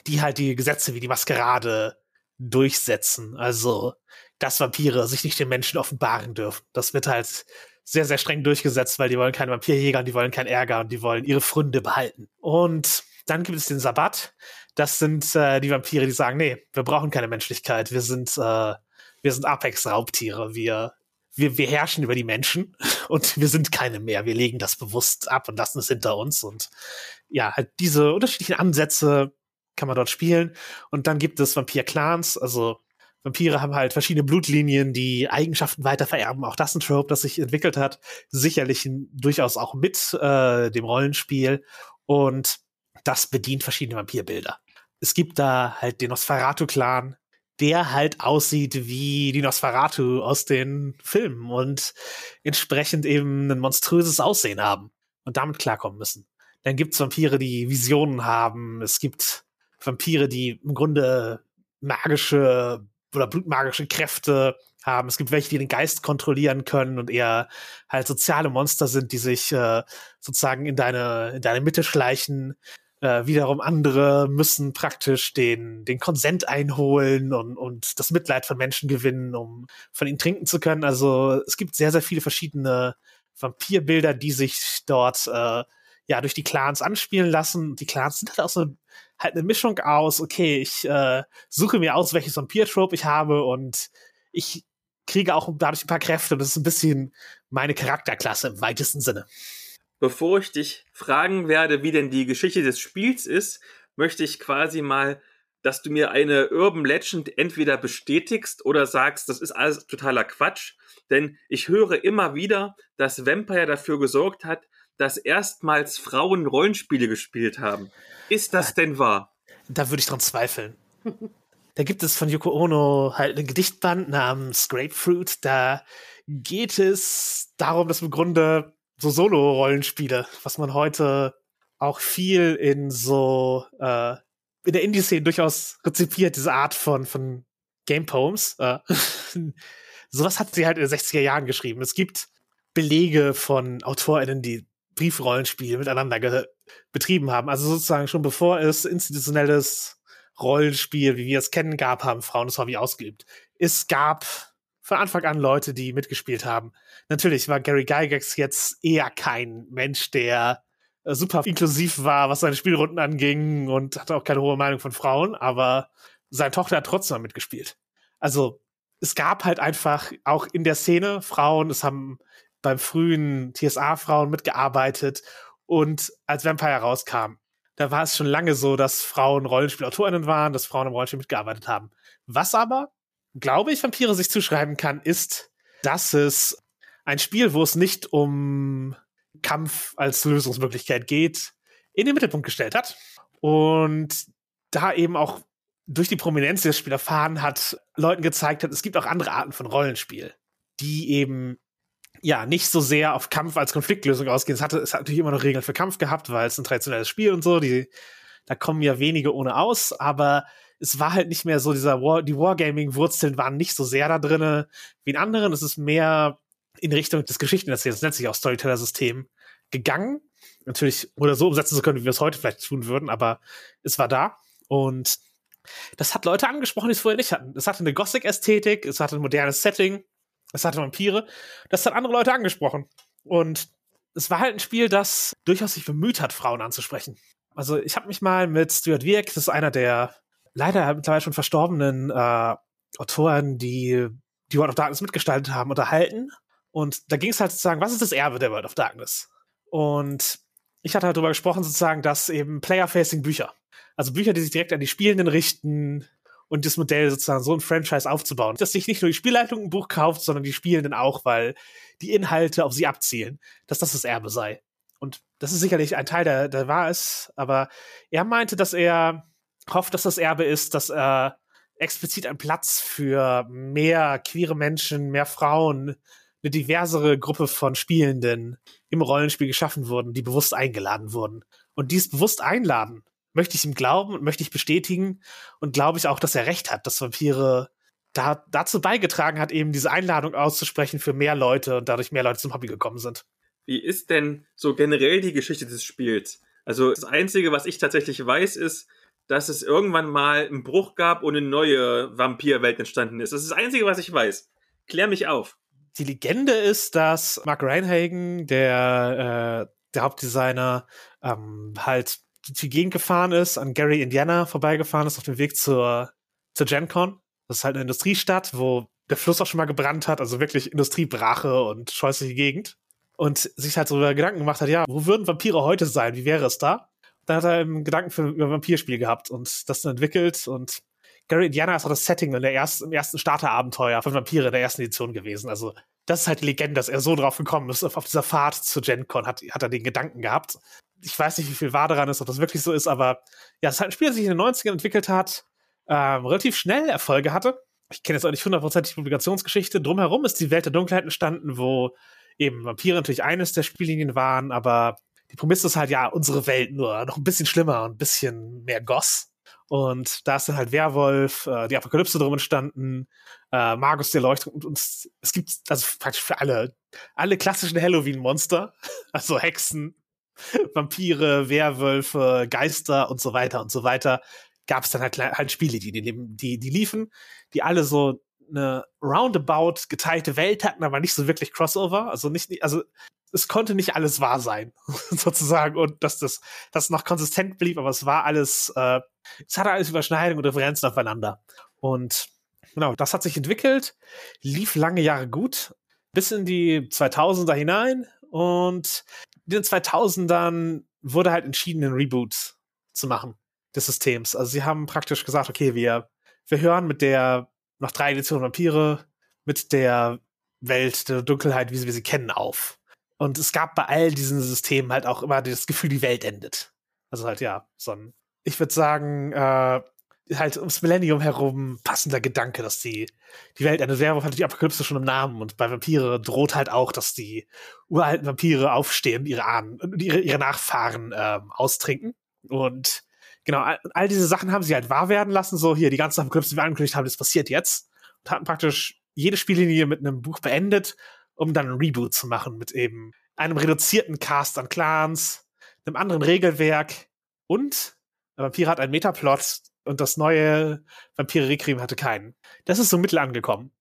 die halt die Gesetze wie die Maskerade durchsetzen. Also, dass Vampire sich nicht den Menschen offenbaren dürfen. Das wird halt sehr, sehr streng durchgesetzt, weil die wollen keine Vampirjäger und die wollen keinen Ärger und die wollen ihre Fründe behalten. Und dann gibt es den Sabbat. Das sind äh, die Vampire, die sagen, nee, wir brauchen keine Menschlichkeit. Wir sind, äh, wir sind Apex-Raubtiere. Wir, wir, wir herrschen über die Menschen und wir sind keine mehr. Wir legen das bewusst ab und lassen es hinter uns. Und ja, halt diese unterschiedlichen Ansätze kann man dort spielen. Und dann gibt es Vampir-Clans, also Vampire haben halt verschiedene Blutlinien, die Eigenschaften weiter vererben. Auch das ein Trope, das sich entwickelt hat. Sicherlich durchaus auch mit äh, dem Rollenspiel. Und das bedient verschiedene Vampirbilder. Es gibt da halt den Nosferatu-Clan, der halt aussieht wie die Nosferatu aus den Filmen und entsprechend eben ein monströses Aussehen haben und damit klarkommen müssen. Dann gibt's Vampire, die Visionen haben. Es gibt Vampire, die im Grunde magische oder blutmagische Kräfte haben. Es gibt welche, die den Geist kontrollieren können und eher halt soziale Monster sind, die sich äh, sozusagen in deine, in deine Mitte schleichen. Äh, wiederum andere müssen praktisch den, den Konsent einholen und, und das Mitleid von Menschen gewinnen, um von ihnen trinken zu können. Also es gibt sehr, sehr viele verschiedene Vampirbilder, die sich dort äh, ja durch die Clans anspielen lassen. Die Clans sind halt auch so halt eine Mischung aus, okay, ich äh, suche mir aus, welches Vampir-Trope ich habe und ich kriege auch dadurch ein paar Kräfte und das ist ein bisschen meine Charakterklasse im weitesten Sinne. Bevor ich dich fragen werde, wie denn die Geschichte des Spiels ist, möchte ich quasi mal, dass du mir eine Urban Legend entweder bestätigst oder sagst, das ist alles totaler Quatsch. Denn ich höre immer wieder, dass Vampire dafür gesorgt hat, dass erstmals Frauen Rollenspiele gespielt haben. Ist das denn wahr? Da würde ich dran zweifeln. da gibt es von Yoko Ono halt ein Gedichtband namens Grapefruit. Da geht es darum, dass im Grunde so Solo-Rollenspiele, was man heute auch viel in so äh, in der Indie-Szene durchaus rezipiert, diese Art von, von Game Poems. Äh, sowas hat sie halt in den 60er Jahren geschrieben. Es gibt Belege von AutorInnen, die Briefrollenspiel miteinander betrieben haben. Also sozusagen schon bevor es institutionelles Rollenspiel, wie wir es kennen, gab, haben Frauen das Hobby ausgeübt. Es gab von Anfang an Leute, die mitgespielt haben. Natürlich war Gary Gygax jetzt eher kein Mensch, der äh, super inklusiv war, was seine Spielrunden anging und hatte auch keine hohe Meinung von Frauen, aber seine Tochter hat trotzdem mitgespielt. Also es gab halt einfach auch in der Szene Frauen, es haben beim frühen TSA Frauen mitgearbeitet und als Vampire rauskam, da war es schon lange so, dass Frauen Rollenspielautorinnen waren, dass Frauen im Rollenspiel mitgearbeitet haben. Was aber, glaube ich, Vampire sich zuschreiben kann, ist, dass es ein Spiel, wo es nicht um Kampf als Lösungsmöglichkeit geht, in den Mittelpunkt gestellt hat. Und da eben auch durch die Prominenz, die das Spiel erfahren hat, Leuten gezeigt hat, es gibt auch andere Arten von Rollenspiel, die eben ja nicht so sehr auf Kampf als Konfliktlösung ausgehen. Es hatte, es hat natürlich immer noch Regeln für Kampf gehabt, weil es ein traditionelles Spiel und so, die, da kommen ja wenige ohne aus, aber es war halt nicht mehr so dieser War, die Wargaming-Wurzeln waren nicht so sehr da drinne wie in anderen. Es ist mehr in Richtung des Geschichtenerzählens, nennt sich auch Storyteller-System, gegangen. Natürlich, oder so umsetzen zu können, wie wir es heute vielleicht tun würden, aber es war da. Und das hat Leute angesprochen, die es vorher nicht hatten. Es hatte eine Gothic-Ästhetik, es hatte ein modernes Setting, es hatte Vampire. Das hat andere Leute angesprochen. Und es war halt ein Spiel, das durchaus sich bemüht hat, Frauen anzusprechen. Also ich habe mich mal mit Stuart Wieck, das ist einer der leider mittlerweile schon verstorbenen äh, Autoren, die die World of Darkness mitgestaltet haben, unterhalten. Und da ging es halt sozusagen, was ist das Erbe der World of Darkness? Und ich hatte halt darüber gesprochen, sozusagen, dass eben Player-Facing Bücher, also Bücher, die sich direkt an die Spielenden richten und das Modell sozusagen so ein Franchise aufzubauen, dass sich nicht nur die Spielleitung ein Buch kauft, sondern die Spielenden auch, weil die Inhalte auf sie abzielen, dass das das Erbe sei. Und das ist sicherlich ein Teil, der, der wahr ist, aber er meinte, dass er hofft, dass das Erbe ist, dass er explizit ein Platz für mehr queere Menschen, mehr Frauen, eine diversere Gruppe von Spielenden im Rollenspiel geschaffen wurden, die bewusst eingeladen wurden. Und dies bewusst einladen, möchte ich ihm glauben und möchte ich bestätigen und glaube ich auch, dass er recht hat, dass Vampire da, dazu beigetragen hat, eben diese Einladung auszusprechen für mehr Leute und dadurch mehr Leute zum Hobby gekommen sind. Wie ist denn so generell die Geschichte des Spiels? Also das Einzige, was ich tatsächlich weiß, ist, dass es irgendwann mal einen Bruch gab und eine neue Vampirwelt entstanden ist. Das ist das Einzige, was ich weiß. Klär mich auf. Die Legende ist, dass Mark Reinhagen, der, äh, der Hauptdesigner, ähm, halt die Gegend gefahren ist, an Gary, Indiana vorbeigefahren ist, auf dem Weg zur, zur GenCon. Das ist halt eine Industriestadt, wo der Fluss auch schon mal gebrannt hat, also wirklich Industriebrache und scheußliche Gegend. Und sich halt so Gedanken gemacht hat, ja, wo würden Vampire heute sein? Wie wäre es da? Da hat er einen Gedanken für ein Vampirspiel gehabt und das dann entwickelt und Gary Indiana ist auch das Setting in der ersten, im ersten Starterabenteuer von Vampire in der ersten Edition gewesen. Also, das ist halt die Legende, dass er so drauf gekommen ist. Auf, auf dieser Fahrt zur GenCon hat, hat er den Gedanken gehabt. Ich weiß nicht, wie viel wahr daran ist, ob das wirklich so ist, aber ja, es ist halt ein Spiel, das sich in den 90ern entwickelt hat, ähm, relativ schnell Erfolge hatte. Ich kenne jetzt auch nicht hundertprozentig die Publikationsgeschichte. Drumherum ist die Welt der Dunkelheit entstanden, wo eben Vampire natürlich eines der Spiellinien waren, aber die Prämisse ist halt, ja, unsere Welt nur noch ein bisschen schlimmer und ein bisschen mehr Goss. Und da ist dann halt Werwolf, äh, die Apokalypse drum entstanden, äh, Magus der Leuchtung und, und es gibt also praktisch für alle, alle klassischen Halloween-Monster, also Hexen, Vampire, Werwölfe, Geister und so weiter und so weiter, gab es dann halt, halt Spiele, die, die, die, die liefen, die alle so eine roundabout geteilte Welt hatten, aber nicht so wirklich Crossover. Also nicht, also es konnte nicht alles wahr sein, sozusagen, und dass das, das noch konsistent blieb, aber es war alles, äh, es hatte alles Überschneidungen und Referenzen aufeinander. Und genau, das hat sich entwickelt, lief lange Jahre gut, bis in die 2000er hinein und in den 2000ern wurde halt entschieden, einen Reboot zu machen des Systems. Also sie haben praktisch gesagt, okay, wir, wir hören mit der noch drei Editionen Vampire, mit der Welt der Dunkelheit, wie wir sie kennen, auf. Und es gab bei all diesen Systemen halt auch immer das Gefühl, die Welt endet. Also halt, ja, so ein, ich würde sagen, äh, halt ums Millennium herum passender Gedanke, dass die, die Welt endet. Werwolf hat die Apokalypse schon im Namen und bei Vampire droht halt auch, dass die uralten Vampire aufstehen, ihre Ahnen und ihre, ihre Nachfahren ähm, austrinken. Und genau, all, all, diese Sachen haben sie halt wahr werden lassen. So hier, die ganzen Apokalypse, die wir angekündigt haben, das passiert jetzt. Und hatten praktisch jede Spiellinie mit einem Buch beendet um dann ein Reboot zu machen mit eben einem reduzierten Cast an Clans, einem anderen Regelwerk und Vampire hat einen Metaplot und das neue Vampire Requiem hatte keinen. Das ist so mittel angekommen.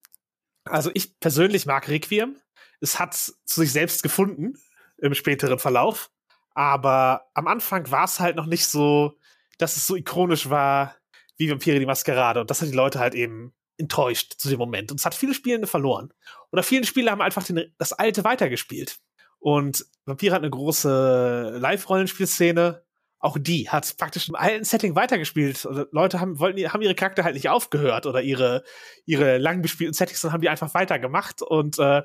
Also ich persönlich mag Requiem. Es hat zu sich selbst gefunden im späteren Verlauf. Aber am Anfang war es halt noch nicht so, dass es so ikonisch war wie Vampire die Maskerade. Und das hat die Leute halt eben enttäuscht zu dem Moment. Und es hat viele Spielende verloren. Oder viele Spieler haben einfach den, das Alte weitergespielt. Und Vampire hat eine große Live-Rollenspielszene. Auch die hat praktisch im alten Setting weitergespielt. Oder Leute haben, wollten, haben ihre Charakter halt nicht aufgehört oder ihre, ihre lang bespielten Settings, sondern haben die einfach weitergemacht. Und äh,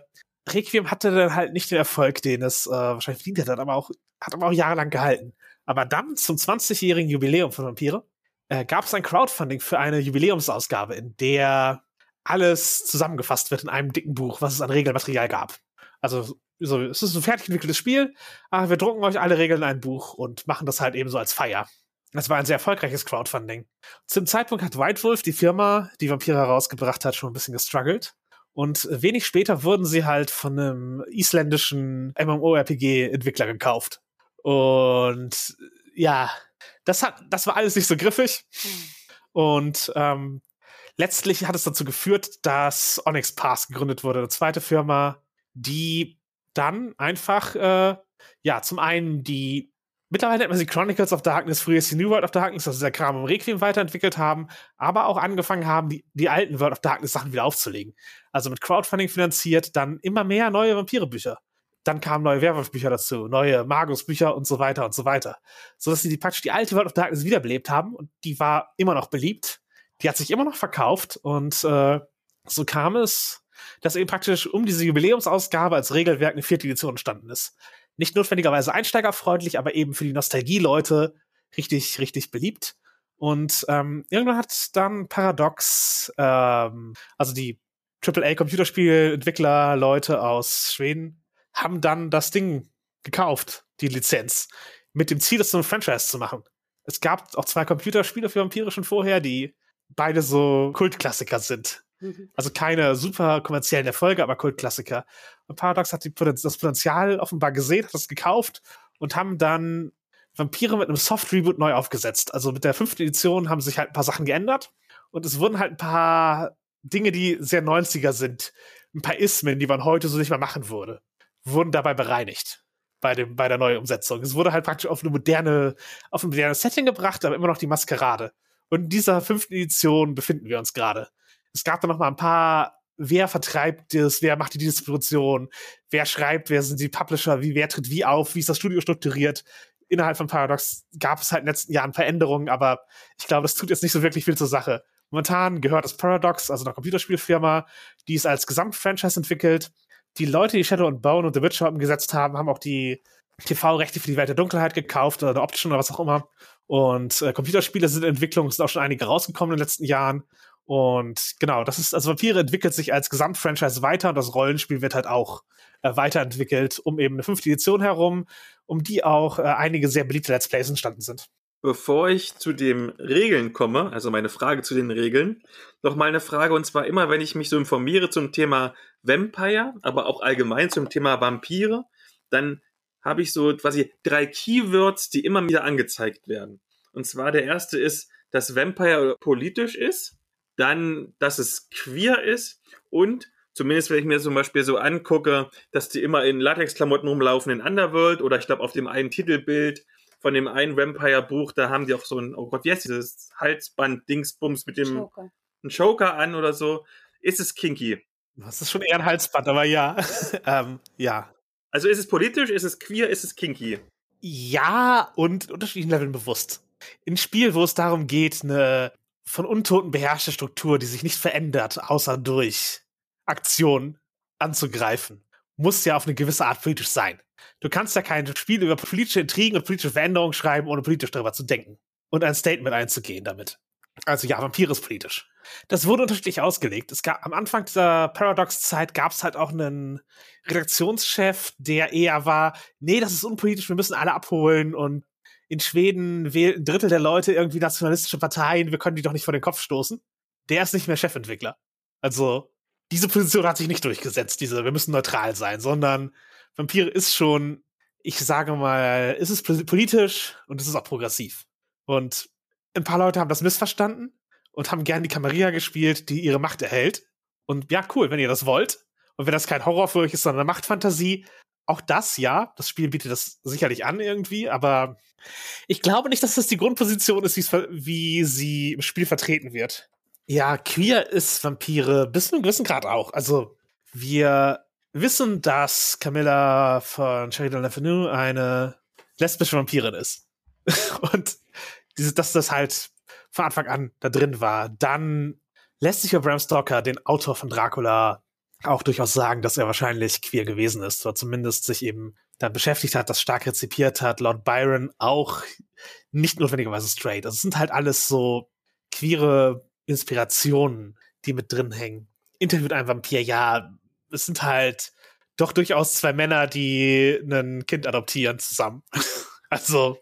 Requiem hatte dann halt nicht den Erfolg, den es äh, wahrscheinlich verdient hätte, aber auch, hat aber auch jahrelang gehalten. Aber dann zum 20-jährigen Jubiläum von Vampire äh, gab es ein Crowdfunding für eine Jubiläumsausgabe, in der alles zusammengefasst wird in einem dicken Buch, was es an Regelmaterial gab. Also so, es ist ein fertig entwickeltes Spiel, aber wir drucken euch alle Regeln in ein Buch und machen das halt eben so als Feier. Das war ein sehr erfolgreiches Crowdfunding. Zum Zeitpunkt hat White Wolf, die Firma, die Vampire herausgebracht hat, schon ein bisschen gestruggelt. Und wenig später wurden sie halt von einem isländischen MMORPG-Entwickler gekauft. Und ja, das hat, das war alles nicht so griffig. Und ähm, letztlich hat es dazu geführt, dass Onyx Pass gegründet wurde, eine zweite Firma, die dann einfach, äh, ja, zum einen die Mittlerweile nennt man sie Chronicles of Darkness, früher ist die New World of Darkness, also der Kram im Requiem weiterentwickelt haben, aber auch angefangen haben, die, die alten World of Darkness Sachen wieder aufzulegen. Also mit Crowdfunding finanziert, dann immer mehr neue Vampire-Bücher. Dann kamen neue Werwolf-Bücher dazu, neue Magus-Bücher und so weiter und so weiter. So dass sie die, praktisch die alte World of Darkness wiederbelebt haben und die war immer noch beliebt. Die hat sich immer noch verkauft und äh, so kam es, dass eben praktisch um diese Jubiläumsausgabe als Regelwerk eine vierte Edition entstanden ist nicht notwendigerweise einsteigerfreundlich, aber eben für die Nostalgie-Leute richtig, richtig beliebt. Und ähm, irgendwann hat dann Paradox, ähm, also die AAA-Computerspielentwickler, Leute aus Schweden, haben dann das Ding gekauft, die Lizenz, mit dem Ziel, das so ein Franchise zu machen. Es gab auch zwei Computerspiele für Vampire schon vorher, die beide so Kultklassiker sind. Mhm. Also keine super kommerziellen Erfolge, aber Kultklassiker. Und Paradox hat die, das Potenzial offenbar gesehen, hat das gekauft und haben dann Vampire mit einem Soft-Reboot neu aufgesetzt. Also mit der fünften Edition haben sich halt ein paar Sachen geändert und es wurden halt ein paar Dinge, die sehr 90er sind, ein paar Ismen, die man heute so nicht mehr machen würde, wurden dabei bereinigt bei dem bei der Neuumsetzung. Es wurde halt praktisch auf eine moderne auf ein modernes Setting gebracht, aber immer noch die Maskerade. Und in dieser fünften Edition befinden wir uns gerade es gab da noch mal ein paar wer vertreibt das, wer macht die Distribution, wer schreibt, wer sind die Publisher, wie, wer tritt wie auf, wie ist das Studio strukturiert. Innerhalb von Paradox gab es halt in den letzten Jahren Veränderungen, aber ich glaube, das tut jetzt nicht so wirklich viel zur Sache. Momentan gehört das Paradox, also eine Computerspielfirma, die es als Gesamtfranchise entwickelt. Die Leute, die Shadow and Bone und The Witcher umgesetzt haben, haben auch die TV-Rechte für die Welt der Dunkelheit gekauft oder optischen oder was auch immer. Und äh, Computerspiele sind in Entwicklung, es sind auch schon einige rausgekommen in den letzten Jahren. Und genau, das ist, also Vampire entwickelt sich als Gesamtfranchise weiter und das Rollenspiel wird halt auch äh, weiterentwickelt, um eben eine fünfte Edition herum, um die auch äh, einige sehr beliebte Let's Plays entstanden sind. Bevor ich zu den Regeln komme, also meine Frage zu den Regeln, noch mal eine Frage und zwar immer, wenn ich mich so informiere zum Thema Vampire, aber auch allgemein zum Thema Vampire, dann habe ich so quasi drei Keywords, die immer wieder angezeigt werden. Und zwar der erste ist, dass Vampire politisch ist dann, dass es queer ist und zumindest wenn ich mir zum Beispiel so angucke, dass die immer in Latexklamotten rumlaufen in Underworld oder ich glaube auf dem einen Titelbild von dem einen Vampire-Buch, da haben die auch so ein, oh Gott, wie heißt dieses Halsband-Dingsbums mit dem Joker. Ein Joker an oder so. Ist es kinky? Das ist schon eher ein Halsband, aber ja. ähm, ja. Also ist es politisch, ist es queer, ist es kinky? Ja, und unterschiedlichen Leveln bewusst. Ein Spiel, wo es darum geht, eine von Untoten beherrschte Struktur, die sich nicht verändert, außer durch Aktion anzugreifen, muss ja auf eine gewisse Art politisch sein. Du kannst ja kein Spiel über politische Intrigen und politische Veränderungen schreiben, ohne politisch darüber zu denken und ein Statement einzugehen damit. Also ja, Vampir ist politisch. Das wurde unterschiedlich ausgelegt. Es gab am Anfang dieser Paradox-Zeit gab es halt auch einen Redaktionschef, der eher war, nee, das ist unpolitisch, wir müssen alle abholen und in Schweden wählt ein Drittel der Leute irgendwie nationalistische Parteien, wir können die doch nicht vor den Kopf stoßen. Der ist nicht mehr Chefentwickler. Also, diese Position hat sich nicht durchgesetzt, diese, wir müssen neutral sein, sondern Vampire ist schon, ich sage mal, ist es politisch und es ist auch progressiv. Und ein paar Leute haben das missverstanden und haben gern die Camarilla gespielt, die ihre Macht erhält. Und ja, cool, wenn ihr das wollt. Und wenn das kein Horror für euch ist, sondern eine Machtfantasie, auch das ja, das Spiel bietet das sicherlich an irgendwie, aber ich glaube nicht, dass das die Grundposition ist, wie sie im Spiel vertreten wird. Ja, queer ist Vampire bis zu einem gewissen Grad auch. Also wir wissen, dass Camilla von Sheridan LeFanu eine lesbische Vampirin ist. Und diese, dass das halt von Anfang an da drin war. Dann lässt sich über Bram Stoker, den Autor von Dracula, auch durchaus sagen, dass er wahrscheinlich queer gewesen ist, oder zumindest sich eben da beschäftigt hat, das stark rezipiert hat. Lord Byron auch nicht notwendigerweise straight. Also es sind halt alles so queere Inspirationen, die mit drin hängen. Interviewt ein Vampir, ja, es sind halt doch durchaus zwei Männer, die ein Kind adoptieren zusammen. also,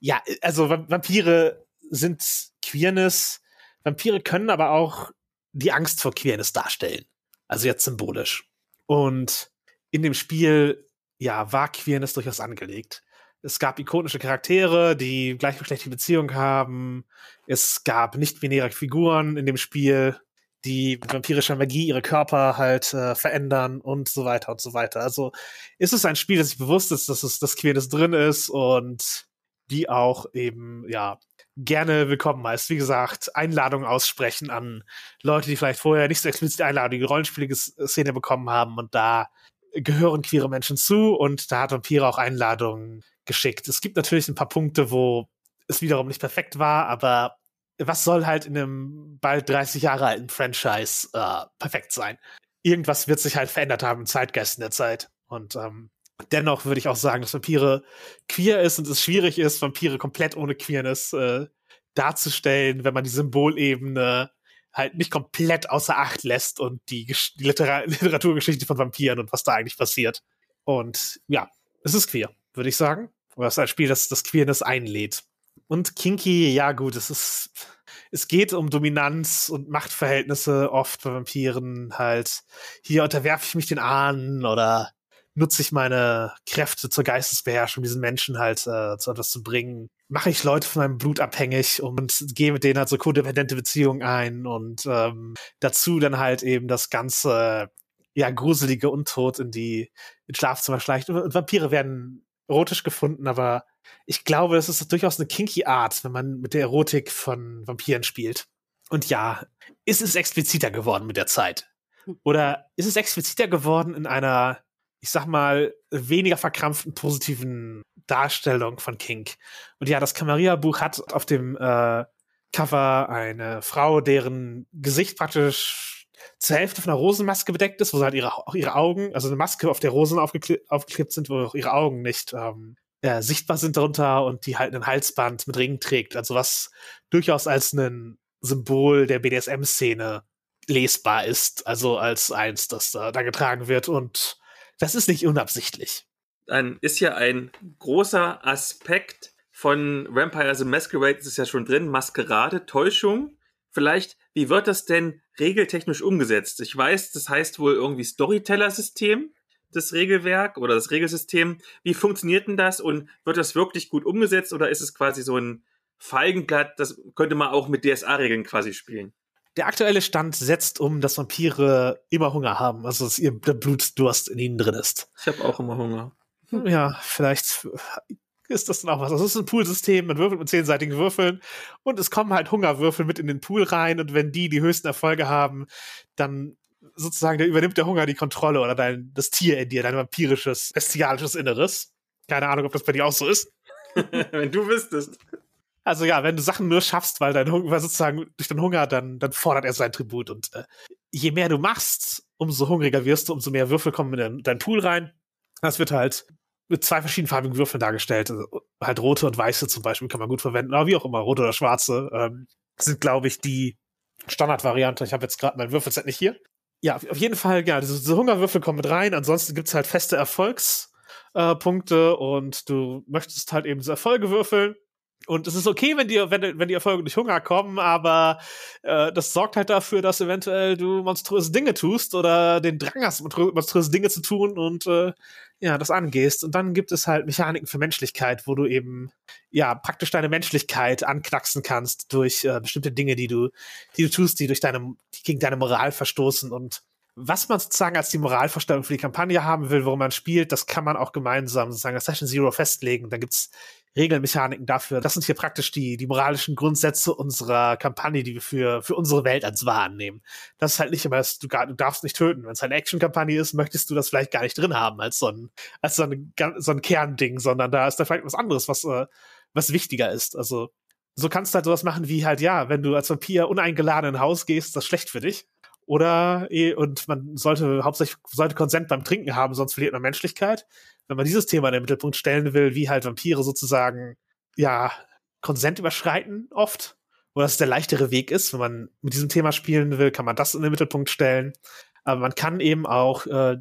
ja, also Vampire sind Queerness. Vampire können aber auch die Angst vor Queerness darstellen. Also jetzt symbolisch. Und in dem Spiel, ja, war Queerness durchaus angelegt. Es gab ikonische Charaktere, die gleichgeschlechtliche Beziehungen haben. Es gab nicht-binäre Figuren in dem Spiel, die mit vampirischer Magie ihre Körper halt äh, verändern und so weiter und so weiter. Also ist es ein Spiel, das sich bewusst ist, dass es das Queerness drin ist und die auch eben, ja, gerne willkommen heißt. Wie gesagt, Einladungen aussprechen an Leute, die vielleicht vorher nicht so explizit Einladungen in die Rollenspielszene bekommen haben und da gehören queere Menschen zu und da hat Vampire auch Einladungen geschickt. Es gibt natürlich ein paar Punkte, wo es wiederum nicht perfekt war, aber was soll halt in einem bald 30 Jahre alten Franchise äh, perfekt sein? Irgendwas wird sich halt verändert haben im Zeitgeist in der Zeit. Und ähm, dennoch würde ich auch sagen, dass Vampire queer ist und es schwierig ist, Vampire komplett ohne Queerness äh, darzustellen, wenn man die Symbolebene halt nicht komplett außer Acht lässt und die, die Liter Literaturgeschichte von Vampiren und was da eigentlich passiert. Und ja, es ist queer, würde ich sagen. Aber es ist ein Spiel, das das Queerness einlädt. Und Kinky, ja gut, es ist, es geht um Dominanz und Machtverhältnisse oft bei Vampiren halt. Hier unterwerfe ich mich den Ahnen oder nutze ich meine Kräfte zur Geistesbeherrschung, diesen Menschen halt äh, zu etwas zu bringen. Mache ich Leute von meinem Blut abhängig und gehe mit denen halt so kodependente Beziehungen ein und ähm, dazu dann halt eben das ganze ja gruselige Untot in die in Schlafzimmer schleicht. Und Vampire werden erotisch gefunden, aber ich glaube, es ist durchaus eine kinky Art, wenn man mit der Erotik von Vampiren spielt. Und ja, ist es expliziter geworden mit der Zeit? Oder ist es expliziter geworden in einer ich sag mal, weniger verkrampften positiven Darstellung von Kink. Und ja, das Camarilla-Buch hat auf dem äh, Cover eine Frau, deren Gesicht praktisch zur Hälfte von einer Rosenmaske bedeckt ist, wo halt ihre, auch ihre Augen, also eine Maske, auf der Rosen aufgekle aufgeklebt sind, wo auch ihre Augen nicht ähm, ja, sichtbar sind darunter und die halt ein Halsband mit Ringen trägt. Also was durchaus als ein Symbol der BDSM-Szene lesbar ist, also als eins, das da, da getragen wird und das ist nicht unabsichtlich. Dann ist ja ein großer Aspekt von Vampire the Masquerade, das ist ja schon drin, Maskerade, Täuschung. Vielleicht, wie wird das denn regeltechnisch umgesetzt? Ich weiß, das heißt wohl irgendwie Storyteller-System, das Regelwerk oder das Regelsystem. Wie funktioniert denn das und wird das wirklich gut umgesetzt oder ist es quasi so ein Feigenblatt, das könnte man auch mit DSA-Regeln quasi spielen? Der aktuelle Stand setzt um, dass Vampire immer Hunger haben, also dass ihr der Blutdurst in ihnen drin ist. Ich habe auch immer Hunger. Ja, vielleicht ist das dann auch was. Das ist ein Poolsystem, man würfelt mit zehnseitigen Würfeln und es kommen halt Hungerwürfel mit in den Pool rein und wenn die die höchsten Erfolge haben, dann sozusagen der übernimmt der Hunger die Kontrolle oder dein, das Tier in dir, dein vampirisches, bestialisches Inneres. Keine Ahnung, ob das bei dir auch so ist. wenn du wüsstest. Also ja, wenn du Sachen nur schaffst, weil dein Hunger, sozusagen durch den Hunger, dann, dann fordert er sein Tribut. Und äh, je mehr du machst, umso hungriger wirst du, umso mehr Würfel kommen in deinen Pool rein. Das wird halt mit zwei verschiedenfarbigen Würfeln dargestellt. Also halt rote und weiße zum Beispiel kann man gut verwenden, aber wie auch immer, rote oder schwarze ähm, sind, glaube ich, die Standardvariante. Ich habe jetzt gerade mein Würfelset nicht hier. Ja, auf jeden Fall, ja, diese, diese Hungerwürfel kommen mit rein. Ansonsten gibt's halt feste Erfolgspunkte äh, und du möchtest halt eben diese Erfolge würfeln und es ist okay, wenn die, wenn, wenn die Erfolge durch Hunger kommen, aber äh, das sorgt halt dafür, dass eventuell du monströse Dinge tust oder den Drang hast, monströse Dinge zu tun und äh, ja, das angehst. Und dann gibt es halt Mechaniken für Menschlichkeit, wo du eben ja praktisch deine Menschlichkeit anknacksen kannst durch äh, bestimmte Dinge, die du, die du tust, die durch deine, die gegen deine Moral verstoßen und was man sozusagen als die Moralvorstellung für die Kampagne haben will, worum man spielt, das kann man auch gemeinsam sozusagen als Session Zero festlegen. Da gibt's Regelmechaniken dafür. Das sind hier praktisch die, die moralischen Grundsätze unserer Kampagne, die wir für, für unsere Welt als wahr annehmen. Das ist halt nicht immer, du, du darfst nicht töten. Wenn es eine Action-Kampagne ist, möchtest du das vielleicht gar nicht drin haben als so ein, als so ein, so ein Kernding, sondern da ist da vielleicht was anderes, was, äh, was wichtiger ist. Also, so kannst du halt sowas machen wie halt, ja, wenn du als Vampir uneingeladen in ein Haus gehst, ist das schlecht für dich. Oder, eh, und man sollte hauptsächlich, sollte Konsent beim Trinken haben, sonst verliert man Menschlichkeit. Wenn man dieses Thema in den Mittelpunkt stellen will, wie halt Vampire sozusagen, ja, Konsent überschreiten oft, wo das der leichtere Weg ist, wenn man mit diesem Thema spielen will, kann man das in den Mittelpunkt stellen. Aber man kann eben auch äh,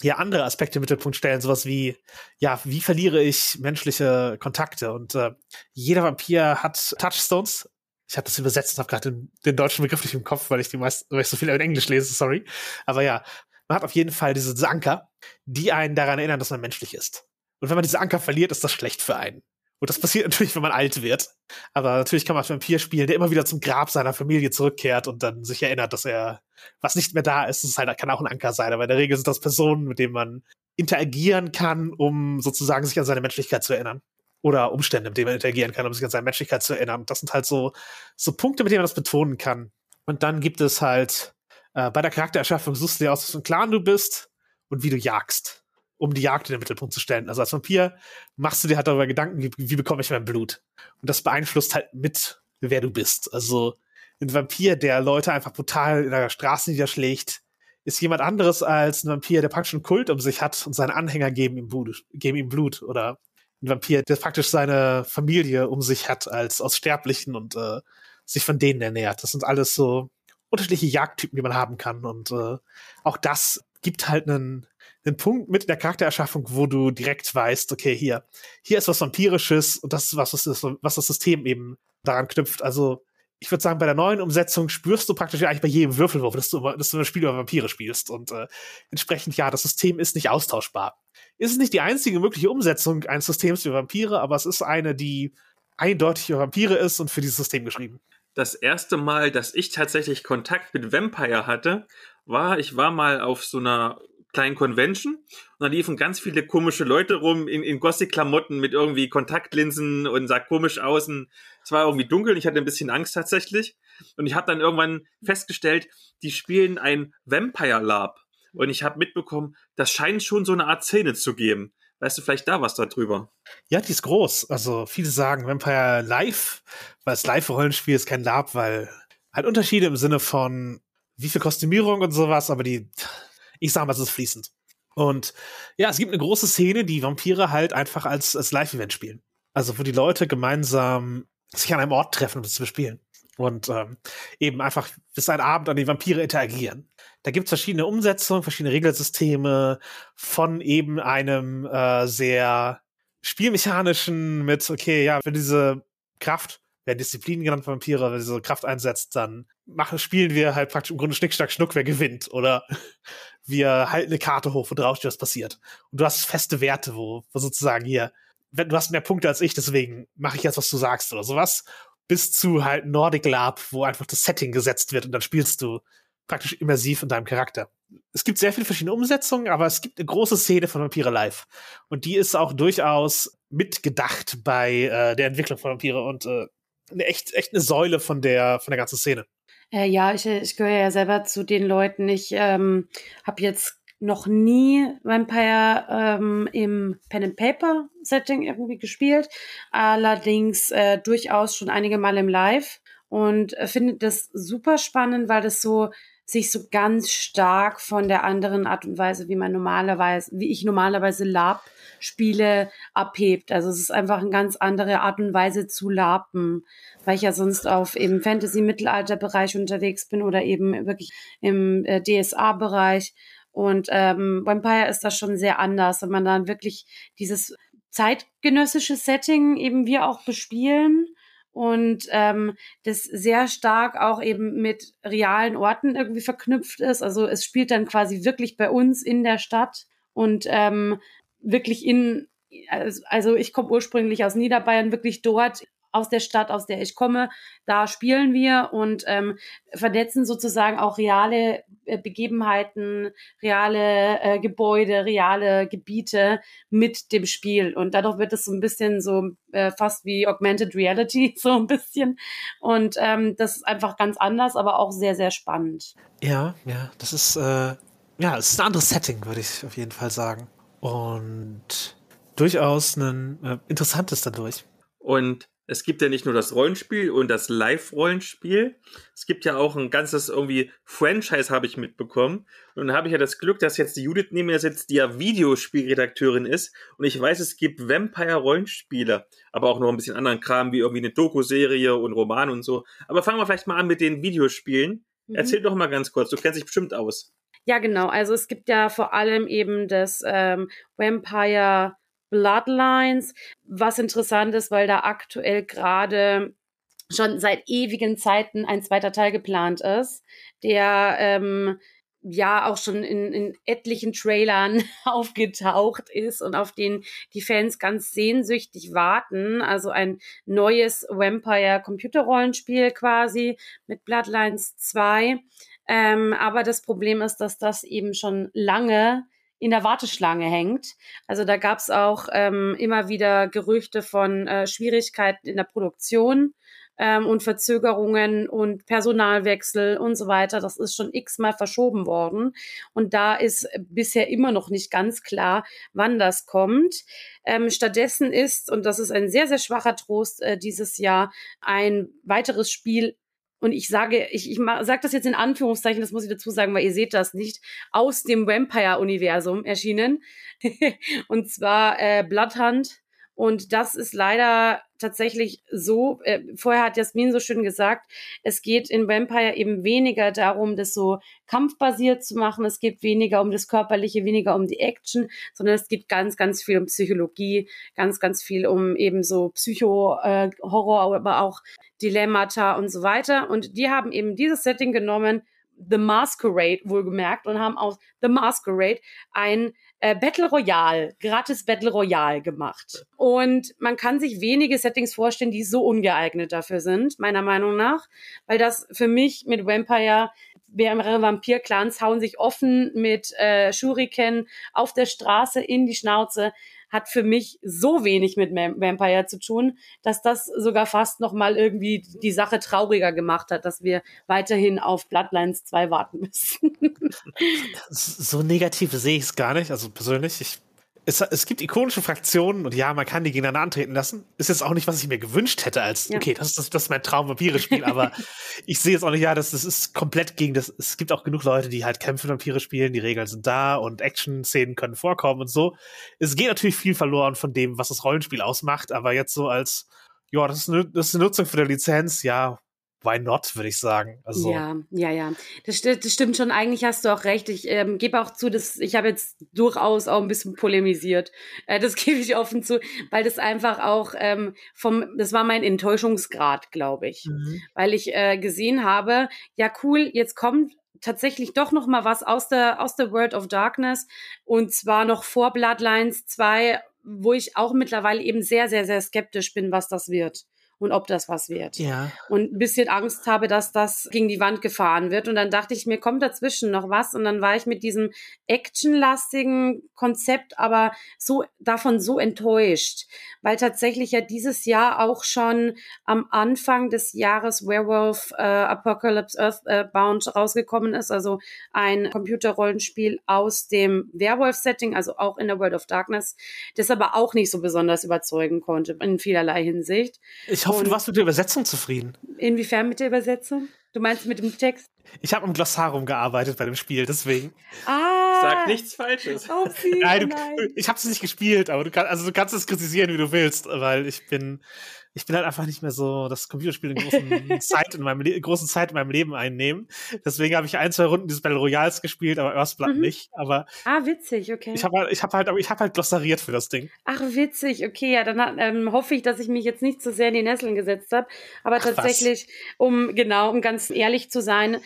ja andere Aspekte im Mittelpunkt stellen, sowas wie, ja, wie verliere ich menschliche Kontakte? Und äh, jeder Vampir hat Touchstones, ich habe das übersetzt und habe gerade den, den, deutschen Begriff nicht im Kopf, weil ich die meisten, weil ich so viel in Englisch lese, sorry. Aber ja, man hat auf jeden Fall diese, Anker, die einen daran erinnern, dass man menschlich ist. Und wenn man diese Anker verliert, ist das schlecht für einen. Und das passiert natürlich, wenn man alt wird. Aber natürlich kann man Vampir spielen, der immer wieder zum Grab seiner Familie zurückkehrt und dann sich erinnert, dass er was nicht mehr da ist. Das ist halt, kann auch ein Anker sein. Aber in der Regel sind das Personen, mit denen man interagieren kann, um sozusagen sich an seine Menschlichkeit zu erinnern oder Umstände, mit denen man interagieren kann, um sich an seine Menschlichkeit zu erinnern. Das sind halt so, so Punkte, mit denen man das betonen kann. Und dann gibt es halt, äh, bei der Charaktererschaffung suchst du dir aus, was für ein Clan du bist und wie du jagst, um die Jagd in den Mittelpunkt zu stellen. Also als Vampir machst du dir halt darüber Gedanken, wie, wie bekomme ich mein Blut? Und das beeinflusst halt mit, wer du bist. Also ein Vampir, der Leute einfach brutal in der Straße niederschlägt, ist jemand anderes als ein Vampir, der praktisch einen Kult um sich hat und seine Anhänger geben ihm Blut, geben ihm Blut oder ein Vampir, der praktisch seine Familie um sich hat als aus Sterblichen und äh, sich von denen ernährt. Das sind alles so unterschiedliche Jagdtypen, die man haben kann. Und äh, auch das gibt halt einen, einen Punkt mit in der Charaktererschaffung, wo du direkt weißt, okay, hier, hier ist was Vampirisches und das ist was, was das, was das System eben daran knüpft. Also ich würde sagen, bei der neuen Umsetzung spürst du praktisch eigentlich bei jedem Würfelwurf, dass du, dass du ein Spiel über Vampire spielst. Und äh, entsprechend, ja, das System ist nicht austauschbar. Ist nicht die einzige mögliche Umsetzung eines Systems für Vampire, aber es ist eine, die eindeutig für Vampire ist und für dieses System geschrieben. Das erste Mal, dass ich tatsächlich Kontakt mit Vampire hatte, war, ich war mal auf so einer kleinen Convention und da liefen ganz viele komische Leute rum in, in Gothic-Klamotten mit irgendwie Kontaktlinsen und sah komisch aus. Es war irgendwie dunkel, ich hatte ein bisschen Angst tatsächlich. Und ich habe dann irgendwann festgestellt, die spielen ein Vampire Lab. Und ich habe mitbekommen, das scheint schon so eine Art Szene zu geben. Weißt du vielleicht da was darüber? Ja, die ist groß. Also viele sagen Vampire Live, weil es Live-Rollenspiel ist kein Lab, weil halt Unterschiede im Sinne von wie viel Kostümierung und sowas, aber die ich sag mal, es ist fließend. Und ja, es gibt eine große Szene, die Vampire halt einfach als, als Live-Event spielen. Also wo die Leute gemeinsam sich an einem Ort treffen, um es zu bespielen. Und ähm, eben einfach bis ein Abend an die Vampire interagieren. Da gibt es verschiedene Umsetzungen, verschiedene Regelsysteme von eben einem äh, sehr spielmechanischen mit, okay, ja, wenn diese Kraft werden Disziplinen genannt Vampire, wenn diese Kraft einsetzt, dann machen, spielen wir halt praktisch im Grunde Schnick, Schnack, Schnuck, wer gewinnt. Oder wir halten eine Karte hoch, wo drauf steht, was passiert. Und du hast feste Werte, wo, wo sozusagen hier, wenn du hast mehr Punkte als ich, deswegen mache ich jetzt, was du sagst oder sowas. Bis zu halt Nordic Lab, wo einfach das Setting gesetzt wird und dann spielst du praktisch immersiv in deinem Charakter. Es gibt sehr viele verschiedene Umsetzungen, aber es gibt eine große Szene von Vampire Live. Und die ist auch durchaus mitgedacht bei äh, der Entwicklung von Vampire und äh, eine echt, echt eine Säule von der, von der ganzen Szene. Äh, ja, ich, ich gehöre ja selber zu den Leuten. Ich ähm, habe jetzt noch nie Vampire ähm, im Pen and Paper Setting irgendwie gespielt, allerdings äh, durchaus schon einige Mal im Live und äh, finde das super spannend, weil das so sich so ganz stark von der anderen Art und Weise, wie man normalerweise, wie ich normalerweise Lab spiele, abhebt. Also es ist einfach eine ganz andere Art und Weise zu lapen, weil ich ja sonst auf eben Fantasy-Mittelalter-Bereich unterwegs bin oder eben wirklich im äh, DSA-Bereich. Und ähm, Vampire ist das schon sehr anders, wenn man dann wirklich dieses zeitgenössische Setting eben wir auch bespielen und ähm, das sehr stark auch eben mit realen Orten irgendwie verknüpft ist. Also es spielt dann quasi wirklich bei uns in der Stadt und ähm, wirklich in, also ich komme ursprünglich aus Niederbayern, wirklich dort aus der Stadt, aus der ich komme, da spielen wir und ähm, vernetzen sozusagen auch reale äh, Begebenheiten, reale äh, Gebäude, reale Gebiete mit dem Spiel. Und dadurch wird es so ein bisschen so äh, fast wie Augmented Reality, so ein bisschen. Und ähm, das ist einfach ganz anders, aber auch sehr, sehr spannend. Ja, ja, das ist, äh, ja, es ist ein anderes Setting, würde ich auf jeden Fall sagen. Und durchaus ein äh, interessantes dadurch. Und es gibt ja nicht nur das Rollenspiel und das Live-Rollenspiel. Es gibt ja auch ein ganzes irgendwie Franchise, habe ich mitbekommen. Und dann habe ich ja das Glück, dass jetzt die Judith neben mir sitzt, die ja Videospielredakteurin ist. Und ich weiß, es gibt Vampire-Rollenspiele, aber auch noch ein bisschen anderen Kram, wie irgendwie eine Doku-Serie und Roman und so. Aber fangen wir vielleicht mal an mit den Videospielen. Mhm. Erzähl doch mal ganz kurz, du kennst dich bestimmt aus. Ja, genau. Also es gibt ja vor allem eben das ähm, Vampire Bloodlines, was interessant ist, weil da aktuell gerade schon seit ewigen Zeiten ein zweiter Teil geplant ist, der ähm, ja auch schon in, in etlichen Trailern aufgetaucht ist und auf den die Fans ganz sehnsüchtig warten. Also ein neues Vampire Computerrollenspiel quasi mit Bloodlines 2. Ähm, aber das Problem ist, dass das eben schon lange in der Warteschlange hängt. Also da gab es auch ähm, immer wieder Gerüchte von äh, Schwierigkeiten in der Produktion ähm, und Verzögerungen und Personalwechsel und so weiter. Das ist schon x-mal verschoben worden. Und da ist bisher immer noch nicht ganz klar, wann das kommt. Ähm, stattdessen ist, und das ist ein sehr, sehr schwacher Trost äh, dieses Jahr, ein weiteres Spiel und ich sage, ich, ich sage das jetzt in Anführungszeichen, das muss ich dazu sagen, weil ihr seht das nicht, aus dem Vampire-Universum erschienen. und zwar äh, Bloodhunt. Und das ist leider tatsächlich so, äh, vorher hat Jasmin so schön gesagt, es geht in Vampire eben weniger darum, das so kampfbasiert zu machen, es geht weniger um das Körperliche, weniger um die Action, sondern es geht ganz, ganz viel um Psychologie, ganz, ganz viel um eben so Psycho-Horror, äh, aber auch Dilemmata und so weiter. Und die haben eben dieses Setting genommen, The Masquerade wohlgemerkt, und haben aus The Masquerade ein äh, Battle Royale, gratis Battle Royale gemacht. Und man kann sich wenige Settings vorstellen, die so ungeeignet dafür sind, meiner Meinung nach, weil das für mich mit Vampire mehrere Vampir-Clans hauen sich offen mit äh, Shuriken auf der Straße in die Schnauze hat für mich so wenig mit Vampire zu tun, dass das sogar fast noch mal irgendwie die Sache trauriger gemacht hat, dass wir weiterhin auf Bloodlines 2 warten müssen. so negativ sehe ich es gar nicht, also persönlich. Ich es, es gibt ikonische Fraktionen und ja, man kann die gegeneinander antreten lassen. Ist jetzt auch nicht, was ich mir gewünscht hätte, als, ja. okay, das ist, das ist mein Traum-Vampire-Spiel, aber ich sehe jetzt auch nicht, ja, das, das ist komplett gegen das. Es gibt auch genug Leute, die halt Kämpfe Vampire spielen, die Regeln sind da und Action-Szenen können vorkommen und so. Es geht natürlich viel verloren von dem, was das Rollenspiel ausmacht, aber jetzt so als, ja, das ist eine, das ist eine Nutzung für die Lizenz, ja, why not, würde ich sagen. Also, ja, ja, ja. Das, das, stimmt schon. Eigentlich hast du auch recht. Ich ähm, gebe auch zu, dass ich habe jetzt durchaus auch ein bisschen polemisiert. Äh, das gebe ich offen zu, weil das einfach auch ähm, vom, das war mein Enttäuschungsgrad, glaube ich. Mhm. Weil ich äh, gesehen habe, ja cool, jetzt kommt tatsächlich doch noch mal was aus der aus der World of Darkness und zwar noch vor Bloodlines 2, wo ich auch mittlerweile eben sehr sehr sehr skeptisch bin, was das wird und ob das was wird. Ja. Und ein bisschen Angst habe, dass das gegen die Wand gefahren wird. Und dann dachte ich mir, kommt dazwischen noch was? Und dann war ich mit diesem actionlastigen Konzept aber so davon so enttäuscht, weil tatsächlich ja dieses Jahr auch schon am Anfang des Jahres Werewolf äh, Apocalypse Earthbound äh, rausgekommen ist, also ein Computerrollenspiel aus dem Werewolf-Setting, also auch in der World of Darkness, das aber auch nicht so besonders überzeugen konnte in vielerlei Hinsicht. Ich hoffe, du warst mit der Übersetzung zufrieden. Inwiefern mit der Übersetzung? Du meinst mit dem Text? Ich habe im Glossarum gearbeitet bei dem Spiel, deswegen. Ah. Sag nichts Falsches. Oh, nein, du, nein. ich habe es nicht gespielt, aber du, kann, also du kannst es kritisieren, wie du willst, weil ich bin ich bin halt einfach nicht mehr so das Computerspiel in großen Zeit in meinem großen Zeit in meinem Leben einnehmen. Deswegen habe ich ein, zwei Runden dieses Battle Royals gespielt, aber Earthblood mhm. nicht. Aber ah, witzig, okay. Ich habe halt, ich habe halt, ich habe halt glossariert für das Ding. Ach, witzig, okay. Ja, dann ähm, hoffe ich, dass ich mich jetzt nicht zu so sehr in die Nesseln gesetzt habe. Aber Ach, tatsächlich, was? um genau, um ganz ehrlich zu sein,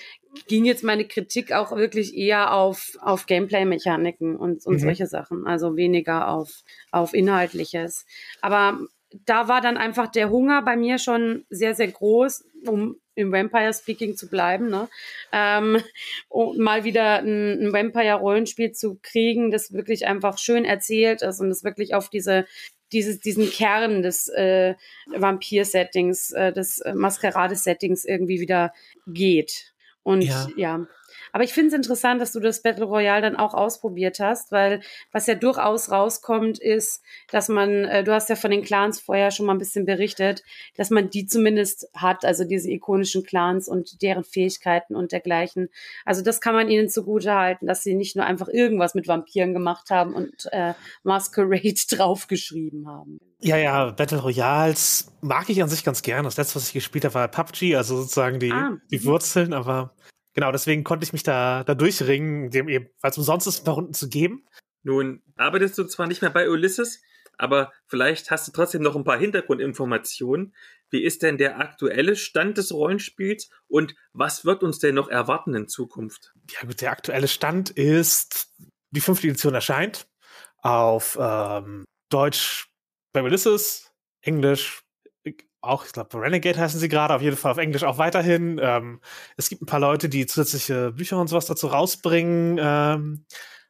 ging jetzt meine Kritik auch wirklich eher auf, auf Gameplay-Mechaniken und, und mhm. solche Sachen, also weniger auf, auf Inhaltliches. Aber da war dann einfach der Hunger bei mir schon sehr, sehr groß, um im Vampire Speaking zu bleiben, ne? Ähm, um mal wieder ein, ein Vampire-Rollenspiel zu kriegen, das wirklich einfach schön erzählt ist und das wirklich auf diese dieses, diesen Kern des äh, Vampir-Settings, äh, des Maskerade-Settings irgendwie wieder geht. Und ja, ja aber ich finde es interessant, dass du das Battle Royale dann auch ausprobiert hast, weil was ja durchaus rauskommt, ist, dass man, äh, du hast ja von den Clans vorher schon mal ein bisschen berichtet, dass man die zumindest hat, also diese ikonischen Clans und deren Fähigkeiten und dergleichen. Also das kann man ihnen zugute halten, dass sie nicht nur einfach irgendwas mit Vampiren gemacht haben und äh, Masquerade draufgeschrieben haben. Ja, ja, Battle Royals mag ich an sich ganz gerne. Das letzte, was ich gespielt habe, war PUBG, also sozusagen die, ah. die Wurzeln, aber Genau, deswegen konnte ich mich da, da durchringen, dem eben, weil es umsonst ist, ein paar Runden zu geben. Nun arbeitest du zwar nicht mehr bei Ulysses, aber vielleicht hast du trotzdem noch ein paar Hintergrundinformationen. Wie ist denn der aktuelle Stand des Rollenspiels und was wird uns denn noch erwarten in Zukunft? Ja gut, der aktuelle Stand ist, die fünfte Edition erscheint auf ähm, Deutsch bei Ulysses, Englisch auch, ich glaube, Renegade heißen sie gerade, auf jeden Fall auf Englisch auch weiterhin. Ähm, es gibt ein paar Leute, die zusätzliche Bücher und sowas dazu rausbringen, ähm,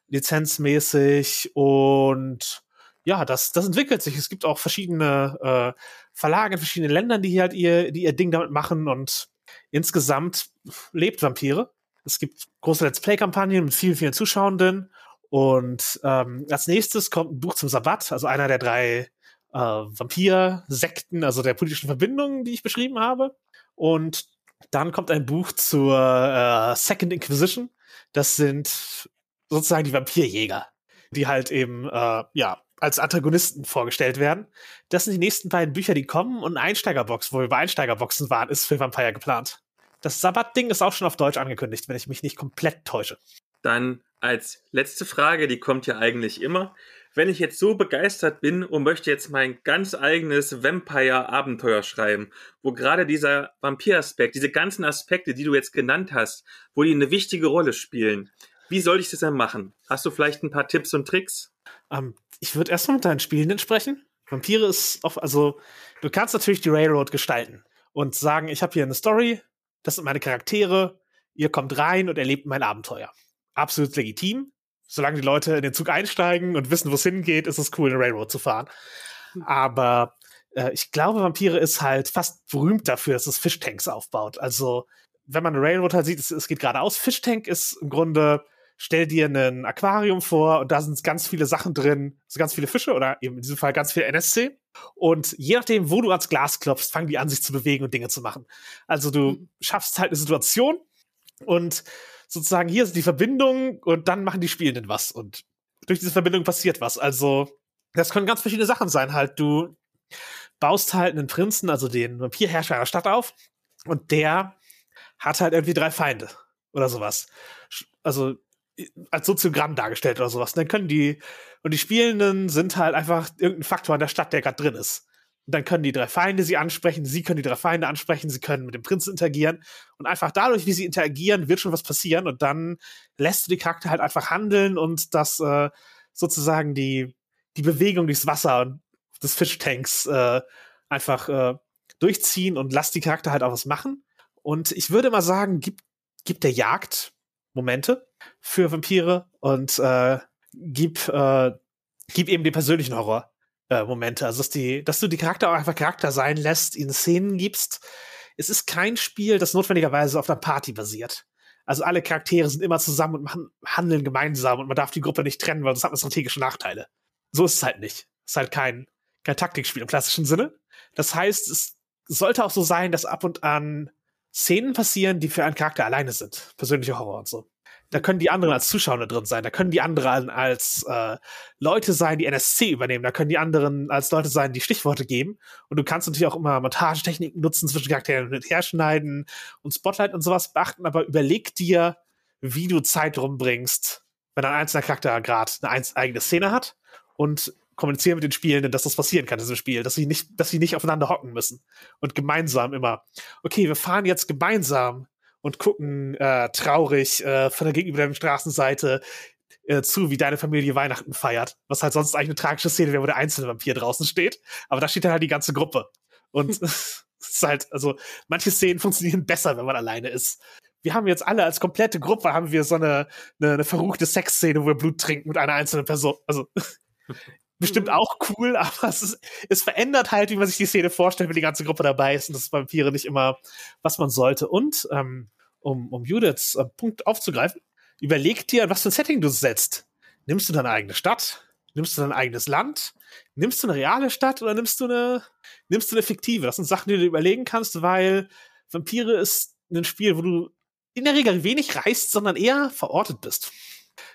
lizenzmäßig. Und ja, das, das entwickelt sich. Es gibt auch verschiedene äh, Verlage in verschiedenen Ländern, die hier halt ihr, die ihr Ding damit machen. Und insgesamt lebt Vampire. Es gibt große Let's Play-Kampagnen mit vielen, vielen Zuschauenden. Und ähm, als nächstes kommt ein Buch zum Sabbat, also einer der drei äh, Vampir-Sekten, also der politischen Verbindungen, die ich beschrieben habe. Und dann kommt ein Buch zur äh, Second Inquisition. Das sind sozusagen die Vampirjäger, die halt eben, äh, ja, als Antagonisten vorgestellt werden. Das sind die nächsten beiden Bücher, die kommen und Einsteigerbox, wo wir bei Einsteigerboxen waren, ist für Vampire geplant. Das Sabbat-Ding ist auch schon auf Deutsch angekündigt, wenn ich mich nicht komplett täusche. Dann als letzte Frage, die kommt ja eigentlich immer wenn ich jetzt so begeistert bin und möchte jetzt mein ganz eigenes Vampire-Abenteuer schreiben, wo gerade dieser Vampir-Aspekt, diese ganzen Aspekte, die du jetzt genannt hast, wo die eine wichtige Rolle spielen, wie soll ich das dann machen? Hast du vielleicht ein paar Tipps und Tricks? Ähm, ich würde erstmal mit deinen Spielenden sprechen. Vampire ist oft, also du kannst natürlich die Railroad gestalten und sagen, ich habe hier eine Story, das sind meine Charaktere, ihr kommt rein und erlebt mein Abenteuer. Absolut legitim solange die Leute in den Zug einsteigen und wissen, wo es hingeht, ist es cool, eine Railroad zu fahren. Hm. Aber äh, ich glaube, Vampire ist halt fast berühmt dafür, dass es Fishtanks aufbaut. Also, wenn man eine Railroad halt sieht, es, es geht geradeaus. Fishtank ist im Grunde, stell dir ein Aquarium vor und da sind ganz viele Sachen drin, so ganz viele Fische oder eben in diesem Fall ganz viel NSC. Und je nachdem, wo du ans Glas klopfst, fangen die an, sich zu bewegen und Dinge zu machen. Also du mhm. schaffst halt eine Situation und sozusagen hier ist die Verbindung und dann machen die Spielenden was und durch diese Verbindung passiert was. Also, das können ganz verschiedene Sachen sein. Halt, du baust halt einen Prinzen, also den Vampirherrscher einer Stadt auf und der hat halt irgendwie drei Feinde oder sowas. Also als Soziogramm dargestellt oder sowas. Und dann können die, und die Spielenden sind halt einfach irgendein Faktor in der Stadt, der gerade drin ist. Und dann können die drei Feinde sie ansprechen, sie können die drei Feinde ansprechen, sie können mit dem Prinzen interagieren. Und einfach dadurch, wie sie interagieren, wird schon was passieren. Und dann lässt du die Charakter halt einfach handeln und das äh, sozusagen die, die Bewegung durchs Wasser des Fischtanks äh, einfach äh, durchziehen und lass die Charakter halt auch was machen. Und ich würde mal sagen, gibt, gibt der Jagd Momente für Vampire und äh, gib, äh, gib eben den persönlichen Horror äh, Momente. Also, dass, die, dass du die Charakter auch einfach Charakter sein lässt, ihnen Szenen gibst. Es ist kein Spiel, das notwendigerweise auf einer Party basiert. Also alle Charaktere sind immer zusammen und handeln gemeinsam und man darf die Gruppe nicht trennen, weil das hat strategische Nachteile. So ist es halt nicht. Es ist halt kein, kein Taktikspiel im klassischen Sinne. Das heißt, es sollte auch so sein, dass ab und an Szenen passieren, die für einen Charakter alleine sind. Persönliche Horror und so. Da können die anderen als Zuschauer drin sein. Da können die anderen als äh, Leute sein, die NSC übernehmen. Da können die anderen als Leute sein, die Stichworte geben. Und du kannst natürlich auch immer Montagetechniken nutzen zwischen Charakteren mit herschneiden und Spotlight und sowas beachten. Aber überleg dir, wie du Zeit rumbringst, wenn ein einzelner Charakter gerade eine eigene Szene hat und kommunizieren mit den Spielenden, dass das passieren kann in diesem Spiel, dass sie nicht, dass sie nicht aufeinander hocken müssen und gemeinsam immer, okay, wir fahren jetzt gemeinsam und gucken äh, traurig äh, von der gegenüberliegenden Straßenseite äh, zu, wie deine Familie Weihnachten feiert. Was halt sonst eigentlich eine tragische Szene wäre, wo der einzelne Vampir draußen steht. Aber da steht dann halt die ganze Gruppe. Und es ist halt, also, manche Szenen funktionieren besser, wenn man alleine ist. Wir haben jetzt alle als komplette Gruppe haben wir so eine, eine, eine verruchte Sexszene, wo wir Blut trinken mit einer einzelnen Person. Also, bestimmt auch cool, aber es, ist, es verändert halt, wie man sich die Szene vorstellt, wenn die ganze Gruppe dabei ist. Und das Vampire nicht immer, was man sollte. Und, ähm, um, um Judiths äh, Punkt aufzugreifen, überleg dir, was für ein Setting du setzt. Nimmst du deine eigene Stadt? Nimmst du dein eigenes Land? Nimmst du eine reale Stadt oder nimmst du eine, nimmst du eine fiktive? Das sind Sachen, die du überlegen kannst, weil Vampire ist ein Spiel, wo du in der Regel wenig reist, sondern eher verortet bist.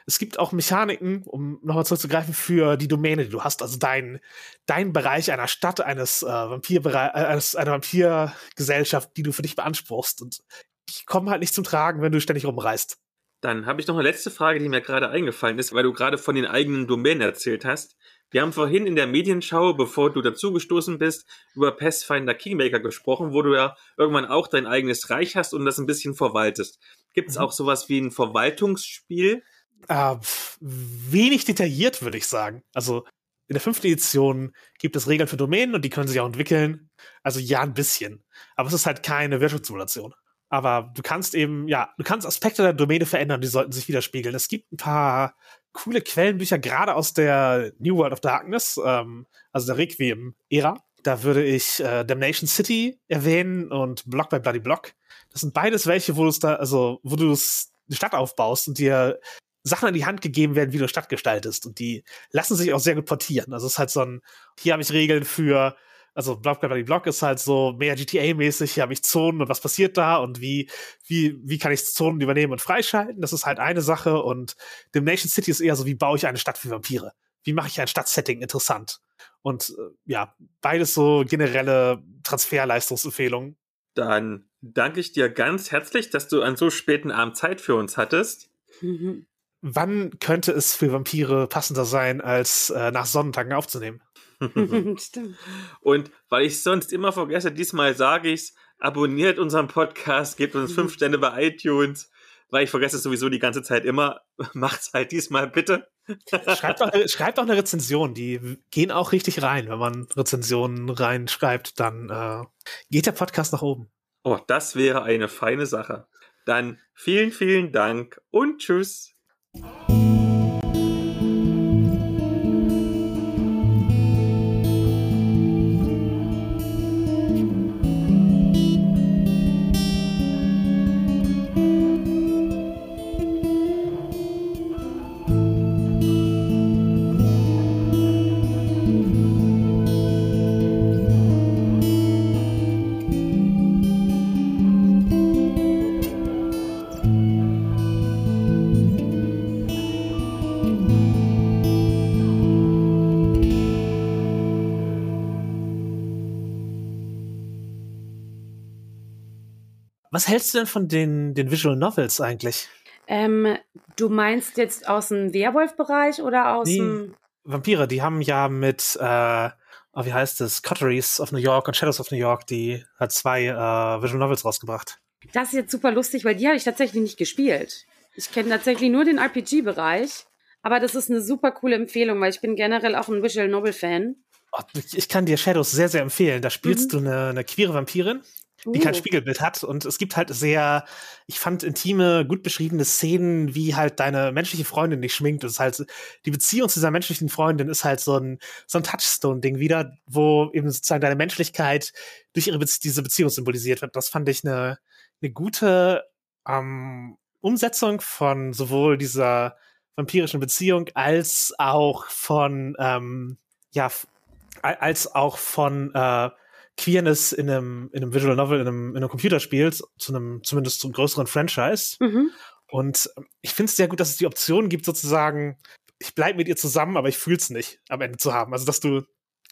Es gibt auch Mechaniken, um nochmal zurückzugreifen, für die Domäne, die du hast. Also dein, dein Bereich einer Stadt, eines äh, Vampirbereich, äh, eines, einer Vampirgesellschaft, die du für dich beanspruchst. Und die kommen halt nicht zum Tragen, wenn du ständig rumreist. Dann habe ich noch eine letzte Frage, die mir gerade eingefallen ist, weil du gerade von den eigenen Domänen erzählt hast. Wir haben vorhin in der Medienschau, bevor du dazugestoßen bist, über Pathfinder Kingmaker gesprochen, wo du ja irgendwann auch dein eigenes Reich hast und das ein bisschen verwaltest. Gibt es mhm. auch sowas wie ein Verwaltungsspiel? Äh, wenig detailliert, würde ich sagen. Also in der fünften Edition gibt es Regeln für Domänen und die können sich auch entwickeln. Also ja, ein bisschen. Aber es ist halt keine Wirtschaftssimulation. Aber du kannst eben, ja, du kannst Aspekte der Domäne verändern, die sollten sich widerspiegeln. Es gibt ein paar coole Quellenbücher, gerade aus der New World of Darkness, ähm, also der Requiem-Ära. Da würde ich äh, Damnation City erwähnen und Block by Bloody Block. Das sind beides welche, wo du es da, also wo du es eine Stadt aufbaust und dir Sachen an die Hand gegeben werden, wie du Stadt gestaltest. Und die lassen sich auch sehr gut portieren. Also es ist halt so ein, hier habe ich Regeln für also Block by Block ist halt so mehr GTA-mäßig, hier habe ich Zonen und was passiert da und wie, wie, wie kann ich Zonen übernehmen und freischalten? Das ist halt eine Sache und Nation City ist eher so, wie baue ich eine Stadt für Vampire? Wie mache ich ein Stadtsetting interessant? Und äh, ja, beides so generelle Transferleistungsempfehlungen. Dann danke ich dir ganz herzlich, dass du an so späten Abend Zeit für uns hattest. Mhm. Wann könnte es für Vampire passender sein, als äh, nach Sonnentagen aufzunehmen? Stimmt. Und weil ich sonst immer vergesse, diesmal sage ich's, abonniert unseren Podcast, gebt uns fünf Sterne bei iTunes, weil ich vergesse es sowieso die ganze Zeit immer. Macht's halt diesmal bitte. schreibt, doch, schreibt doch eine Rezension, die gehen auch richtig rein. Wenn man Rezensionen reinschreibt, dann äh, geht der Podcast nach oben. Oh, das wäre eine feine Sache. Dann vielen, vielen Dank und tschüss. Oh. Was hältst du denn von den, den Visual Novels eigentlich? Ähm, du meinst jetzt aus dem Werwolf-Bereich oder aus nee, dem. Vampire, die haben ja mit, äh, oh, wie heißt es, Coteries of New York und Shadows of New York, die hat zwei äh, Visual Novels rausgebracht. Das ist jetzt super lustig, weil die habe ich tatsächlich nicht gespielt. Ich kenne tatsächlich nur den RPG-Bereich. Aber das ist eine super coole Empfehlung, weil ich bin generell auch ein Visual Novel-Fan. Oh, ich kann dir Shadows sehr, sehr empfehlen. Da spielst mhm. du eine, eine queere Vampirin, die kein uh. Spiegelbild hat. Und es gibt halt sehr, ich fand intime, gut beschriebene Szenen, wie halt deine menschliche Freundin dich schminkt. Das ist halt, die Beziehung zu dieser menschlichen Freundin ist halt so ein, so ein Touchstone-Ding wieder, wo eben sozusagen deine Menschlichkeit durch ihre Be diese Beziehung symbolisiert wird. Das fand ich eine, eine gute ähm, Umsetzung von sowohl dieser vampirischen Beziehung als auch von, ähm, ja, als auch von äh, Queerness in einem, in einem Visual Novel, in einem, in einem Computerspiel, zu einem, zumindest zum größeren Franchise. Mhm. Und ich finde es sehr gut, dass es die Option gibt, sozusagen, ich bleibe mit ihr zusammen, aber ich fühle es nicht am Ende zu haben. Also, dass du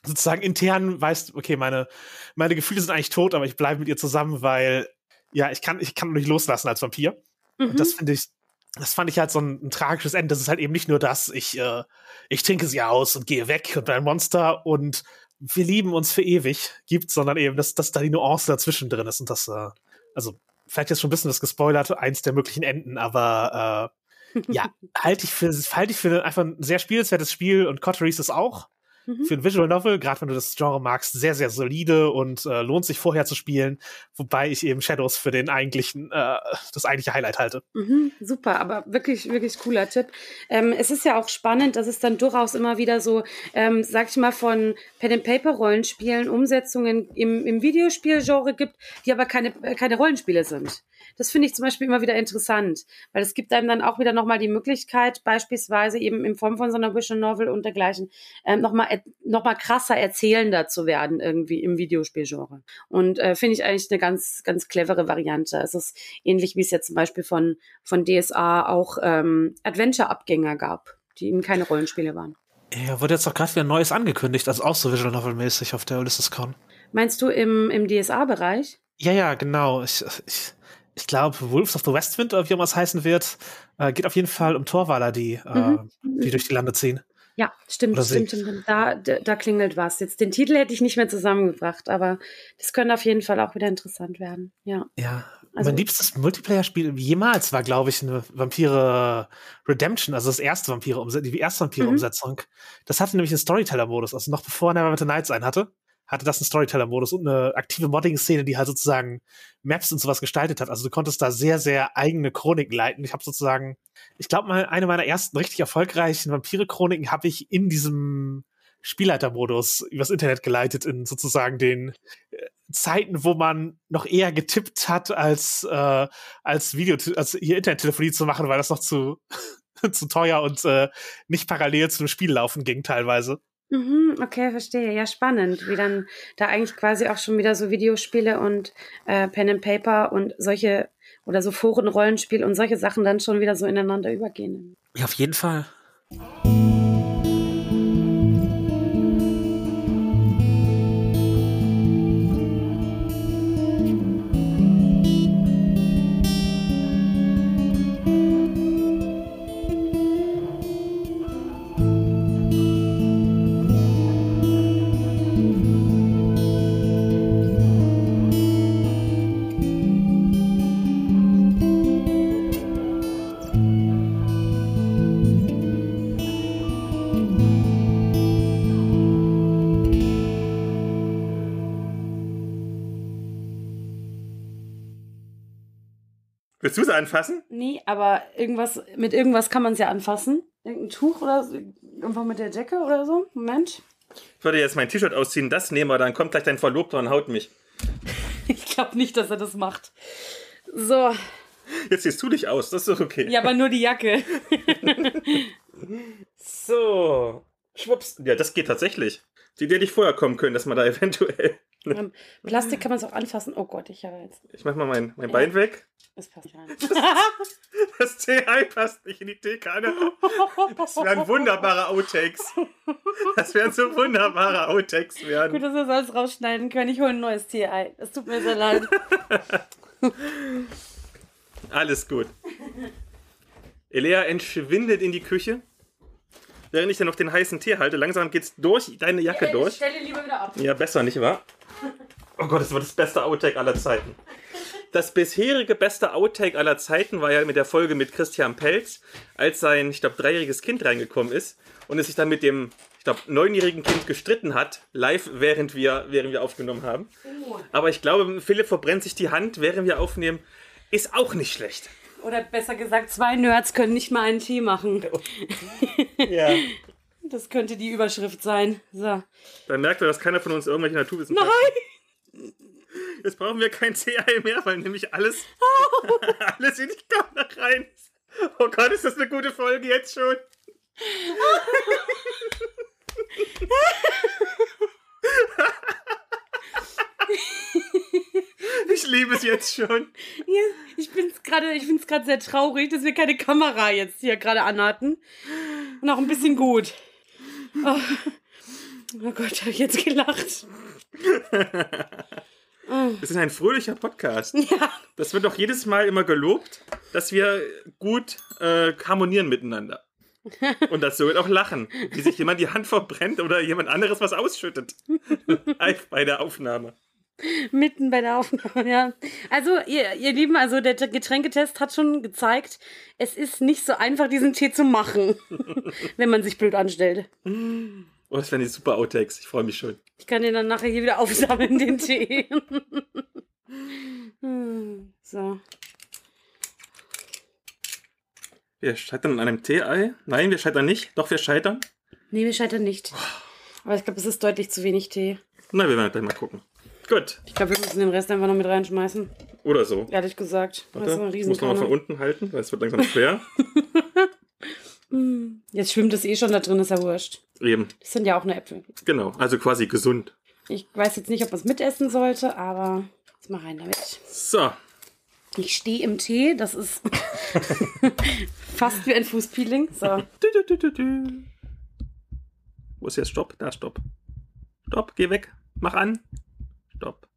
sozusagen intern weißt, okay, meine, meine Gefühle sind eigentlich tot, aber ich bleibe mit ihr zusammen, weil, ja, ich kann, ich kann nicht loslassen als Vampir. Mhm. Und das finde ich, das fand ich halt so ein, ein, tragisches Ende. Das ist halt eben nicht nur das, ich, äh, ich trinke sie aus und gehe weg und bin ein Monster und wir lieben uns für ewig gibt, sondern eben, dass, dass da die Nuance dazwischen drin ist und das, äh, also vielleicht jetzt schon ein bisschen das gespoilert, eins der möglichen Enden, aber äh, ja, halte ich für, halte ich für einfach ein sehr spielenswertes Spiel und Cotteries ist auch mhm. für ein Visual Novel, gerade wenn du das Genre magst, sehr, sehr solide und äh, lohnt sich vorher zu spielen, wobei ich eben Shadows für den eigentlichen, äh, das eigentliche Highlight halte. Mhm, super, aber wirklich, wirklich cooler Tipp. Ähm, es ist ja auch spannend, dass es dann durchaus immer wieder so, ähm, sag ich mal, von Pen-and-Paper-Rollenspielen Umsetzungen im, im Videospielgenre gibt, die aber keine, keine Rollenspiele sind. Das finde ich zum Beispiel immer wieder interessant, weil es gibt einem dann auch wieder nochmal die Möglichkeit, beispielsweise eben in Form von so einer Visual Novel und dergleichen, äh, nochmal noch mal krasser erzählender zu werden irgendwie im Videospielgenre. Und äh, finde ich eigentlich eine ganz, ganz clevere Variante. Es ist ähnlich, wie es jetzt zum Beispiel von, von DSA auch ähm, Adventure-Abgänger gab, die eben keine Rollenspiele waren. Ja, wurde jetzt doch gerade wieder Neues angekündigt, also auch so Visual Novel-mäßig auf der Ulysses Con. Meinst du im, im DSA-Bereich? Ja, ja, genau. Ich, ich, ich glaube, Wolves of the Westwind, wie immer es heißen wird, äh, geht auf jeden Fall um Torwaler, die, äh, mhm. die durch die Lande ziehen. Ja, stimmt, Oder stimmt, stimmt. Da, da, da, klingelt was. Jetzt den Titel hätte ich nicht mehr zusammengebracht, aber das könnte auf jeden Fall auch wieder interessant werden. Ja. Ja. Also, mein liebstes Multiplayer-Spiel jemals war, glaube ich, eine Vampire Redemption, also das erste Vampire, die erste Vampire-Umsetzung. Mhm. Das hatte nämlich einen Storyteller-Modus, also noch bevor Neverwinter Nights einen hatte hatte das einen Storyteller-Modus und eine aktive Modding-Szene, die halt sozusagen Maps und sowas gestaltet hat. Also du konntest da sehr, sehr eigene Chroniken leiten. Ich habe sozusagen, ich glaube mal, eine meiner ersten richtig erfolgreichen Vampire-Chroniken habe ich in diesem Spielleiter-Modus übers Internet geleitet, in sozusagen den äh, Zeiten, wo man noch eher getippt hat, als, äh, als Video, als hier Internettelefonie zu machen, weil das noch zu, zu teuer und äh, nicht parallel zu einem Spiel laufen ging teilweise. Mhm, okay, verstehe. Ja, spannend, wie dann da eigentlich quasi auch schon wieder so Videospiele und äh, Pen and Paper und solche oder so Forenrollenspiel und solche Sachen dann schon wieder so ineinander übergehen. Ja, auf jeden Fall. Willst du es anfassen? Nee, aber irgendwas, mit irgendwas kann man es ja anfassen. Irgendein Tuch oder so, einfach mit der Decke oder so. Moment. Ich würde jetzt mein T-Shirt ausziehen, das nehmen wir, dann kommt gleich dein Verlobter und haut mich. ich glaube nicht, dass er das macht. So. Jetzt siehst du dich aus, das ist okay. Ja, aber nur die Jacke. so. Schwupps. Ja, das geht tatsächlich. Die hätte ich vorher kommen können, dass man da eventuell. Plastik kann man es auch anfassen. Oh Gott, ich habe jetzt. Ich mach mal mein, mein ja. Bein weg. Das passt nicht rein. Das, das CI passt nicht in die Teekanne. Das wären wunderbare Outtakes. Das wären so wunderbare Outtakes werden. Gut, dass wir das alles rausschneiden können. Ich hole ein neues TI. Es tut mir sehr leid. Alles gut. Elea entschwindet in die Küche. Während ich dann noch den heißen Tee halte, langsam geht's durch deine Jacke ja, durch. Stelle lieber wieder ab. Ja, besser, nicht wahr? Oh Gott, das war das beste Outtake aller Zeiten. Das bisherige beste Outtake aller Zeiten war ja mit der Folge mit Christian Pelz, als sein, ich glaube, dreijähriges Kind reingekommen ist und es sich dann mit dem, ich glaube, neunjährigen Kind gestritten hat, live, während wir, während wir aufgenommen haben. Oh. Aber ich glaube, Philipp verbrennt sich die Hand, während wir aufnehmen. Ist auch nicht schlecht. Oder besser gesagt, zwei Nerds können nicht mal einen Tee machen. Ja. Das könnte die Überschrift sein. So. Dann merkt er, dass keiner von uns irgendwelche Naturwissenschaften. Nein! Jetzt brauchen wir kein CI mehr, weil nämlich alles, alles in die Kamera rein ist. Oh Gott, ist das eine gute Folge jetzt schon? Ich liebe es jetzt schon. Ja, ich bin es gerade, ich finde es gerade sehr traurig, dass wir keine Kamera jetzt hier gerade anhatten. Und auch ein bisschen gut. Oh, oh Gott, habe ich jetzt gelacht. Wir sind ein fröhlicher Podcast. Ja. Das wird doch jedes Mal immer gelobt, dass wir gut äh, harmonieren miteinander. Und dazu wird auch lachen, wie sich jemand die Hand verbrennt oder jemand anderes was ausschüttet. Live bei der Aufnahme. Mitten bei der Aufnahme, ja. Also, ihr, ihr Lieben, also der Getränketest hat schon gezeigt, es ist nicht so einfach, diesen Tee zu machen, wenn man sich blöd anstellt. Oh, das wären die super Outtakes. Ich freue mich schon. Ich kann den dann nachher hier wieder aufsammeln, den Tee. So. Wir scheitern an einem Tee-Ei. Nein, wir scheitern nicht. Doch, wir scheitern. Nee, wir scheitern nicht. Aber ich glaube, es ist deutlich zu wenig Tee. Na, wir werden gleich mal gucken. Gut. Ich glaube, wir müssen den Rest einfach noch mit reinschmeißen. Oder so. Ehrlich gesagt. Das ist Warte, eine muss nochmal von unten halten, weil es wird langsam schwer. Hm. Jetzt schwimmt es eh schon da drin, ist ja wurscht. Eben, Das sind ja auch nur Äpfel. genau. Also quasi gesund. Ich weiß jetzt nicht, ob man es mitessen sollte, aber jetzt mal rein damit. So. Ich stehe im Tee, das ist fast wie ein Fußpeeling. So. Wo ist jetzt Stopp? Da, Stopp. Stopp, geh weg. Mach an. Stopp.